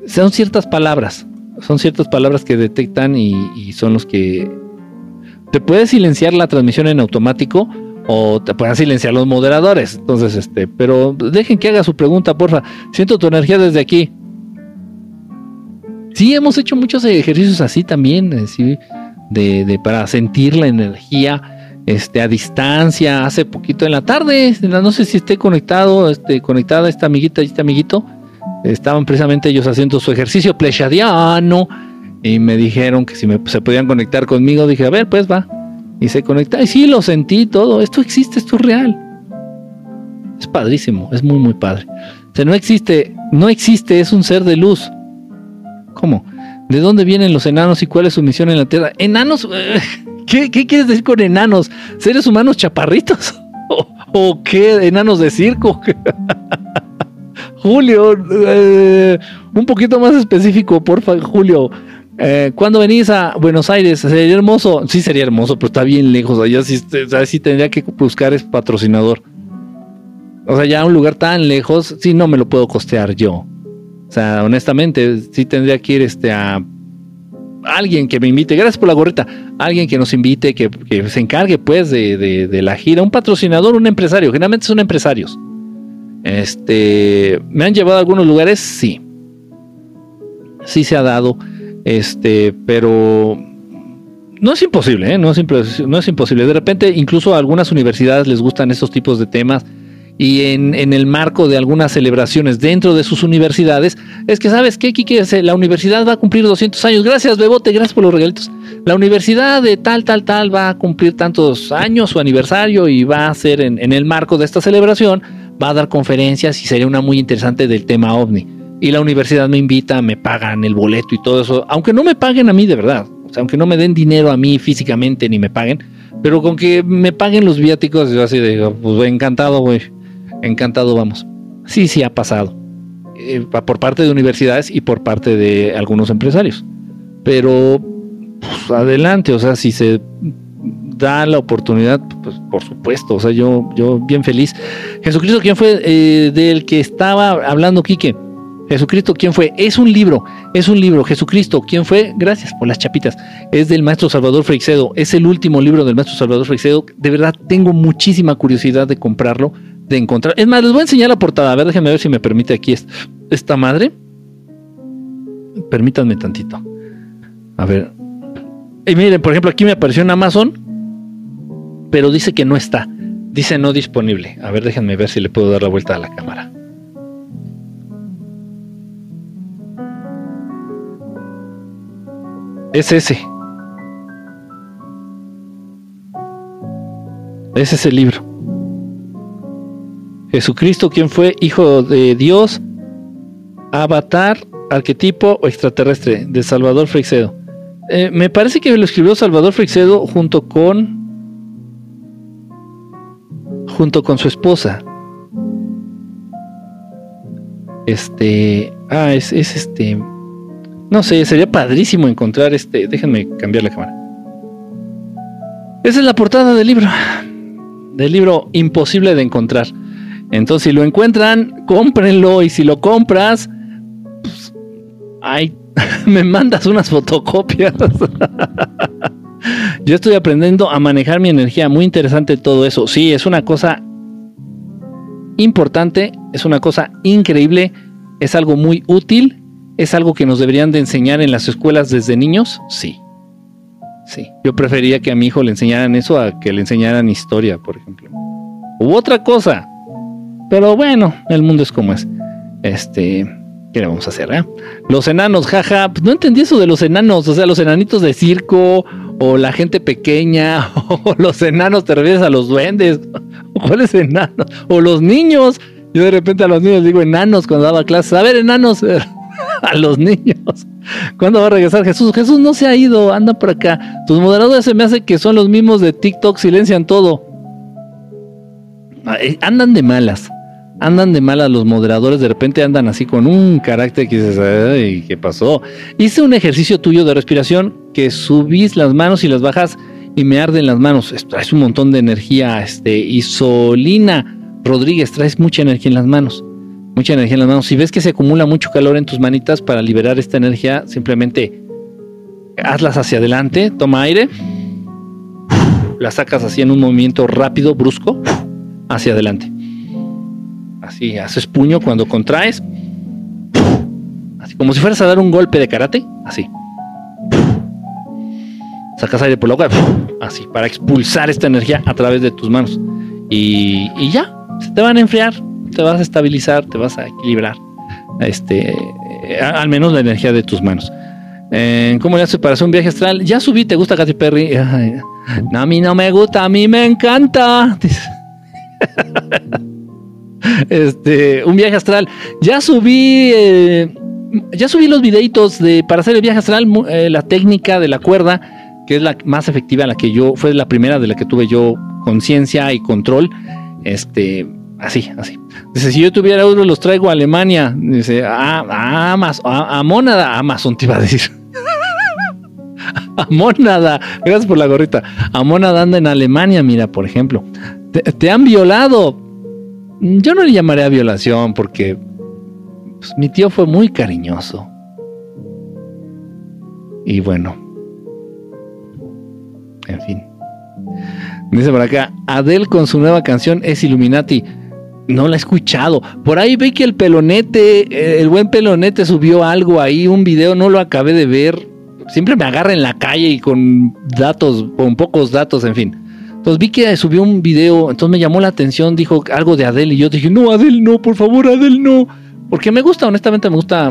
Son ciertas palabras, son ciertas palabras que detectan y, y son los que te puedes silenciar la transmisión en automático o te pueden silenciar los moderadores. Entonces, este, pero dejen que haga su pregunta, porfa. Siento tu energía desde aquí. Sí, hemos hecho muchos ejercicios así también, eh, de, para sentir la energía este, a distancia, hace poquito en la tarde, no sé si esté conectado, este, conectada esta amiguita y este amiguito, estaban precisamente ellos haciendo su ejercicio plechadiano y me dijeron que si me, se podían conectar conmigo, dije, a ver, pues va, y se conecta, y sí, lo sentí todo, esto existe, esto es real. Es padrísimo, es muy, muy padre. O sea, no existe, no existe, es un ser de luz ¿Cómo? ¿De dónde vienen los enanos y cuál es su misión en la Tierra? ¿Enanos? [LAUGHS] ¿Qué, quieres decir con enanos? ¿Seres humanos chaparritos? [LAUGHS] ¿O, qué? ¿Enanos de circo? [LAUGHS] Julio, eh, un poquito más específico, porfa, Julio. Eh, ¿Cuándo venís a Buenos Aires? ¿Sería hermoso? Sí, sería hermoso, pero está bien lejos. Allá sí, sí tendría que buscar es patrocinador. O sea, ya un lugar tan lejos, sí, no me lo puedo costear yo. Sea, honestamente, sí tendría que ir este, a alguien que me invite, gracias por la gorrita, alguien que nos invite, que, se encargue pues de, la gira, un patrocinador, un empresario, generalmente son empresarios. Este, ¿me han llevado a algunos lugares? Sí. Sí se ha dado, este, pero no es imposible, ¿eh? no, es no es imposible. De repente, incluso a algunas universidades les gustan estos tipos de temas y en, el marco de algunas celebraciones dentro de sus universidades, es que, ¿sabes qué, Kiki? La universidad va a cumplir 200 años. Gracias, Bebote, gracias por los regalitos. La universidad de tal, tal, tal va a cumplir tantos años, su aniversario, y va a ser en, el marco de esta celebración, va a dar conferencias y sería una muy interesante del tema ovni. Y la universidad me invita, me pagan el boleto y todo eso, aunque no me paguen a mí de verdad, o sea, aunque no me den dinero a mí físicamente ni me paguen, pero con que me paguen los viáticos, yo así digo, pues encantado, güey encantado vamos. Sí, sí ha pasado. Eh, por parte de universidades y por parte de algunos empresarios. Pero pues, adelante, o sea, si se da la oportunidad, pues por supuesto, o sea, yo, yo bien feliz. Jesucristo, ¿quién fue eh, del que estaba hablando Quique? Jesucristo, ¿quién fue? Es un libro, es un libro. Jesucristo, ¿quién fue? Gracias por las chapitas. Es del maestro Salvador Freixedo. Es el último libro del maestro Salvador Freixedo. De verdad, tengo muchísima curiosidad de comprarlo de encontrar. Es más, les voy a enseñar la portada. A ver, déjenme ver si me permite aquí esta madre. Permítanme tantito. A ver. Y miren, por ejemplo, aquí me apareció en Amazon, pero dice que no está. Dice no disponible. A ver, déjenme ver si le puedo dar la vuelta a la cámara. Es ese. Es ese libro. Jesucristo, quien fue hijo de Dios, avatar, arquetipo o extraterrestre, de Salvador Freixedo. Eh, me parece que lo escribió Salvador Freixedo junto con junto con su esposa. Este, ah, es, es este, no sé, sería padrísimo encontrar este, déjenme cambiar la cámara. Esa es la portada del libro, del libro imposible de encontrar. Entonces, si lo encuentran, cómprenlo y si lo compras, pues, ay, [LAUGHS] me mandas unas fotocopias. [LAUGHS] Yo estoy aprendiendo a manejar mi energía, muy interesante todo eso. Sí, es una cosa importante, es una cosa increíble, es algo muy útil, es algo que nos deberían de enseñar en las escuelas desde niños, sí. Sí, yo prefería que a mi hijo le enseñaran eso a que le enseñaran historia, por ejemplo. U otra cosa. Pero bueno, el mundo es como es. Este, ¿qué le vamos a hacer? Eh? Los enanos, jaja, pues no entendí eso de los enanos, o sea, los enanitos de circo, o la gente pequeña, [LAUGHS] o los enanos, te refieres a los duendes, [LAUGHS] ¿cuáles enanos? O los niños. Yo de repente a los niños digo enanos cuando daba clases. A ver, enanos, [LAUGHS] a los niños. ¿Cuándo va a regresar Jesús? Jesús no se ha ido, anda por acá. Tus moderadores se me hace que son los mismos de TikTok, silencian todo. Andan de malas. Andan de malas los moderadores, de repente andan así con un carácter que dices, Ay, ¿qué pasó? Hice un ejercicio tuyo de respiración que subís las manos y las bajas y me arden las manos. Traes un montón de energía, este, Isolina Rodríguez, traes mucha energía en las manos. Mucha energía en las manos. Si ves que se acumula mucho calor en tus manitas para liberar esta energía, simplemente hazlas hacia adelante, toma aire, la sacas así en un movimiento rápido, brusco, hacia adelante. Así, haces puño cuando contraes. Así como si fueras a dar un golpe de karate, así. Sacas aire por la boca, así, para expulsar esta energía a través de tus manos. Y, ya, se te van a enfriar, te vas a estabilizar, te vas a equilibrar. Este, al menos la energía de tus manos. Eh, ¿Cómo le haces para hacer un viaje astral? Ya subí, ¿te gusta Katy Perry? no, a mí no me gusta, a mí me encanta. [LAUGHS] este, un viaje astral. Ya subí, eh, ya subí los videitos de para hacer el viaje astral, eh, la técnica de la cuerda, que es la más efectiva, la que yo, fue la primera de la que tuve yo conciencia y control. Este, así, así. Dice, si yo tuviera euros, los traigo a Alemania. Dice, ah, a, Amazon, a, Mónada, Amazon te iba a decir. [LAUGHS] a Mónada, gracias por la gorrita. A Mónada anda en Alemania, mira, por ejemplo. Te, han violado. Yo no le llamaría violación porque pues, mi tío fue muy cariñoso. Y bueno, en fin. Dice por acá, Adele con su nueva canción es Illuminati. No la he escuchado. Por ahí ve que el pelonete, eh, el buen pelonete subió algo ahí, un video, no lo acabé de ver. Siempre me agarra en la calle y con datos, con pocos datos, en fin. Entonces vi que subió un video, entonces me llamó la atención, dijo algo de Adele y yo dije, no, Adele no, por favor, Adele no. Porque me gusta, honestamente me gusta,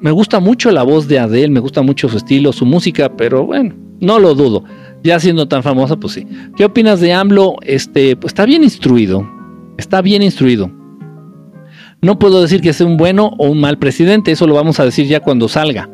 me gusta mucho la voz de Adele, me gusta mucho su estilo, su música, pero bueno, no lo dudo ya siendo tan famosa, pues sí. ¿Qué opinas de AMLO? Este, pues está bien instruido. Está bien instruido. No puedo decir que sea un bueno o un mal presidente, eso lo vamos a decir ya cuando salga.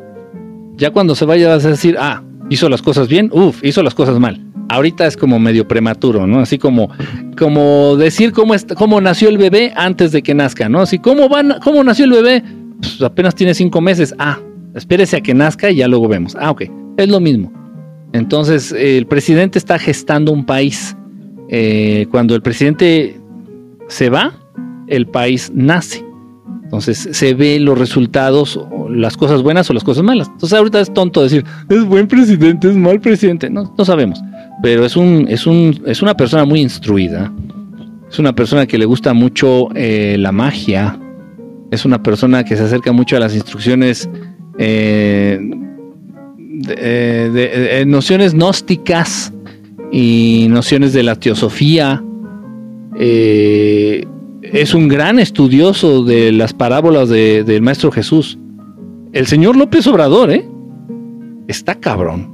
Ya cuando se vaya a decir, ah, hizo las cosas bien, uff, hizo las cosas mal. Ahorita es como medio prematuro, ¿no? Así como, como decir cómo, cómo nació el bebé antes de que nazca, ¿no? Así, ¿cómo, van, cómo nació el bebé? Pues apenas tiene cinco meses. Ah, espérese a que nazca y ya luego vemos. Ah, ok. Es lo mismo. Entonces, el presidente está gestando un país. Eh, cuando el presidente se va, el país nace. Entonces se ve los resultados, las cosas buenas o las cosas malas. Entonces ahorita es tonto decir, es buen presidente, es mal presidente. No, sabemos. Pero es, un, es, un, es una persona muy instruida. Es una persona que le gusta mucho eh, la magia. Es una persona que se acerca mucho a las instrucciones eh, eh, nociones gnósticas y nociones de la teosofía. Eh, es un gran estudioso de las parábolas del Maestro Jesús. El señor López Obrador, ¿eh? Está cabrón.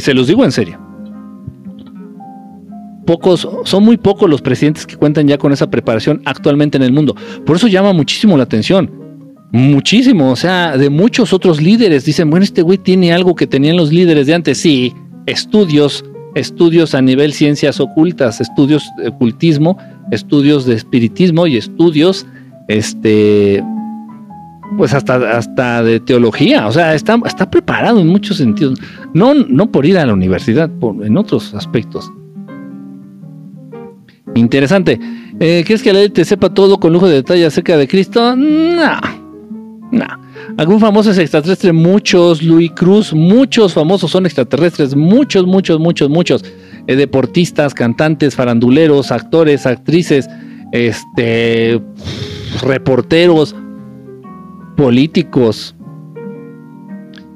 Se los digo en serio. Pocos, son muy pocos los presidentes que cuentan ya con esa preparación actualmente en el mundo. Por eso llama muchísimo la atención. Muchísimo, o sea, de muchos otros líderes dicen, bueno, este güey tiene algo que tenían los líderes de antes. Sí, estudios, estudios a nivel ciencias ocultas, estudios de ocultismo, estudios de espiritismo y estudios este, pues hasta, hasta de teología, o sea, está, está preparado en muchos sentidos, no, no por ir a la universidad, por, en otros aspectos. Interesante. Eh, ¿Quieres que la te sepa todo con lujo de detalle acerca de Cristo? No, no. ¿Algún famoso es extraterrestre? Muchos. Luis Cruz, muchos famosos son extraterrestres. Muchos, muchos, muchos, muchos. Eh, deportistas, cantantes, faranduleros, actores, actrices, este, reporteros, políticos.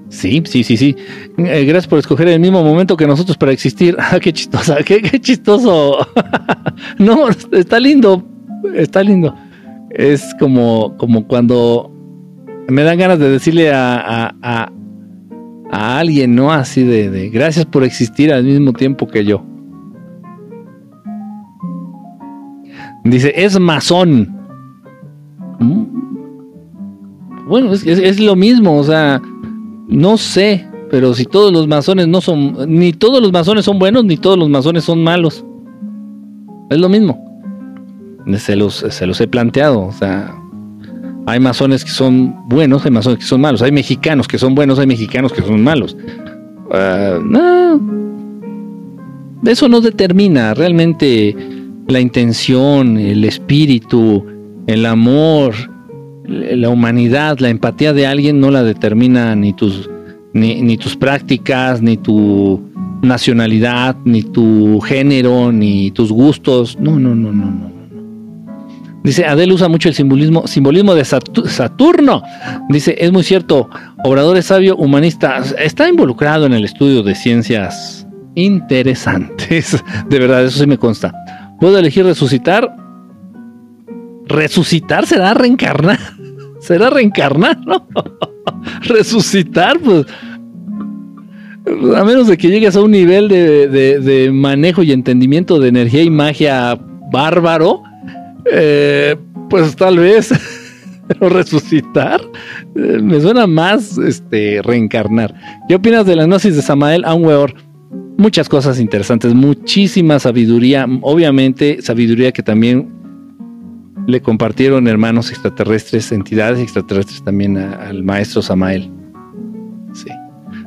Sí, sí, sí, sí. Eh, gracias por escoger el mismo momento que nosotros para existir. [LAUGHS] Ah, qué chistosa, qué, chistoso. [LAUGHS] no, está lindo, está lindo. Es como, como cuando me dan ganas de decirle a, a, a, alguien, ¿no? Así de, de, gracias por existir al mismo tiempo que yo. Dice, es masón. Mm. Bueno, es, es, lo mismo, o sea, no sé, pero si todos los masones no son, ni todos los masones son buenos, ni todos los masones son malos. Es lo mismo. Se los, se los he planteado, o sea, hay masones que son buenos, hay masones que son malos. Hay mexicanos que son buenos, hay mexicanos que son malos. Uh, Eso no determina realmente la intención, el espíritu, el amor, la humanidad, la empatía de alguien no la determina ni tus, ni tus prácticas, ni tu nacionalidad, ni tu género, ni tus gustos. No, no, no, no, no. Dice, Adel usa mucho el simbolismo, simbolismo de Saturno. Dice, es muy cierto, Obrador es sabio, humanista, está involucrado en el estudio de ciencias interesantes. [LAUGHS] De verdad, eso sí me consta. ¿Puedo elegir resucitar? ¿Resucitar será reencarnar? [LAUGHS] ¿Será reencarnar? ¿no? [LAUGHS] resucitar, pues... A menos de que llegues a un nivel de, de manejo y entendimiento de energía y magia bárbaro, eh, pues tal vez [LAUGHS] resucitar eh, me suena más este reencarnar. ¿Qué opinas de la gnosis de Samael Aunweor? Muchas cosas interesantes, muchísima sabiduría, obviamente sabiduría que también le compartieron hermanos extraterrestres, entidades extraterrestres también al maestro Samael. Sí.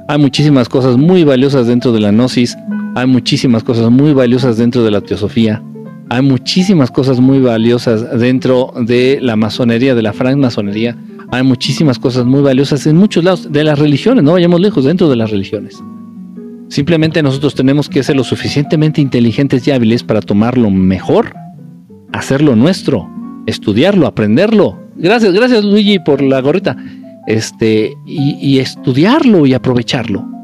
Hay muchísimas cosas muy valiosas dentro de la gnosis, hay muchísimas cosas muy valiosas dentro de la teosofía hay muchísimas cosas muy valiosas dentro de la masonería, de la francmasonería. Hay muchísimas cosas muy valiosas en muchos lados de las religiones, no vayamos lejos, dentro de las religiones. Simplemente nosotros tenemos que ser lo suficientemente inteligentes y hábiles para tomarlo mejor, hacerlo nuestro, estudiarlo, aprenderlo. Gracias, gracias Luigi por la gorrita. Este, y, y estudiarlo y aprovecharlo.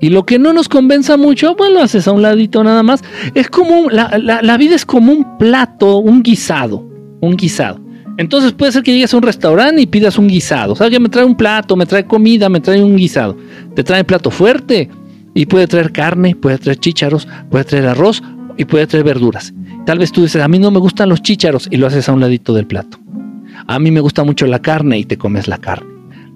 Y lo que no nos convenza mucho, pues lo haces a un ladito nada más. Es como, la, la, vida es como un plato, un guisado, un guisado. Entonces puede ser que llegues a un restaurante y pidas un guisado. O sea, que me trae un plato, me trae comida, me trae un guisado. Te trae plato fuerte y puede traer carne, puede traer chícharos, puede traer arroz y puede traer verduras. Tal vez tú dices, a mí no me gustan los chícharos y lo haces a un ladito del plato. A mí me gusta mucho la carne y te comes la carne.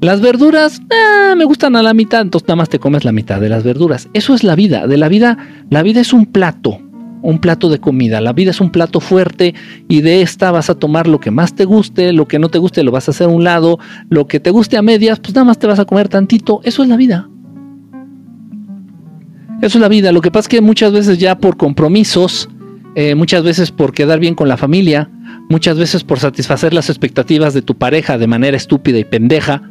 Las verduras ah, me gustan a la mitad, entonces nada más te comes la mitad de las verduras. Eso es la vida. De la vida, la vida es un plato, un plato de comida. La vida es un plato fuerte y de esta vas a tomar lo que más te guste, lo que no te guste lo vas a hacer a un lado, lo que te guste a medias, pues nada más te vas a comer tantito. Eso es la vida. Eso es la vida. Lo que pasa es que muchas veces ya por compromisos, eh, muchas veces por quedar bien con la familia, muchas veces por satisfacer las expectativas de tu pareja de manera estúpida y pendeja,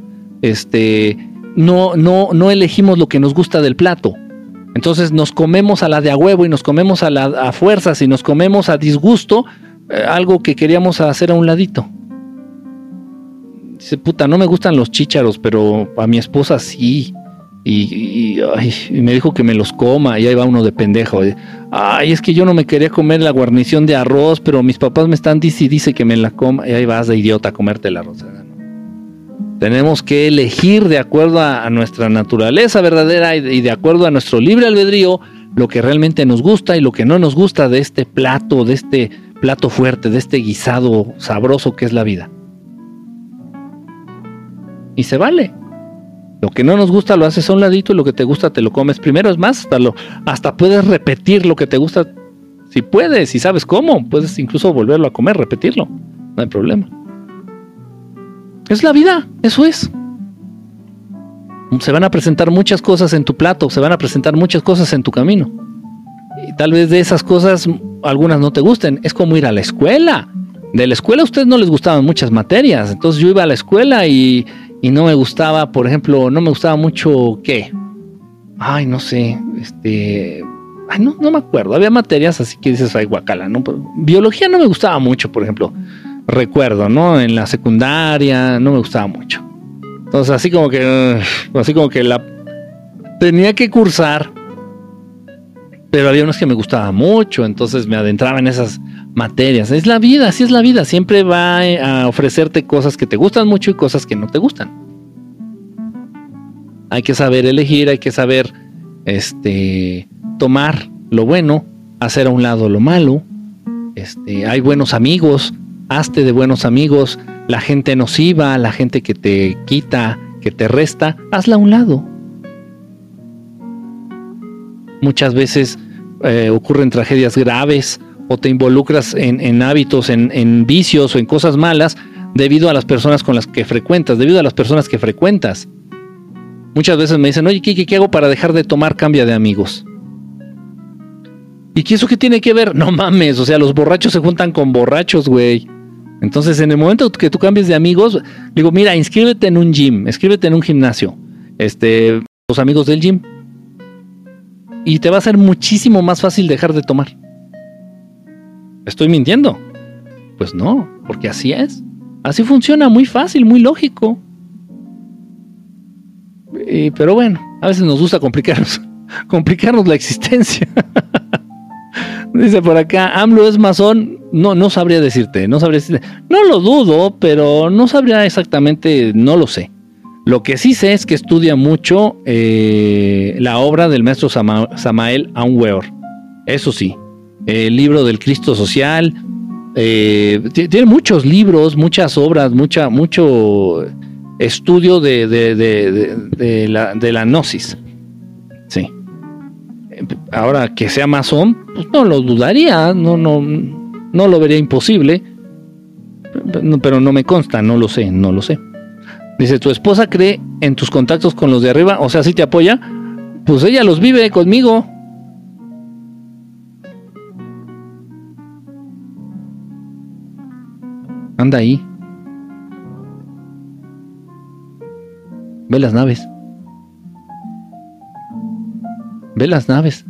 este, no, no, no elegimos lo que nos gusta del plato. Entonces nos comemos a la de a huevo y nos comemos a la a fuerzas y nos comemos a disgusto eh, algo que queríamos hacer a un ladito. Dice, puta, no me gustan los chícharos, pero a mi esposa sí. Y, me dijo que me los coma y ahí va uno de pendejo. Ay, es que yo no me quería comer la guarnición de arroz, pero mis papás me están dice y dice que me la coma. Y ahí vas de idiota a comerte el arroz. Tenemos que elegir de acuerdo a, nuestra naturaleza verdadera y de, acuerdo a nuestro libre albedrío lo que realmente nos gusta y lo que no nos gusta de este plato, de este plato fuerte, de este guisado sabroso que es la vida. Y se vale. Lo que no nos gusta lo haces a un ladito y lo que te gusta te lo comes primero. Es más, hasta, lo, hasta puedes repetir lo que te gusta. Si puedes, si sabes cómo, puedes incluso volverlo a comer, repetirlo. No hay problema. Es la vida, eso es. Se van a presentar muchas cosas en tu plato, se van a presentar muchas cosas en tu camino. Y tal vez de esas cosas algunas no te gusten. Es como ir a la escuela. De la escuela a ustedes no les gustaban muchas materias. Entonces yo iba a la escuela y, no me gustaba, por ejemplo, no me gustaba mucho qué. Ay, no sé, este, ay, no, no me acuerdo. Había materias así que dices, ay, guacala, ¿no? biología no me gustaba mucho, por ejemplo. Recuerdo, ¿no? En la secundaria no me gustaba mucho. Entonces, así como que, así como que la tenía que cursar, pero había unos que me gustaban mucho, entonces me adentraba en esas materias. Es la vida, así es la vida. Siempre va a ofrecerte cosas que te gustan mucho y cosas que no te gustan. Hay que saber elegir, hay que saber este, tomar lo bueno, hacer a un lado lo malo. Este, hay buenos amigos, hazte de buenos amigos. La gente nociva, la gente que te quita, que te resta, hazla a un lado. Muchas veces eh, ocurren tragedias graves o te involucras en, hábitos, en, vicios o en cosas malas debido a las personas con las que frecuentas, debido a las personas que frecuentas. Muchas veces me dicen, oye, ¿qué, qué hago para dejar de tomar cambia de amigos? ¿Y qué eso qué tiene que ver? No mames, o sea, los borrachos se juntan con borrachos, güey. Entonces, en el momento que tú cambies de amigos, digo, mira, inscríbete en un gym, inscríbete en un gimnasio. Este, los amigos del gym. Y te va a ser muchísimo más fácil dejar de tomar. ¿Estoy mintiendo? Pues no, porque así es. Así funciona, muy fácil, muy lógico. pero bueno, a veces nos gusta complicarnos, [LAUGHS] complicarnos la existencia. [LAUGHS] [LAUGHS] Dice por acá, AMLO es masón. No, no sabría decirte, no sabría decirte. No lo dudo, pero no sabría exactamente, no lo sé. Lo que sí sé es que estudia mucho eh, la obra del maestro Samael Aunweor. Eso sí, el libro del Cristo Social. Eh, tiene muchos libros, muchas obras, mucha, mucho estudio de, de la gnosis. Ahora que sea masón, pues no lo dudaría, no, no, no lo vería imposible. Pero no me consta, no lo sé, no lo sé. Dice, ¿tu esposa cree en tus contactos con los de arriba? O sea, si te apoya, pues ella los vive conmigo. Anda ahí. Ve las naves. Ve las naves.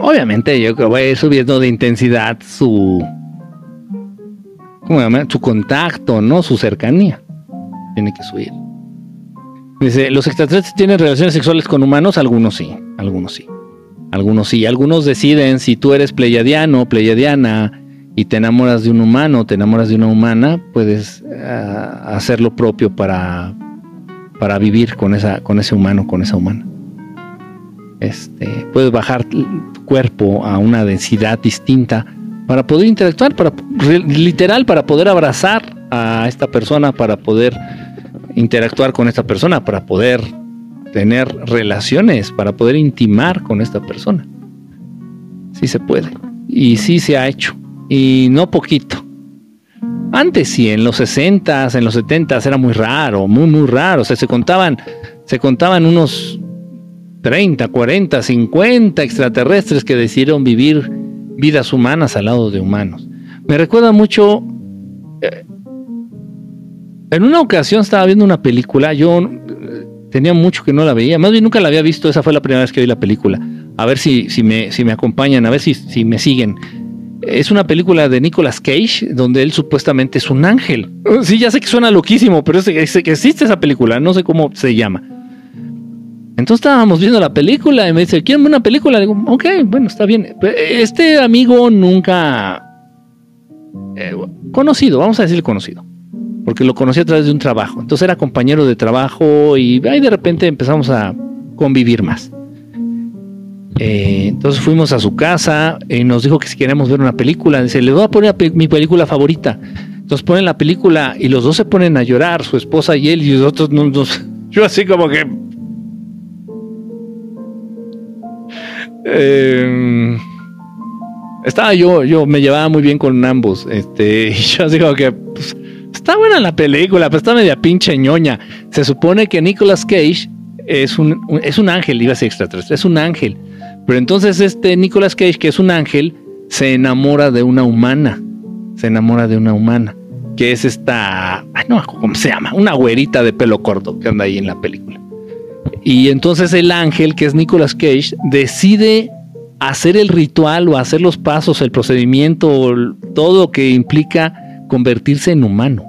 Obviamente yo creo que subiendo de intensidad su ¿cómo llama? Su contacto, ¿no? Su cercanía. Tiene que subir. Dice, ¿los extraterrestres tienen relaciones sexuales con humanos? Algunos sí, algunos sí. Algunos sí. Algunos deciden si tú eres pleyadiano, pleyadiana y te enamoras de un humano, te enamoras de una humana, puedes ah, hacer lo propio para, para vivir con, esa, con ese humano, con esa humana. Este, puedes bajar tu cuerpo a una densidad distinta para poder interactuar, para literal, para poder abrazar a esta persona, para poder interactuar con esta persona, para poder tener relaciones, para poder intimar con esta persona. Sí se puede. Y sí se ha hecho. Y no poquito. Antes sí, en los 60s, en los 70s era muy raro, muy, muy raro. O sea, se contaban, se contaban unos 30, 40, 50 extraterrestres que decidieron vivir vidas humanas al lado de humanos. Me recuerda mucho... Eh, en una ocasión estaba viendo una película, yo eh, tenía mucho que no la veía, más bien nunca la había visto, esa fue la primera vez que vi la película. A ver si, si, me, si me acompañan, a ver si, si me siguen. Es una película de Nicolas Cage, donde él supuestamente es un ángel. Sí, ya sé que suena loquísimo, pero es, es, existe esa película, no sé cómo se llama. Entonces estábamos viendo la película y me dice, ¿quieren ver una película? Le digo, ok, bueno, está bien. Este amigo nunca... Eh, conocido, vamos a decir conocido. Porque lo conocí a través de un trabajo. Entonces era compañero de trabajo y ahí de repente empezamos a convivir más. Eh, entonces fuimos a su casa y nos dijo que si queríamos ver una película, dice, le voy a poner mi película favorita. Entonces ponen la película y los dos se ponen a llorar, su esposa y él, y nosotros nos, [LAUGHS] yo así como que Eh, estaba yo, yo me llevaba muy bien con ambos. Este, [LAUGHS] y yo digo que pues, está buena la película, pero está media pinche ñoña. Se supone que Nicolas Cage es un, es un ángel, iba a ser extraterrestre, es un ángel. Pero entonces este Nicolas Cage, que es un ángel, se enamora de una humana. Se enamora de una humana. Que es esta. Ay, no, ¿cómo se llama? Una güerita de pelo corto que anda ahí en la película. Y entonces el ángel, que es Nicolas Cage, decide hacer el ritual o hacer los pasos, el procedimiento, todo lo que implica convertirse en humano.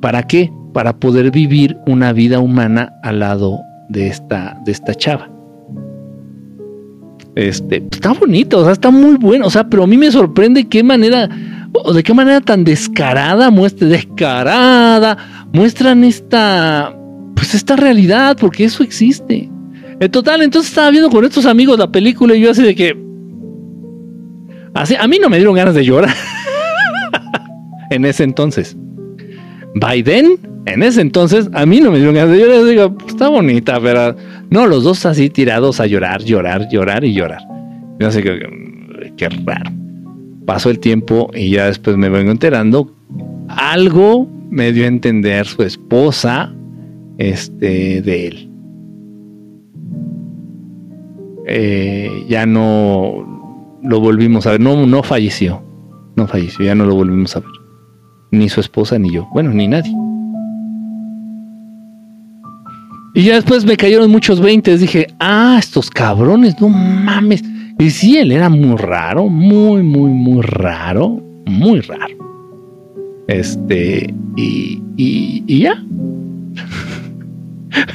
¿Para qué? Para poder vivir una vida humana al lado de esta, de esta chava. Este, está bonito, o sea, está muy bueno, o sea, pero a mí me sorprende qué manera, o de qué manera tan descarada muestra, descarada, muestran esta, pues esta realidad, porque eso existe. En total, entonces estaba viendo con estos amigos la película y yo así de que, así, a mí no me dieron ganas de llorar [LAUGHS] en ese entonces. Biden, en ese entonces, a mí no me dieron ganas de llorar. Digo, pues, está bonita, pero no, los dos así tirados a llorar, llorar, llorar y llorar. Yo así que, qué raro. Pasó el tiempo y ya después me vengo enterando. Algo me dio a entender su esposa este, de él. Eh, ya no lo volvimos a ver. No, no falleció. No falleció, ya no lo volvimos a ver. Ni su esposa ni yo. Bueno, ni nadie. Y ya después me cayeron muchos veintes. Dije, ah, estos cabrones, no mames. Y sí, él era muy raro, muy, muy, muy raro. Muy raro. Este, y, y, y ya.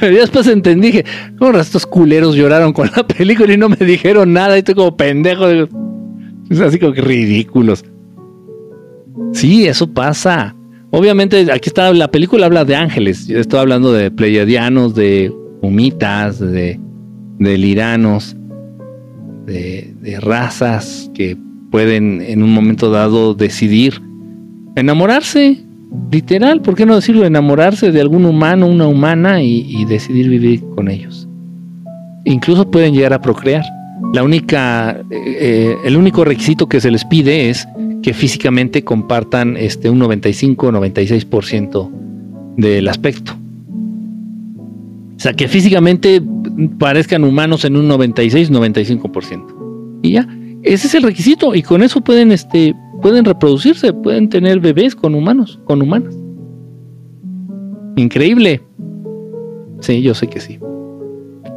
[LAUGHS] después entendí, dije, ¿cómo estos culeros lloraron con la película y no me dijeron nada? Y estoy como pendejo. Es así como que ridículos. Sí, eso pasa. Obviamente, aquí está la película habla de ángeles. Yo estoy hablando de pleiadianos, de humitas, de, liranos, de, razas que pueden en un momento dado decidir enamorarse. Literal, ¿por qué no decirlo? Enamorarse de algún humano, una humana y, decidir vivir con ellos. Incluso pueden llegar a procrear. La única, eh, el único requisito que se les pide es que físicamente compartan este, un 95-96% del aspecto. O sea, que físicamente parezcan humanos en un 96-95%. Y ya, ese es el requisito. Y con eso pueden, este, pueden reproducirse, pueden tener bebés con humanos, con humanas. Increíble. Sí, yo sé que sí. [LAUGHS]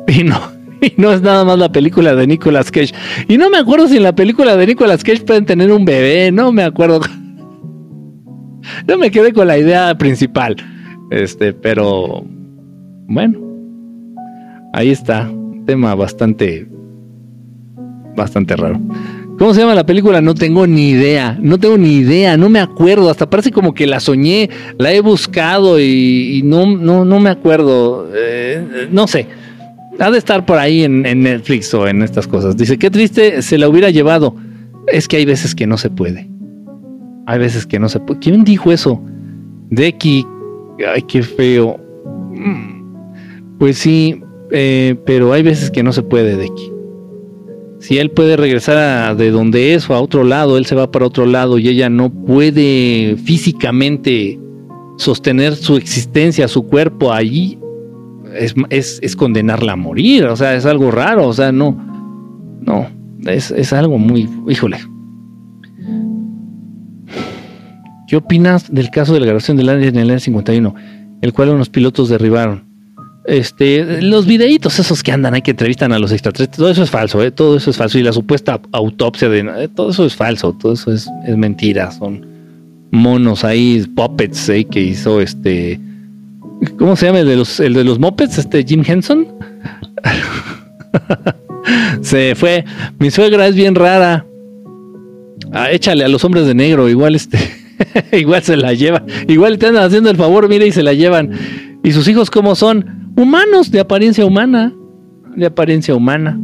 Y no, [LAUGHS] y no es nada más la película de Nicolas Cage. Y no me acuerdo si en la película de Nicolas Cage pueden tener un bebé, no me acuerdo. [LAUGHS] No me quedé con la idea principal. Este, pero bueno, ahí está. tema bastante, bastante raro. ¿Cómo se llama la película? No tengo ni idea. No tengo ni idea. No me acuerdo. Hasta parece como que la soñé. La he buscado y, no, no, no me acuerdo. Eh, no sé ha de estar por ahí en, Netflix o en estas cosas. Dice, qué triste se la hubiera llevado. Es que hay veces que no se puede. Hay veces que no se puede. ¿Quién dijo eso? Deki. Ay, qué feo. Mm. Pues sí, eh, pero hay veces que no se puede, Deki. Si él puede regresar de donde es o a otro lado, él se va para otro lado y ella no puede físicamente sostener su existencia, su cuerpo allí, es, condenarla a morir, o sea, es algo raro, o sea, no, no, es, algo muy, híjole. ¿Qué opinas del caso de la grabación del año en el año 51, el cual unos pilotos derribaron? Este, los videitos esos que andan ahí que entrevistan a los extraterrestres, todo eso es falso, ¿eh? todo eso es falso. Y la supuesta autopsia de eh, todo eso es falso, todo eso es, es mentira, son monos ahí, puppets ¿eh? que hizo este ¿Cómo se llama el de los, el de los mopeds? Este Jim Henson. [LAUGHS] se fue. Mi suegra es bien rara. Ah, échale a los hombres de negro, igual este, [LAUGHS] igual se la lleva. Igual te andan haciendo el favor, mira, y se la llevan. ¿Y sus hijos cómo son? Humanos, de apariencia humana. De apariencia humana.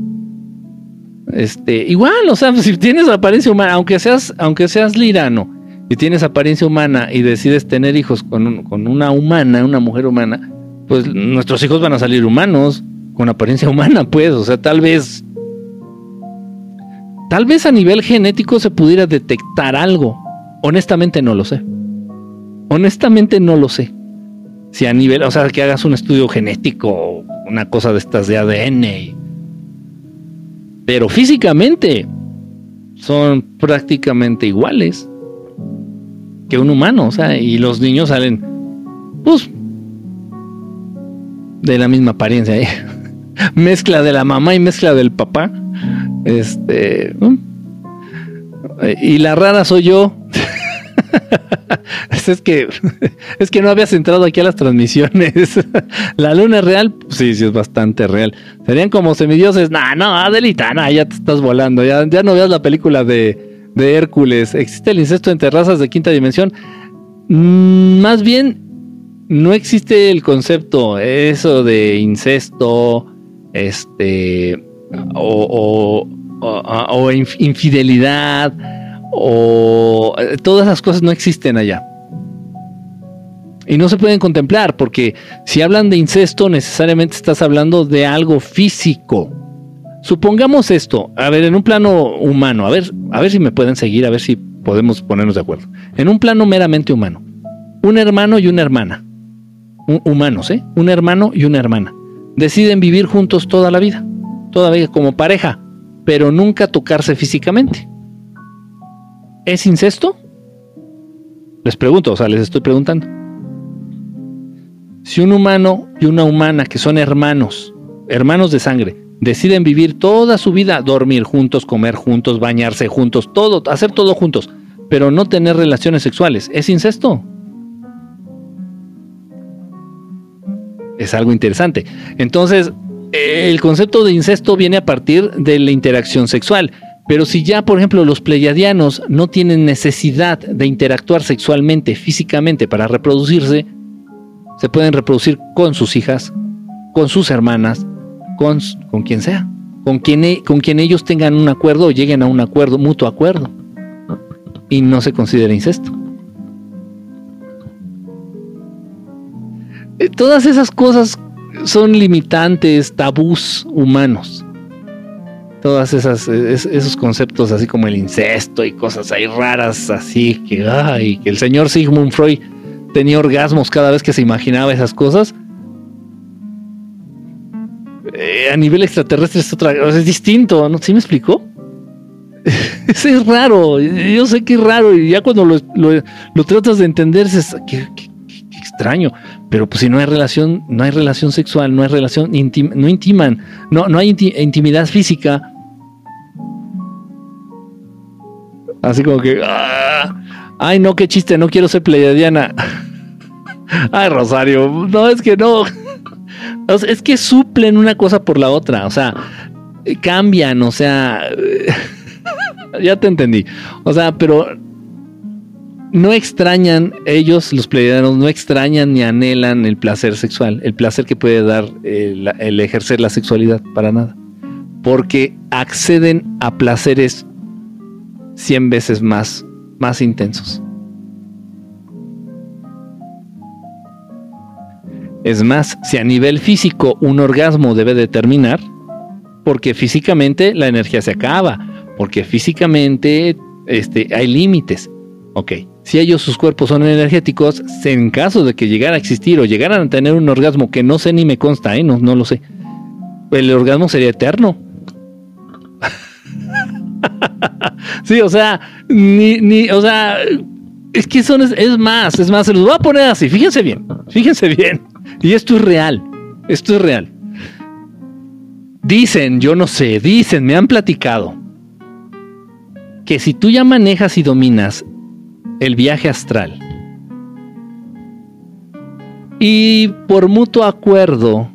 Este, igual, o sea, si tienes apariencia humana, aunque seas, aunque seas lirano, si tienes apariencia humana y decides tener hijos con, con, una humana, una mujer humana, pues nuestros hijos van a salir humanos, con apariencia [LAUGHS] humana, pues, o sea, tal vez, Tal vez a nivel genético se pudiera detectar algo. Honestamente no lo sé. Honestamente no lo sé. Si a nivel, o sea, que hagas un estudio genético, una cosa de estas de ADN. Pero físicamente son prácticamente iguales que un humano, o sea, y los niños salen, pues, de la misma apariencia, ¿eh? [LAUGHS] mezcla de la mamá y mezcla del papá. Este. Y la rara soy yo. [LAUGHS] es que [LAUGHS] es que no habías entrado aquí a las transmisiones. la luna es real, sí, sí es bastante real. Serían como semidioses. No, no, Adelita, no, ya te estás volando. Ya, ya no veas la película de, de Hércules. ¿Existe el incesto en terrazas de quinta dimensión? Mm, más bien, no existe el concepto, eso de incesto, este, o, o, infidelidad, o todas esas cosas no existen allá. Y no se pueden contemplar, porque si hablan de incesto, necesariamente estás hablando de algo físico. Supongamos esto, a ver, en un plano humano, a ver, a ver si me pueden seguir, a ver si podemos ponernos de acuerdo. En un plano meramente humano, un hermano y una hermana, humanos, ¿eh? Un hermano y una hermana deciden vivir juntos toda la vida, toda la vida como pareja, pero nunca tocarse físicamente. ¿Es incesto? Les pregunto, o sea, les estoy preguntando. Si un humano y una humana que son hermanos, hermanos de sangre, deciden vivir toda su vida, dormir juntos, comer juntos, bañarse juntos, todo, hacer todo juntos, pero no tener relaciones sexuales, ¿es incesto? es algo interesante. Entonces, el concepto de incesto viene a partir de la interacción sexual. Pero si ya, por ejemplo, los pleiadianos no tienen necesidad de interactuar sexualmente, físicamente, para reproducirse, se pueden reproducir con sus hijas, con sus hermanas, con, con quien sea, con quien, e, con quien ellos tengan un acuerdo o lleguen a un acuerdo, mutuo acuerdo. Y no se considera incesto. Eh, todas esas cosas son limitantes, tabús humanos. Todas esas esos conceptos así como el incesto y cosas ahí raras así que ay, que el señor Sigmund Freud tenía orgasmos cada vez que se imaginaba esas cosas. Eh, a nivel extraterrestre es otra, es distinto, ¿no? ¿Sí me explicó? [LAUGHS] es raro, yo sé que es raro y ya cuando lo, lo, tratas de entender es que, extraño. Pero pues si no hay relación, no hay relación sexual, no hay relación íntima, no intiman, no, no hay intimidad física. Así como que, ah, ay no, qué chiste, no quiero ser pleiadiana. [LAUGHS] ay Rosario, no, es que no. Es que suplen una cosa por la otra, o sea, cambian, o sea, [LAUGHS] ya te entendí. O sea, pero no extrañan, ellos, los pleiadianos, no extrañan ni anhelan el placer sexual, el placer que puede dar el, ejercer la sexualidad, para nada. Porque acceden a placeres cien veces más, más intensos. Es más, si a nivel físico un orgasmo debe determinar, porque físicamente la energía se acaba, porque físicamente este, hay límites. Ok, si ellos sus cuerpos son energéticos, en caso de que llegara a existir o llegaran a tener un orgasmo que no sé ni me consta, ¿eh? no, no lo sé, el orgasmo sería eterno. [LAUGHS] sí, o sea, ni, ni, o sea, es que son, es, más, es más, se los voy a poner así, fíjense bien, fíjense bien. Y esto es real, esto es real. Dicen, yo no sé, dicen, me han platicado que si tú ya manejas y dominas el viaje astral. Y por mutuo acuerdo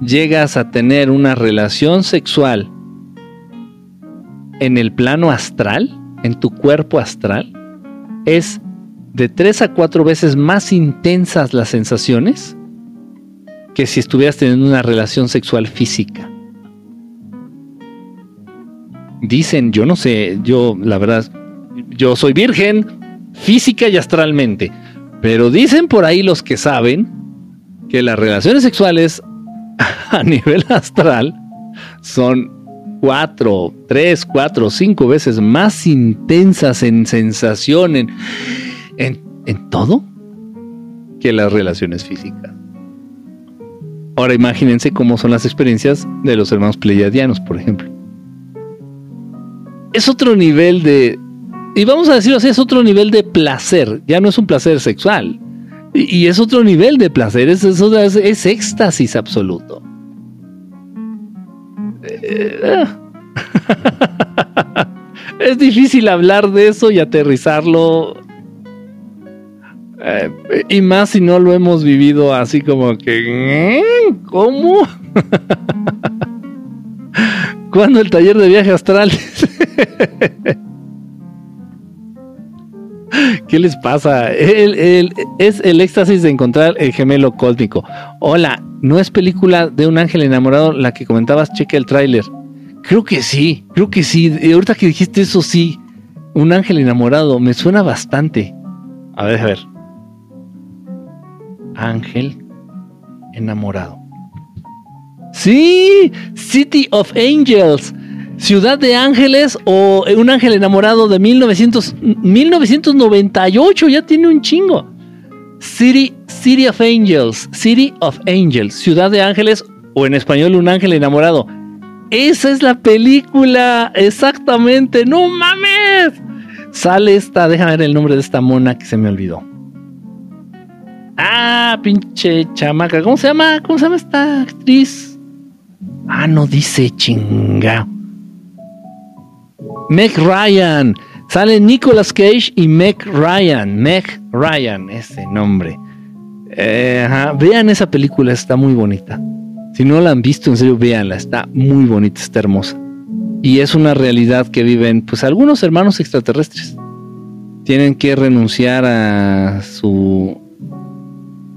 llegas a tener una relación sexual en el plano astral, en tu cuerpo astral, es de tres a cuatro veces más intensas las sensaciones que si estuvieras teniendo una relación sexual física. Dicen, yo no sé, yo la verdad yo soy virgen física y astralmente. Pero dicen por ahí los que saben que las relaciones sexuales [LAUGHS] a nivel astral son cuatro, tres, cuatro, cinco veces más intensas en sensación, en, en, todo, que las relaciones físicas. Ahora imagínense cómo son las experiencias de los hermanos pleiadianos, por ejemplo. Es otro nivel de, y vamos a decirlo así, es otro nivel de placer, ya no es un placer sexual, y, es otro nivel de placer, es, es, éxtasis absoluto. Eh, [LAUGHS] es difícil hablar de eso y aterrizarlo. Eh, y más si no lo hemos vivido así como que... ¿eh? ¿Cómo? [LAUGHS] ¿Cuándo el taller de viaje astral? [LAUGHS] ¿Qué les pasa? es el éxtasis de encontrar el gemelo cósmico. Hola, ¿no es película de un ángel enamorado la que comentabas? Cheque el tráiler. Creo que sí, creo que sí. Ahorita que dijiste eso, sí. Un ángel enamorado, me suena bastante. A ver, a ver. Ángel enamorado. Sí, City of Angels. Ciudad de Ángeles o un ángel enamorado de 1900, 1998, ya tiene un chingo. City, City of Angels, City of Angels, Ciudad de Ángeles o en español un ángel enamorado. Esa es la película, exactamente, no mames. Sale esta, déjame ver el nombre de esta mona que se me olvidó. Ah, pinche chamaca, ¿cómo se llama? ¿Cómo se llama esta actriz? Ah, no dice chinga. Meg Ryan. Sale Nicolas Cage y Meg Ryan. Meg Ryan, ese nombre. Eh, vean esa película, está muy bonita. Si no la han visto, en serio, véanla. Está muy bonita, está hermosa. Y es una realidad que viven, pues, algunos hermanos extraterrestres. Tienen que renunciar a su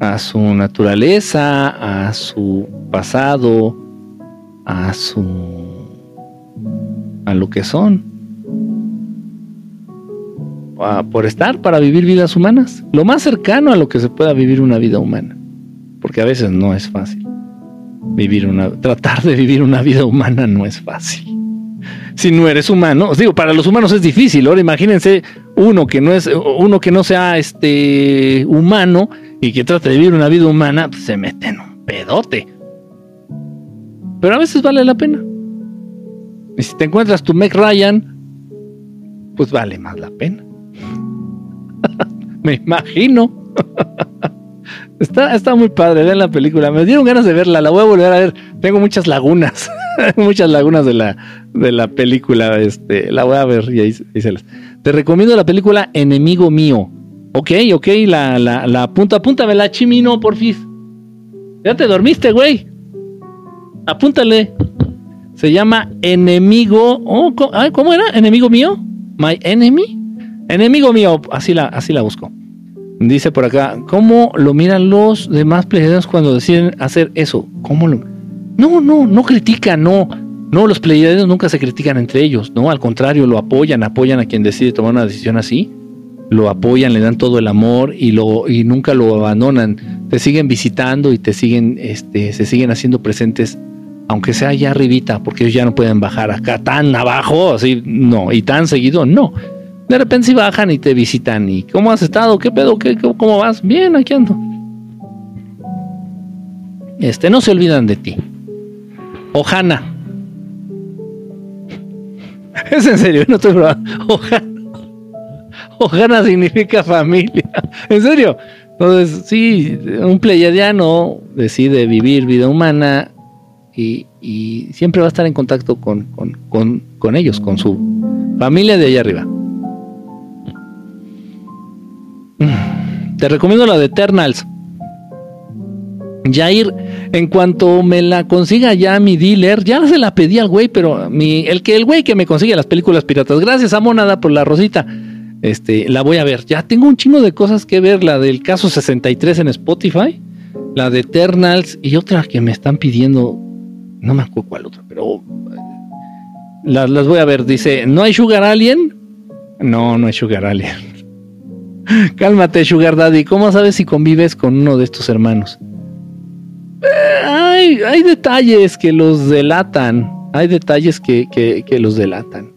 a su naturaleza, a su pasado, a su a lo que son por estar, para vivir vidas humanas. Lo más cercano a lo que se pueda vivir una vida humana. Porque a veces no es fácil. Vivir una, tratar de vivir una vida humana no es fácil. Si no eres humano, os digo, para los humanos es difícil. Ahora imagínense uno que no es, uno que no sea este humano y que trate de vivir una vida humana, pues se mete en un pedote. Pero a veces vale la pena. Y si te encuentras tu Meg Ryan, pues vale más la pena. [LAUGHS] Me imagino. [LAUGHS] está, está muy padre, ver la película. Me dieron ganas de verla, la voy a volver a ver. Tengo muchas lagunas, [LAUGHS] [LAUGHS] muchas lagunas de la, de la película. Este, la voy a ver y ahí, se las. Te recomiendo la película Enemigo Mío. Ok, ok, la, la, la punta, apúntamela, Chimino, porfis. Ya te dormiste, güey. Apúntale. Se llama Enemigo. Oh, ¿Cómo era? ¿Enemigo mío? My Enemy. Enemigo mío, así la, así la busco. Dice por acá, ¿cómo lo miran los demás pleiadianos cuando deciden hacer eso? ¿Cómo lo.? No, no, no critican, no. No, los pleiadianos nunca se critican entre ellos, no, al contrario, lo apoyan, apoyan a quien decide tomar una decisión así. Lo apoyan, le dan todo el amor y lo y nunca lo abandonan. Te siguen visitando y te siguen este se siguen haciendo presentes aunque sea allá arribita, porque ellos ya no pueden bajar acá tan abajo, así no, y tan seguido, no de repente si bajan y te visitan y ¿cómo has estado? ¿Qué pedo? ¿Qué, ¿Cómo vas? Bien, aquí ando. Este, no se olvidan de ti. Ojana. [LAUGHS] Es en serio, no estoy probando. Ojana. Ojana significa familia. [LAUGHS] En serio. Entonces, sí, un pleyadiano decide vivir vida humana y, y siempre va a estar en contacto con, con, con, con ellos, con su familia de allá arriba. Te recomiendo la de Eternals. Jair, en cuanto me la consiga ya mi dealer, ya se la pedí al güey, pero mi, el que el güey que me consigue las películas piratas, gracias a Monada por la rosita, este, la voy a ver. Ya tengo un chingo de cosas que ver, la del caso 63 en Spotify, la de Eternals y otra que me están pidiendo, no me acuerdo cuál otra, pero las, las voy a ver. Dice, ¿no hay Sugar Alien? No, no hay Sugar Alien. [LAUGHS] Cálmate, Sugar Daddy. ¿Cómo sabes si convives con uno de estos hermanos? Hay, detalles que los delatan. hay detalles que, que, que los delatan.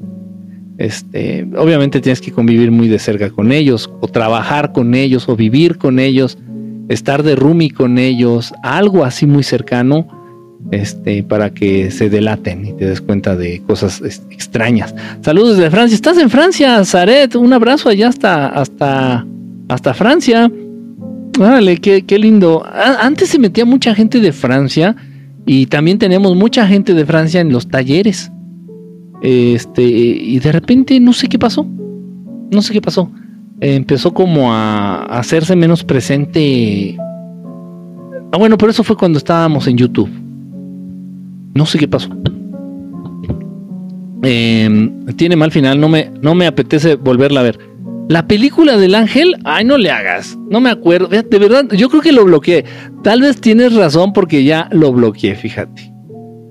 Este, obviamente tienes que convivir muy de cerca con ellos, o trabajar con ellos, o vivir con ellos, estar de roomie con ellos, algo así muy cercano, este, para que se delaten y te des cuenta de cosas extrañas. Saludos desde Francia. ¿Estás en Francia, Zaret? Un abrazo allá hasta, hasta, hasta Francia. Vale, qué, qué lindo. Antes se metía mucha gente de Francia y también tenemos mucha gente de Francia en los talleres. Este, y de repente no sé qué pasó. No sé qué pasó. empezó como a, hacerse menos presente. Ah, bueno, pero eso fue cuando estábamos en YouTube. No sé qué pasó. Em, tiene mal final, no me, no me apetece volverla a ver. La película del ángel, ay, no le hagas. No me acuerdo. De verdad, yo creo que lo bloqueé. Tal vez tienes razón porque ya lo bloqueé, fíjate.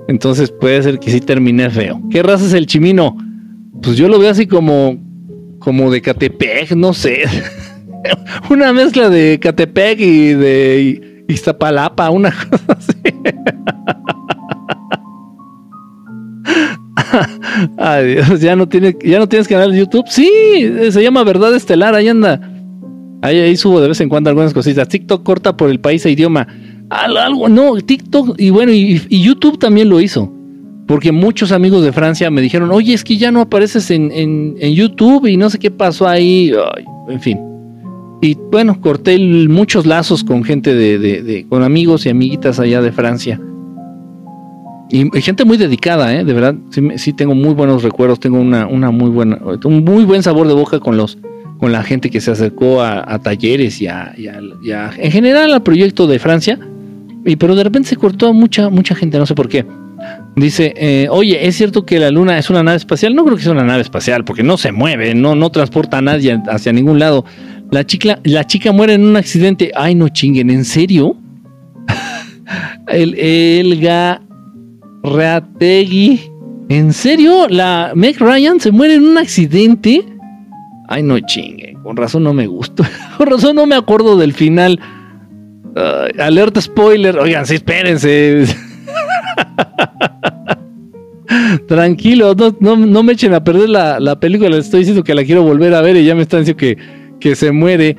Entonces puede ser que sí termine feo. ¿Qué raza es el chimino? Pues yo lo veo así como, como de Catepec, no sé. [LAUGHS] una mezcla de Catepec y de Iztapalapa, una [LAUGHS] cosa así. [LAUGHS] Ay, Dios, ya no, tiene, ya no tienes canal de YouTube. Sí, se llama Verdad Estelar, ahí anda. Ahí, ahí subo de vez en cuando algunas cositas. TikTok corta por el país e idioma. Algo, no, TikTok y bueno, y, YouTube también lo hizo. Porque muchos amigos de Francia me dijeron, oye, es que ya no apareces en, en, YouTube y no sé qué pasó ahí. en fin. Y bueno, corté muchos lazos con gente de, con amigos y amiguitas allá de Francia. Y, gente muy dedicada, ¿eh? de verdad. Sí, tengo muy buenos recuerdos, tengo una, una muy buena, un muy buen sabor de boca con los, con la gente que se acercó a, talleres y a, en general al proyecto de Francia y pero de repente se cortó a mucha, mucha gente, no sé por qué. Dice, eh, oye, ¿es cierto que la luna es una nave espacial? No creo que sea una nave espacial, porque no se mueve, no, no transporta a nadie hacia ningún lado. La chica, la chica muere en un accidente. Ay, no chinguen, ¿en serio? [LAUGHS] El Elga Reategui. ¿En serio? ¿La Meg Ryan se muere en un accidente? Ay, no chinguen. Con razón no me gusta. [LAUGHS] Con razón no me acuerdo del final alerta spoiler. Oigan, sí, espérense. [LAUGHS] Tranquilo, no, no, me echen a perder la, la película. Les estoy diciendo que la quiero volver a ver y ya me están diciendo que, que se muere.